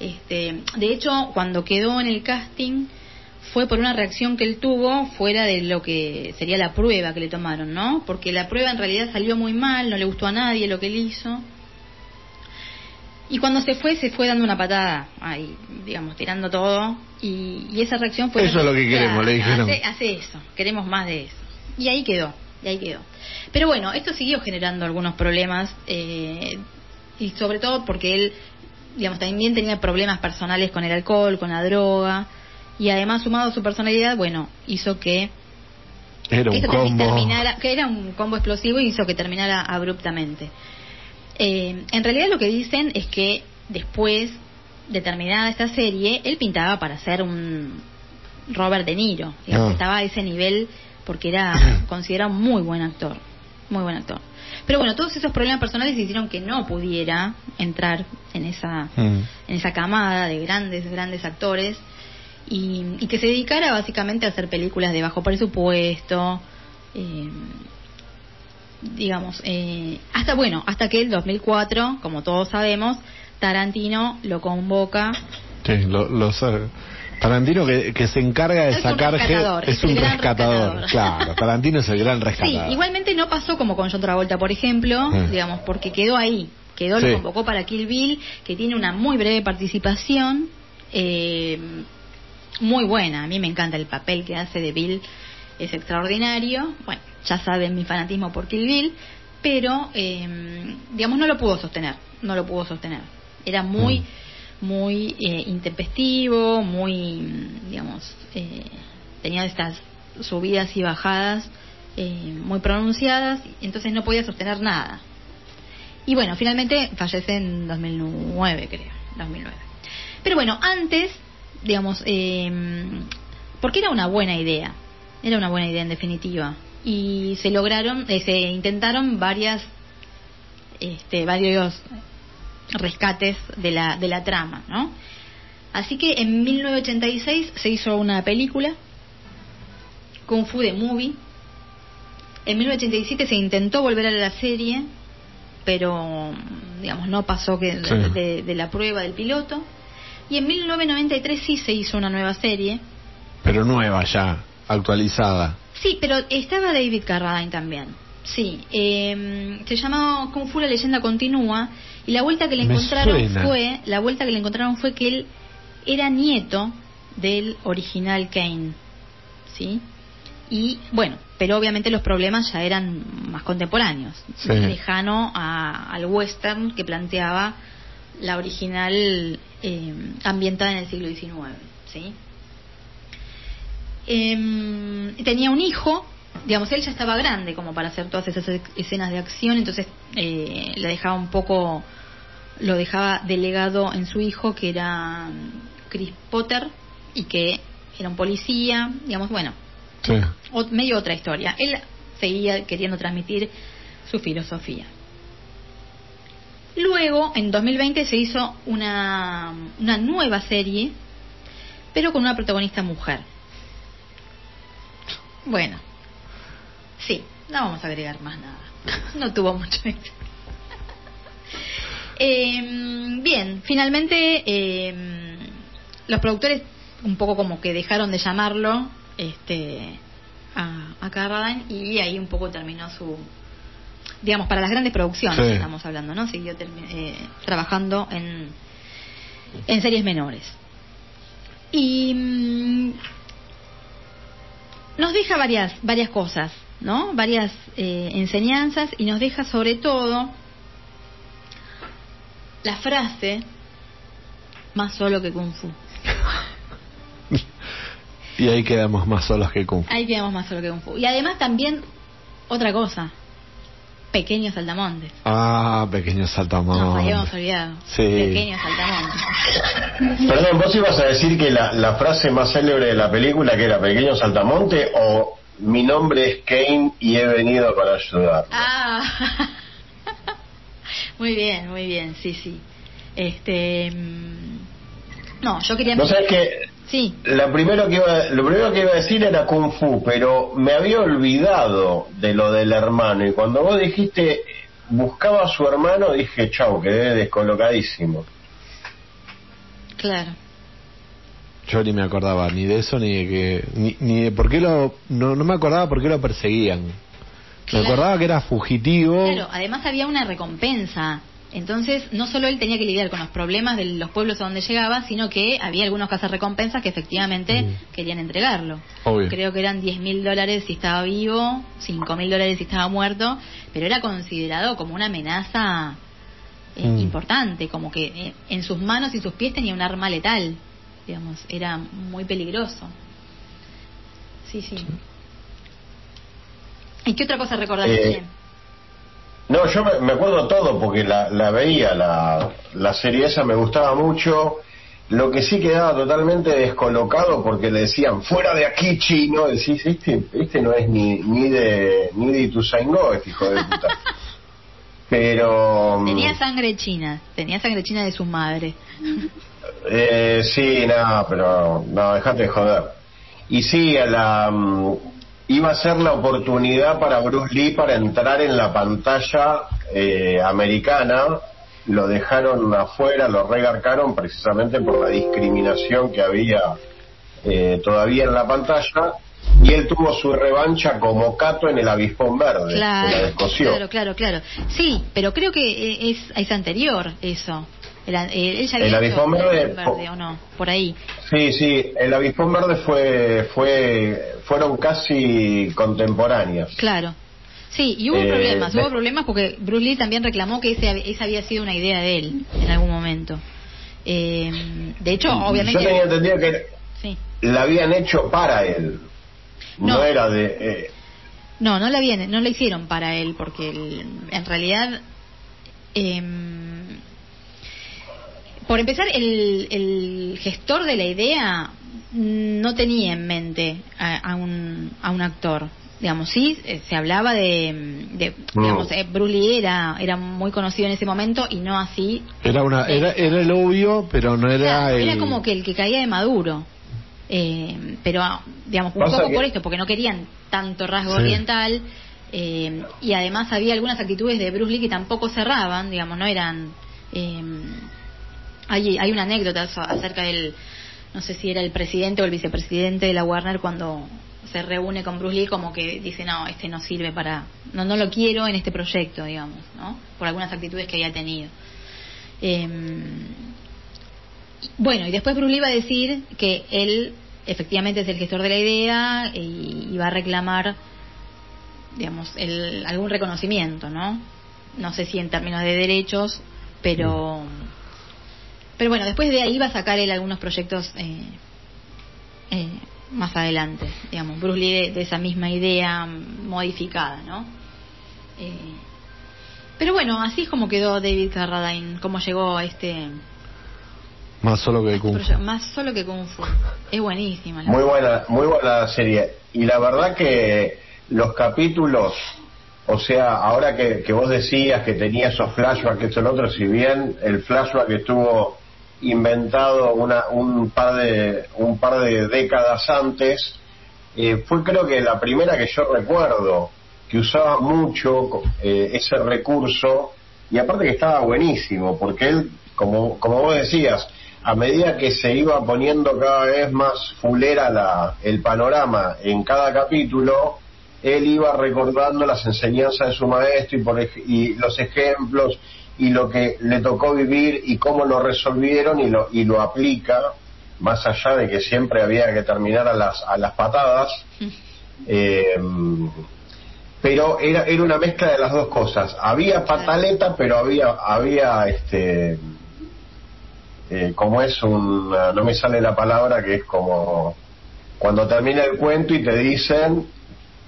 este, de hecho, cuando quedó en el casting fue por una reacción que él tuvo fuera de lo que sería la prueba que le tomaron, ¿no? Porque la prueba en realidad salió muy mal, no le gustó a nadie lo que él hizo. Y cuando se fue, se fue dando una patada, ahí, digamos, tirando todo. Y, y esa reacción fue... Eso es lo que queremos, le dijeron. Hace, hace eso, queremos más de eso. Y ahí quedó, y ahí quedó. Pero bueno, esto siguió generando algunos problemas, eh, y sobre todo porque él, digamos, también tenía problemas personales con el alcohol, con la droga, y además sumado a su personalidad, bueno, hizo que Era que combo. terminara- que era un combo explosivo y hizo que terminara abruptamente. Eh, en realidad lo que dicen es que después de terminada esta serie, él pintaba para ser un Robert De Niro. digamos, Ah. Estaba a ese nivel porque era considerado un muy buen actor. Muy buen actor. Pero bueno, todos esos problemas personales hicieron que no pudiera entrar en esa, Mm. en esa camada de grandes, grandes actores y, y que se dedicara básicamente a hacer películas de bajo presupuesto, eh, digamos, eh, hasta bueno, hasta que el 2004, como todos sabemos, Tarantino lo convoca. Sí, lo, lo sabe. Tarantino que, que se encarga de Es un sacar rescatador, es un rescatador. rescatador. Claro, Tarantino es el gran Sí, rescatador. igualmente no pasó como con John Travolta, por ejemplo, Mm. digamos, porque quedó ahí, quedó, Sí. lo convocó para Kill Bill, que tiene una muy breve participación, eh, muy buena, a mí me encanta el papel que hace de Bill, es extraordinario, bueno, ya saben mi fanatismo por Kill Bill, pero, eh, digamos, no lo pudo sostener, no lo pudo sostener, era muy... Mm. muy eh, intempestivo, muy, digamos, eh, tenía estas subidas y bajadas eh, muy pronunciadas, entonces no podía sostener nada. Y bueno, finalmente fallece en 2009, creo, 2009. Pero bueno, antes, digamos, eh, porque era una buena idea, era una buena idea en definitiva, y se lograron, eh, se intentaron varias, este, varios rescates de la, de la trama, ¿no? Así que en 1986 se hizo una película, Kung Fu The Movie. En 1987 se intentó volver a la serie, pero digamos no pasó que Sí. de, de la prueba del piloto. Y en 1993 sí se hizo una nueva serie. Pero nueva ya, actualizada. Sí, pero estaba David Carradine también. Sí, eh, se llamaba Kung Fu la leyenda continúa y la vuelta que le Me encontraron suena. fue la vuelta que le encontraron fue que él era nieto del original Kane, sí. Y bueno, pero obviamente los problemas ya eran más contemporáneos, Sí. lejano a- al western que planteaba la original eh, ambientada en el siglo XIX, sí. Em, tenía un hijo, digamos, él ya estaba grande como para hacer todas esas escenas de acción, entonces eh, le dejaba un poco lo dejaba delegado en su hijo, que era mm, Chris Potter, y que era un policía, digamos, bueno, Sí. medio otra historia. Él seguía queriendo transmitir su filosofía. Luego, en 2020 se hizo una, una nueva serie, pero con una protagonista mujer. Bueno, sí, no vamos a agregar más nada. No tuvo mucho éxito. Eh, bien, finalmente eh, los productores un poco como que dejaron de llamarlo este a Carradine y ahí un poco terminó su digamos para las grandes producciones Sí. estamos hablando no siguió eh, trabajando en en series menores y mm, nos deja varias varias cosas no varias eh, enseñanzas y nos deja sobre todo la frase más solo que kung fu Y ahí quedamos más solos que Kung Fu. Ahí quedamos más solo que Kung Fu. Y además también, otra cosa, pequeños saltamontes. Ah, pequeño saltamontes. Nos habíamos olvidado. Sí. Pequeños saltamontes. Perdón, ¿vos ibas a decir que la, la frase más célebre de la película que era Pequeño Saltamonte o mi nombre es Kane y he venido para ayudar? Ah, muy bien, muy bien, sí, sí. Este, mm, no, yo quería. No sabes que Sí, lo primero que iba, lo primero que iba a decir era Kung Fu, pero me había olvidado de lo del hermano y cuando vos dijiste buscaba a su hermano dije chau, quedé descolocadísimo. claro. Yo ni me acordaba ni de eso ni de que ni, ni de por qué lo no, no me acordaba por qué lo perseguían. Claro. Me acordaba que era fugitivo. Claro, además había una recompensa. Entonces, no solo él tenía que lidiar con los problemas de los pueblos a donde llegaba, sino que había algunos recompensas que efectivamente Mm. querían entregarlo. Obvio. Creo que eran 10 mil dólares si estaba vivo, 5 mil dólares si estaba muerto, pero era considerado como una amenaza eh, Mm. importante, como que eh, en sus manos y sus pies tenía un arma letal, digamos, era muy peligroso. Sí, sí. ¿Y qué otra cosa recordás? Eh? No, yo me, me acuerdo todo porque la, la veía, la, la serie esa me gustaba mucho. Lo que sí quedaba totalmente descolocado porque le decían, fuera de aquí, chino. Decís, este, este no es ni, ni de ni de Ituzaingó, este hijo de puta. Pero... mm, Tenía sangre china, tenía sangre china de su madre. Eh, sí, no, pero no, dejate de joder. Y sí, a la, mm, iba a ser la oportunidad para Bruce Lee para entrar en la pantalla eh, americana. Lo dejaron afuera, lo regarcaron precisamente por la discriminación que había eh, todavía en la pantalla. Y él tuvo su revancha como Cato en el avispón verde. La Claro, descosió. claro, claro, claro. Sí, pero creo que eh, es, es anterior eso. Eh, él ya El había hecho avispón verde, el verde, o no, por ahí. Sí, sí, el avispón verde fue, fue, fueron casi contemporáneas. Claro. Sí, y hubo Eh, problemas, de- hubo problemas porque Bruce Lee también reclamó que ese, esa había sido una idea de él en algún momento. Eh, de hecho, obviamente... Yo tenía entendido que Sí. la habían hecho para él. No, No. era de... eh, No, no la viene, no la hicieron para él, porque el- en realidad, em, por empezar, el, el gestor de la idea no tenía en mente a, a un, a un actor. Digamos, sí, eh, se hablaba de, de digamos, eh, Bruce Lee era, era muy conocido en ese momento y no así. Era una era era el obvio, pero no era el era como que el que caía de Maduro. Eh, pero, digamos, un Pasa poco que- por esto, porque no querían tanto rasgo Sí. oriental. eh, y además había algunas actitudes de Bruce Lee que tampoco cerraban, digamos, no eran. eh, hay, hay una anécdota acerca del. No sé si era el presidente o el vicepresidente de la Warner cuando se reúne con Bruce Lee, como que dice: No, este no sirve para. No, no lo quiero en este proyecto, digamos, ¿no? Por algunas actitudes que había tenido. Eh, bueno, y después Bruce Lee va a decir que él efectivamente es el gestor de la idea y, y va a reclamar, digamos, el, algún reconocimiento, ¿no? No sé si en términos de derechos, pero. Pero bueno, después de ahí va a sacar él algunos proyectos eh, eh, más adelante, digamos, Bruce Lee de, de esa misma idea modificada, ¿no? Eh, Pero bueno, así es como quedó David Carradine, como llegó a este Más solo que Kung Fu. Más solo que Kung Fu. Es buenísima. la Muy buena, muy buena serie. Y la verdad que los capítulos, o sea, ahora que, que vos decías que tenía esos flashbacks, esto el otro, si bien el flashback estuvo inventado una, un par de un par de décadas antes, eh, fue creo que la primera que yo recuerdo que usaba mucho eh, ese recurso y aparte que estaba buenísimo porque él como como vos decías a medida que se iba poniendo cada vez más fulera la, el panorama en cada capítulo él iba recordando las enseñanzas de su maestro y, por, y los ejemplos y lo que le tocó vivir y cómo lo resolvieron y lo, y lo aplica, más allá de que siempre había que terminar a las, a las patadas. Eh, pero era, era una mezcla de las dos cosas. Había pataleta, pero había, había este, eh, como es un, no me sale la palabra, que es como cuando termina el cuento y te dicen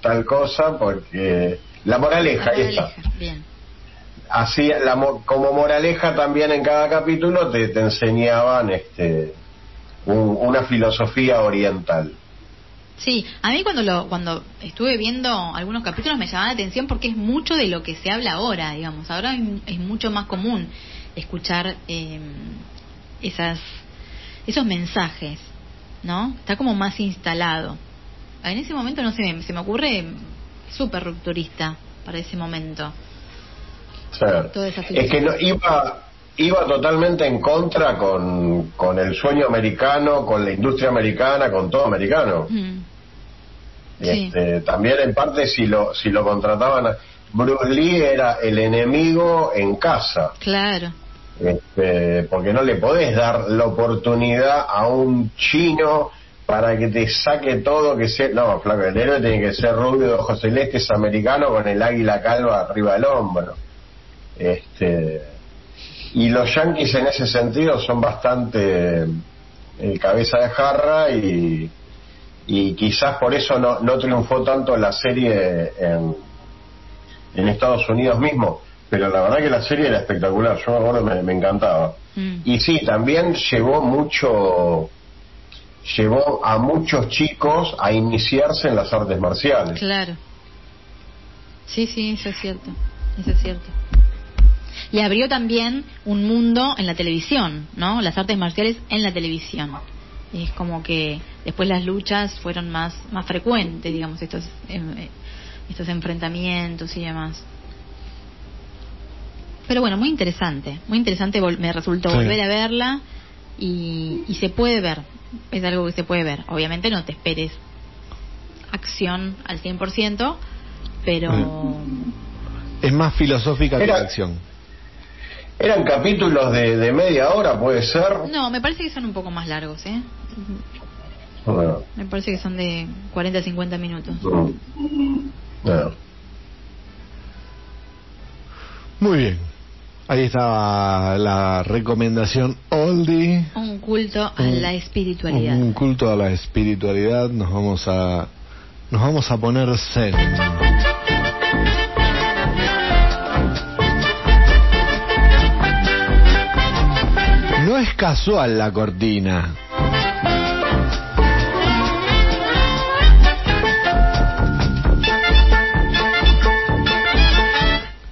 tal cosa, porque la moraleja, ahí está. Moraleja, Bien. Así, la, mo- como moraleja también en cada capítulo te, te enseñaban este, un- una filosofía oriental. Sí, a mí cuando lo cuando estuve viendo algunos capítulos me llamaba la atención porque es mucho de lo que se habla ahora, digamos. Ahora es mucho más común escuchar eh, esas esos mensajes, ¿no? Está como más instalado. En ese momento no sé, se me ocurre súper rupturista para ese momento. Es que no, iba, iba totalmente en contra con, con el sueño americano, con la industria americana, con todo americano. Mm, Sí. Este, también en parte si lo, si lo contrataban, a- Bruce Lee era el enemigo en casa. claro. Este, porque no le podés dar la oportunidad a un chino para que te saque todo que sea no flaco el héroe tiene que ser rubio de ojos celestes americano con el águila calva arriba del hombro este y los yankees en ese sentido son bastante eh, cabeza de jarra y y quizás por eso no, no triunfó tanto la serie en, en Estados Unidos mismo pero la verdad que la serie era espectacular yo me acuerdo me, me encantaba Mm. y sí también llevó mucho llevó a muchos chicos a iniciarse en las artes marciales Claro. Sí, sí, eso es cierto. Eso es cierto. Y abrió también un mundo en la televisión, ¿no? Las artes marciales en la televisión. Es como que después las luchas fueron más más frecuentes, digamos, estos em, eh, estos enfrentamientos y demás. Pero bueno, muy interesante, muy interesante, vol- me resultó Sí. volver a verla y, y se puede ver, es algo que se puede ver. Obviamente no te esperes acción al 100%, pero Es más filosófica que la acción. Eran capítulos de, de media hora puede ser no, me parece que son un poco más largos, ¿eh? Bueno, Me parece que son de 40 a 50 minutos. no. No. Muy bien. Ahí estaba la recomendación oldie. Un culto a Un- la espiritualidad. Un culto a la espiritualidad. Nos vamos a nos vamos a poner zen. Es casual la cortina.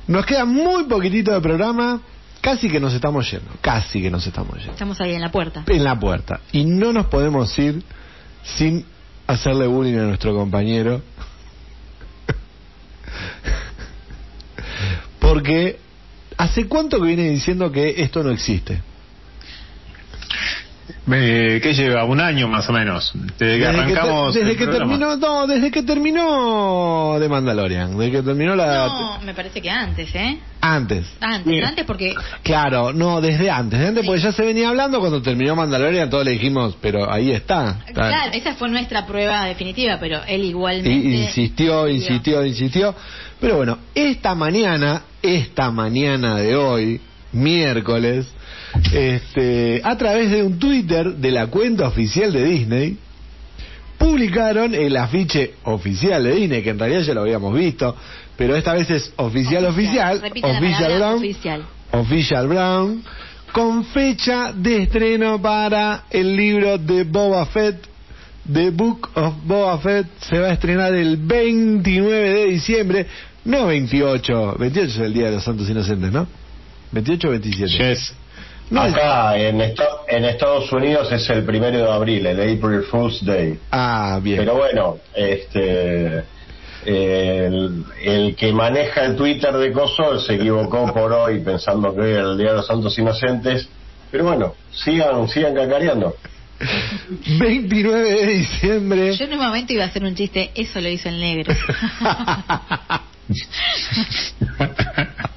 Nos queda muy poquitito de programa, casi que nos estamos yendo, casi que nos estamos yendo Estamos ahí en la puerta. en la puerta. Y no nos podemos ir sin hacerle bullying a nuestro compañero. Porque ¿hace cuánto que viene diciendo que esto no existe? Eh, ¿Qué lleva? Un año más o menos. Desde que Desde que, arrancamos. te- desde el que programa. terminó, no, desde que terminó de Mandalorian, desde que terminó la No, me parece que antes, ¿eh? antes. Antes, Sí. antes porque Claro, no, desde antes, desde antes Sí. porque ya se venía hablando cuando terminó Mandalorian, todos le dijimos, pero ahí está. está. Claro, esa fue nuestra prueba definitiva, pero él igualmente. Y insistió, insistió, insistió. Pero bueno, esta mañana, esta mañana de hoy, miércoles, este, a través de un Twitter de la cuenta oficial de Disney, publicaron el afiche oficial de Disney, que en realidad ya lo habíamos visto, pero esta vez es oficial, oficial, Official palabra Brown, oficial. Official Brown, con fecha de estreno para el libro de Boba Fett. The Book of Boba Fett se va a estrenar el 29 de diciembre, no 28, 28 es el Día de los Santos Inocentes, ¿no? 28 o 27. Yes. No, Acá en, en Estados Unidos es el primero de abril, el April Fool's Day. Ah, bien. Pero bueno, este el, el que maneja el Twitter de Coso se equivocó por hoy pensando que era el Día de los Santos Inocentes. Pero bueno, sigan, sigan cacareando. 29 de diciembre. Yo en un momento iba a hacer un chiste, eso lo hizo el negro.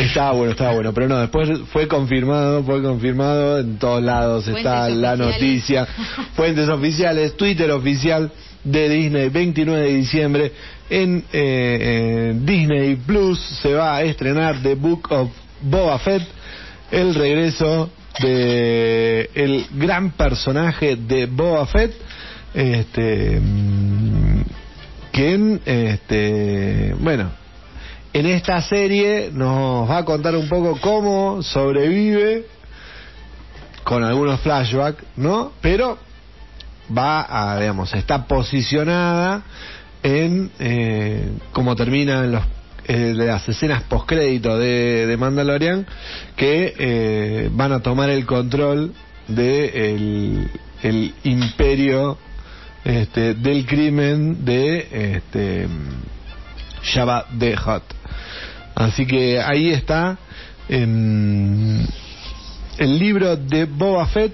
Estaba bueno, estaba bueno, pero no, después fue confirmado, fue confirmado, en todos lados Fuentes está la noticia, fuentes oficiales, Twitter oficial de Disney, 29 de diciembre, en eh, en Disney Plus se va a estrenar The Book of Boba Fett, el regreso de el gran personaje de Boba Fett, este, mm, quien, este, bueno, en esta serie nos va a contar un poco cómo sobrevive con algunos flashbacks, ¿no? Pero va a, digamos, está posicionada en eh, cómo terminan los eh, las escenas postcrédito de, de Mandalorian que eh, van a tomar el control de el, imperio este, del crimen de este, Jabba the Hutt. Así que ahí está em, el libro de Boba Fett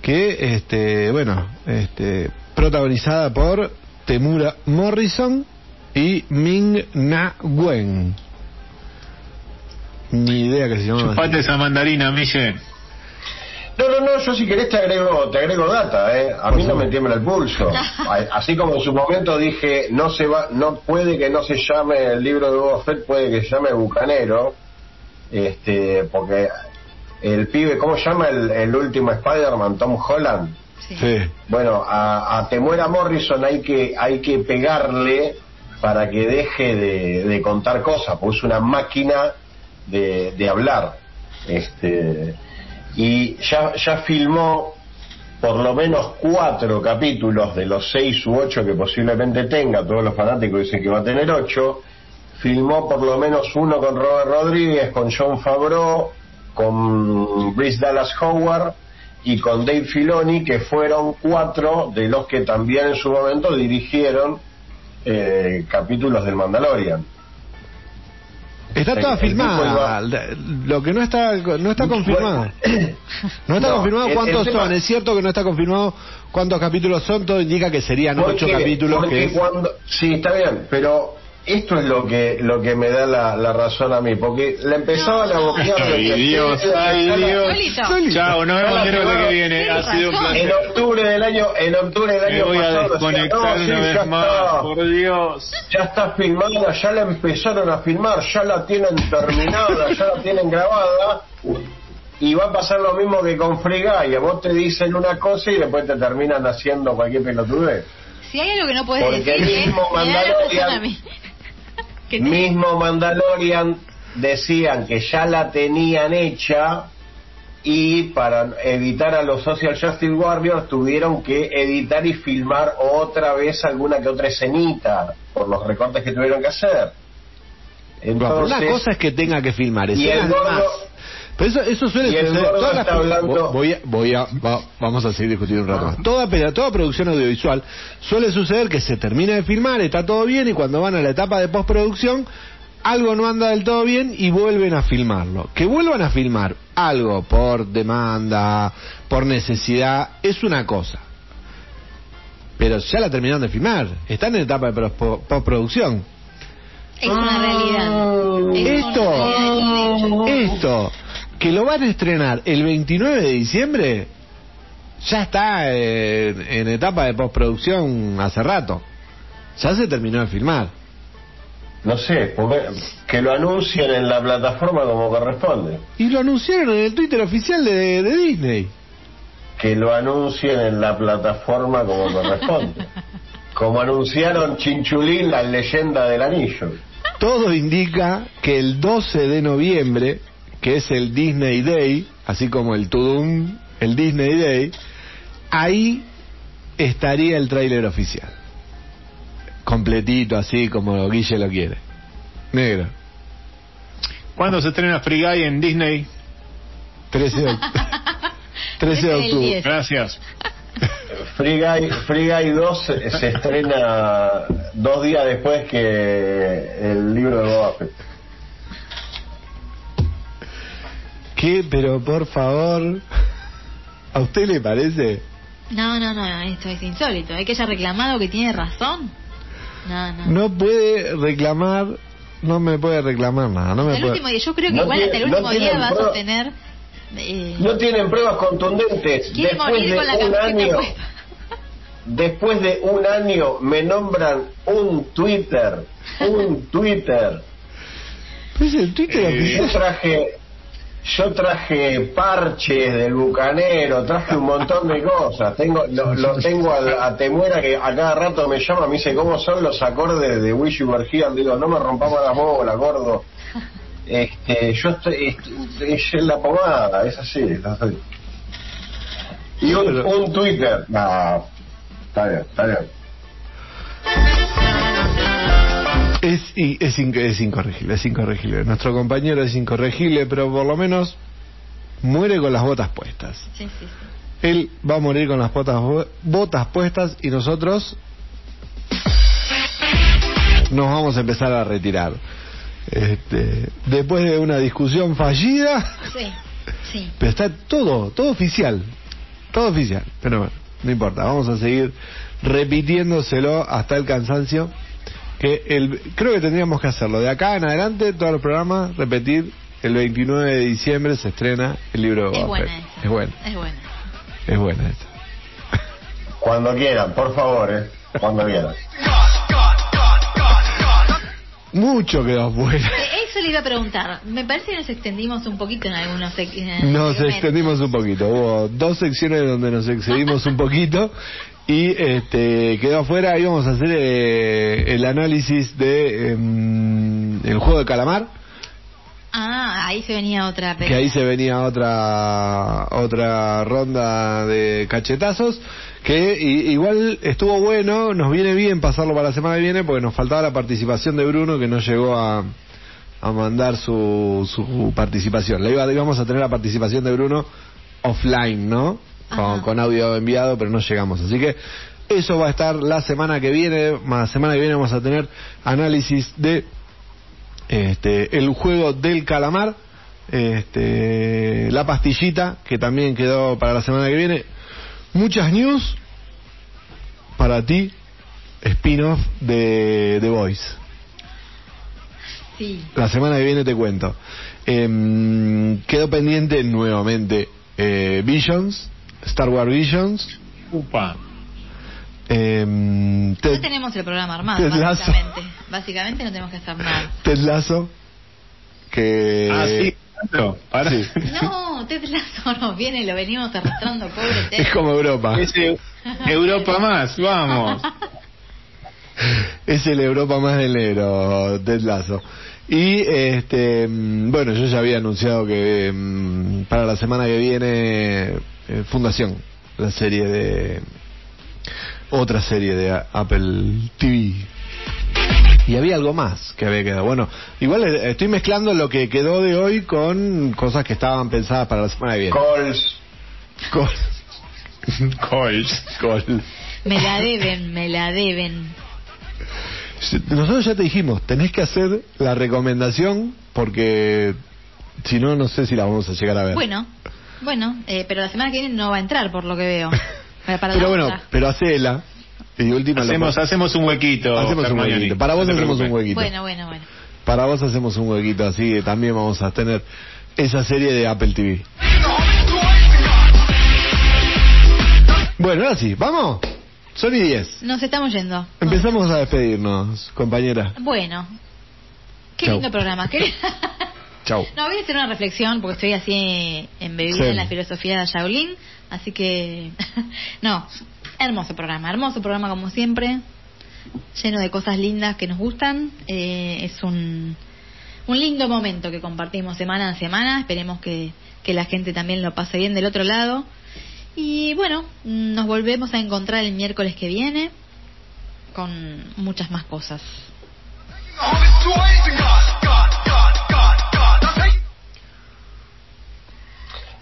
que este bueno este protagonizada por Temura Morrison y Ming Na Wen. Ni idea que se llamaba. Chupate esa mandarina, Mille. No, no, no, yo si querés te agrego, te agrego data, ¿eh? A mí no me tiembla el pulso. Así como en su momento dije, no se va, no puede que no se llame el libro de Boba Fett, puede que se llame Bucanero, este, porque el pibe, ¿cómo se llama el, el último Spider-Man? Tom Holland. Sí. Sí. Bueno, a, a Temuera Morrison hay que, hay que pegarle para que deje de, de contar cosas, porque es una máquina de, de hablar. Este, y ya, ya filmó por lo menos cuatro capítulos de los seis u ocho que posiblemente tenga, todos los fanáticos dicen que va a tener ocho, filmó por lo menos uno con Robert Rodríguez, con John Favreau, con Brice Dallas Howard y con Dave Filoni, que fueron cuatro de los que también en su momento dirigieron eh, capítulos del Mandalorian. Está toda filmada. Lo que no está no está confirmado. No está No, confirmado cuántos tema- son. Es cierto que no está confirmado cuántos capítulos son. Todo indica que serían ocho capítulos. porque Que es- cuando, sí, está bien, pero esto es lo que lo que me da la, la razón a mí, porque la empezaban a boquear Ay, Dios, ay, Dios. Solito. Chao, nos vemos miércoles que viene. Ha sido un placer. En octubre del año, en octubre del Me año voy a pasado decía, desconectar "No, sí, una ya vez más, está, por Dios. ya está filmada, ya la empezaron a filmar, ya la tienen terminada, ya la tienen grabada. Y va a pasar lo mismo que con Frigaya, vos te dicen una cosa y después te terminan haciendo cualquier pelotudez. Si hay algo que no puedes Porque decir, es, mismo me da la razón Mandalorian- a mí. Que te- Mismo Mandalorian decían que ya la tenían hecha y para evitar a los Social Justice Warriors tuvieron que editar y filmar otra vez alguna que otra escenita por los recortes que tuvieron que hacer. Entonces, una cosa es que tenga que filmar y el gordo- más. Pero eso, eso suele suceder. Todas las hablando- Voy a, voy a- va- vamos a seguir discutiendo un rato más. Toda, toda producción audiovisual suele suceder que se termina de filmar, está todo bien y cuando van a la etapa de postproducción algo no anda del todo bien y vuelven a filmarlo. Que vuelvan a filmar algo por demanda, por necesidad, es una cosa. Pero ya la terminaron de filmar, están en etapa de pro- postproducción. Es una realidad. Es Esto, una realidad, esto, que lo van a estrenar el 29 de diciembre, ya está en, en etapa de postproducción hace rato. Ya se terminó de filmar. no sé, ponga- que lo anuncien en la plataforma como corresponde. Y lo anunciaron en el Twitter oficial de, de Disney. Que lo anuncien en la plataforma como corresponde. Como anunciaron Chinchulín, la leyenda del anillo. Todo indica que el 12 de noviembre, que es el Disney Day, así como el Tudum, el Disney Day, ahí estaría el tráiler oficial. Completito, así como Guille lo quiere. Negro. ¿Cuándo se estrena Free Guy en Disney? 13 de, oct- 13 de octubre. 10. Gracias. Free Guy, Free Guy 2 se, se estrena dos días después que el libro de Boba Fett. ¿Qué? Pero por favor. ¿A usted le parece? No, no, no, esto es insólito. Hay que haya reclamado que tiene razón. No, no. No puede reclamar, no me puede reclamar nada. No me Hasta el puede... último día, yo creo que No igual tiene- hasta el no último día va a sostener. eh, No tienen pruebas contundentes. quiere Después morir de con la un camiseta año, después de un año me nombran un Twitter, un Twitter. Pues el Twitter Eh, Yo traje, yo traje parches del bucanero, traje un montón de cosas. Tengo, lo, lo tengo a, a Temuera que a cada rato me llama, me dice cómo son los acordes de Wish You Were Here. Digo, no me rompamos las bolas, gordo. Este, yo estoy, estoy- es en la pomada, es así, es así. Y un, un Twitter, no, está bien, está bien. Es, y- es, es incorregible, es incorregible. Nuestro compañero es incorregible, pero por lo menos muere con las botas puestas. Sí, sí, sí. Él va a morir con las botas, botas puestas y nosotros nos vamos a empezar a retirar. Este, después de una discusión fallida, Sí, sí. pero está todo, todo oficial, todo oficial. Pero bueno, no importa, vamos a seguir repitiéndoselo hasta el cansancio. Que el, creo que tendríamos que hacerlo. De acá en adelante, todos los programas, repetir. El 29 de diciembre se estrena el libro de Es buena Fett. esa. Es buena, Es buena. es buena esta. Cuando quieran, por favor, eh, cuando quieran. Mucho quedó afuera. Eso le iba a preguntar. Me parece que nos extendimos un poquito en algunos. en Nos segmentos. extendimos un poquito. Hubo dos secciones donde nos excedimos un poquito y este quedó afuera. Íbamos a hacer eh, el análisis de em, el juego de calamar, Ah, ahí se venía otra que ahí se venía otra otra ronda de cachetazos que i- igual estuvo bueno, nos viene bien pasarlo para la semana que viene porque nos faltaba la participación de Bruno que no llegó a a mandar su, su participación. La iba, íbamos a tener la participación de Bruno offline, ¿no? Con, con audio enviado, pero no llegamos. Así que eso va a estar la semana que viene. La semana que viene vamos a tener análisis de este, el juego del calamar, este, la pastillita, que también quedó para la semana que viene. Muchas news para ti, spin-off de The Voice. Sí. La semana que viene te cuento. Em, quedó pendiente nuevamente eh, Visions, Star Wars Visions. Upa. No Ted, tenemos el programa armado, básicamente. Básicamente no tenemos que hacer nada. Ted Lasso, que... Ah, sí. tanto. Para. Sí. No, Ted Lasso nos viene, lo venimos arrastrando, pobre Ted. Es como Europa. Es Europa más, vamos. Es el Europa más del negro, Ted Lasso. Y este, mm, bueno, yo ya había anunciado que mm, para la semana que viene eh, Fundación, la serie de otra serie de Apple TV. Y había algo más que había quedado. Bueno, igual eh, estoy mezclando lo que quedó de hoy con cosas que estaban pensadas para la semana que viene. Con- Colts. con- Me la deben, me la deben. Nosotros ya te dijimos, tenés que hacer la recomendación porque si no, no sé si la vamos a llegar a ver. Bueno, bueno, eh, pero la semana que viene no va a entrar, por lo que veo. Para, pero bueno, otra. pero hacela. Y última Hacemos, hacemos un huequito. hacemos un huequito. Para vos No hacemos un huequito. Bueno, bueno, bueno. Para vos hacemos un huequito, así que también vamos a tener esa serie de Apple TV. Bueno, ahora sí, ¿vamos? Son y 10. Nos estamos yendo. Empezamos a despedirnos, compañera. Bueno, qué Chau. lindo programa. qué- Chau. No, voy a hacer una reflexión porque estoy así embebida Sí. en la filosofía de Shaolin, así que no, hermoso programa, hermoso programa como siempre. lleno de cosas lindas que nos gustan. Eh, es un, un lindo momento que compartimos semana a semana. Esperemos que, que la gente también lo pase bien del otro lado. Y bueno, nos volvemos a encontrar el miércoles que viene con muchas más cosas.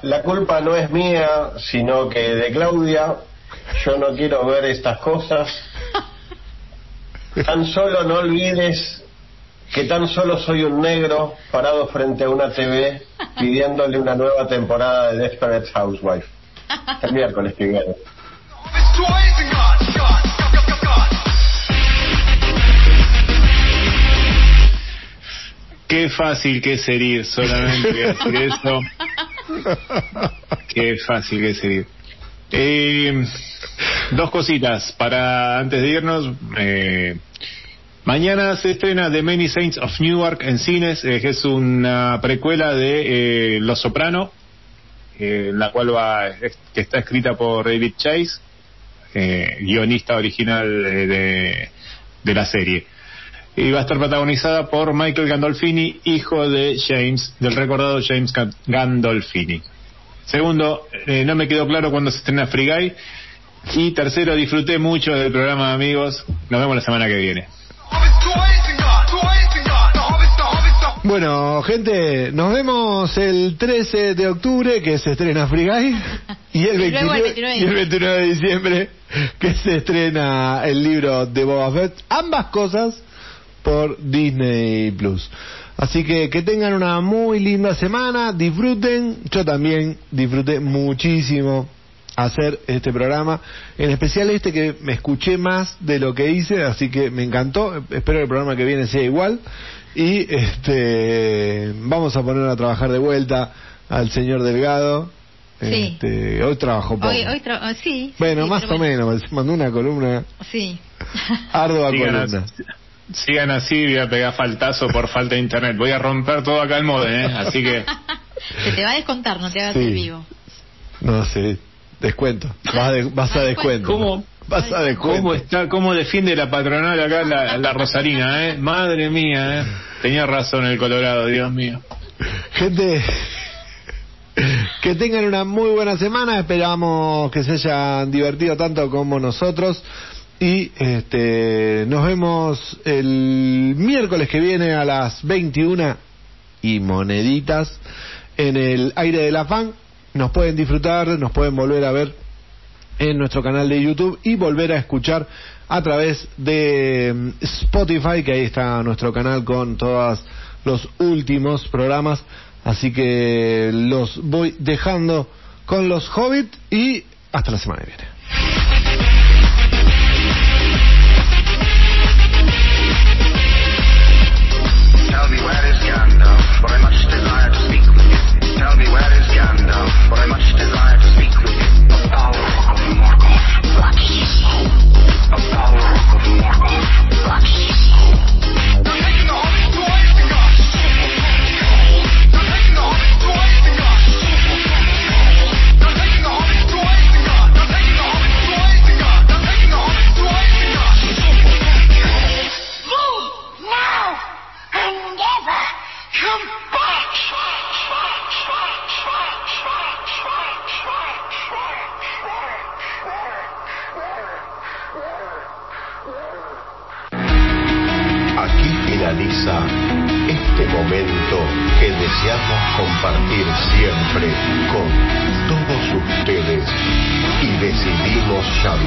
La culpa no es mía, sino que de Claudia. Yo no quiero ver estas cosas. Tan solo no olvides que tan solo soy un negro parado frente a una TV pidiéndole una nueva temporada de Desperate Housewife. El miércoles que viene. Qué fácil que es herir, solamente voy a decir eso. Qué fácil que es herir. Eh, dos cositas para antes de irnos. Eh, mañana se estrena The Many Saints of Newark en cines, eh, que es una precuela de eh, Los Soprano, eh, la cual va, que está escrita por David Chase, eh, guionista original de, de la serie. Y va a estar protagonizada por Michael Gandolfini, hijo de James, del recordado James Ga- Gandolfini. Segundo, eh, no me quedó claro cuándo se estrena Free Guy. Y tercero, disfruté mucho del programa amigos. Nos vemos la semana que viene. Bueno, gente, nos vemos el 13 de octubre, que se estrena Free Guy, y el Y luego el 29, 29 y el 29 de diciembre, que se estrena el libro de Boba Fett. Ambas cosas por Disney Plus. Así que que tengan una muy linda semana, disfruten, yo también disfruté muchísimo hacer este programa, en especial este que me escuché más de lo que hice, así que me encantó, espero que el programa que viene sea igual y este vamos a poner a trabajar de vuelta al señor Delgado. Sí. Este, hoy trabajó poco. Hoy, hoy tra- ah, sí. bueno, sí, más o bueno. menos, mandó una columna, Sí. ardua Sigan columna. así, sigan así, voy a pegar faltazo por falta de internet. Voy a romper todo acá el modem, ¿eh? Así que Se te va a descontar, no te hagas Sí. el vivo. No sé, descuento. Vas a, de- vas a descuento. ¿Cómo? Vas a descuento. ¿Cómo está, cómo defiende la patronal acá la, la Rosarina, eh? Madre mía, eh. Tenía razón el Colorado, Dios mío. Gente, que tengan una muy buena semana. Esperamos que se hayan divertido tanto como nosotros. Y este, nos vemos el miércoles que viene a las 21 y moneditas en el aire de la fan. Nos pueden disfrutar, nos pueden volver a ver en nuestro canal de YouTube y volver a escuchar a través de mm, Spotify, que ahí está nuestro canal con todos los últimos programas. Así que los voy dejando con los Hobbit y hasta la semana que viene.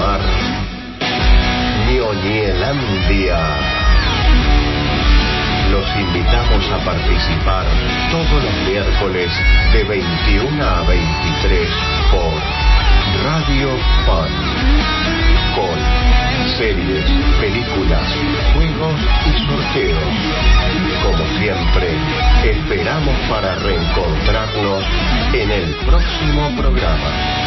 Llamar Ñoñelandia. Los invitamos a participar todos los miércoles de 21 a 23 por Radio Fun con series, películas, juegos y sorteos. Como siempre, esperamos para reencontrarnos en el próximo programa.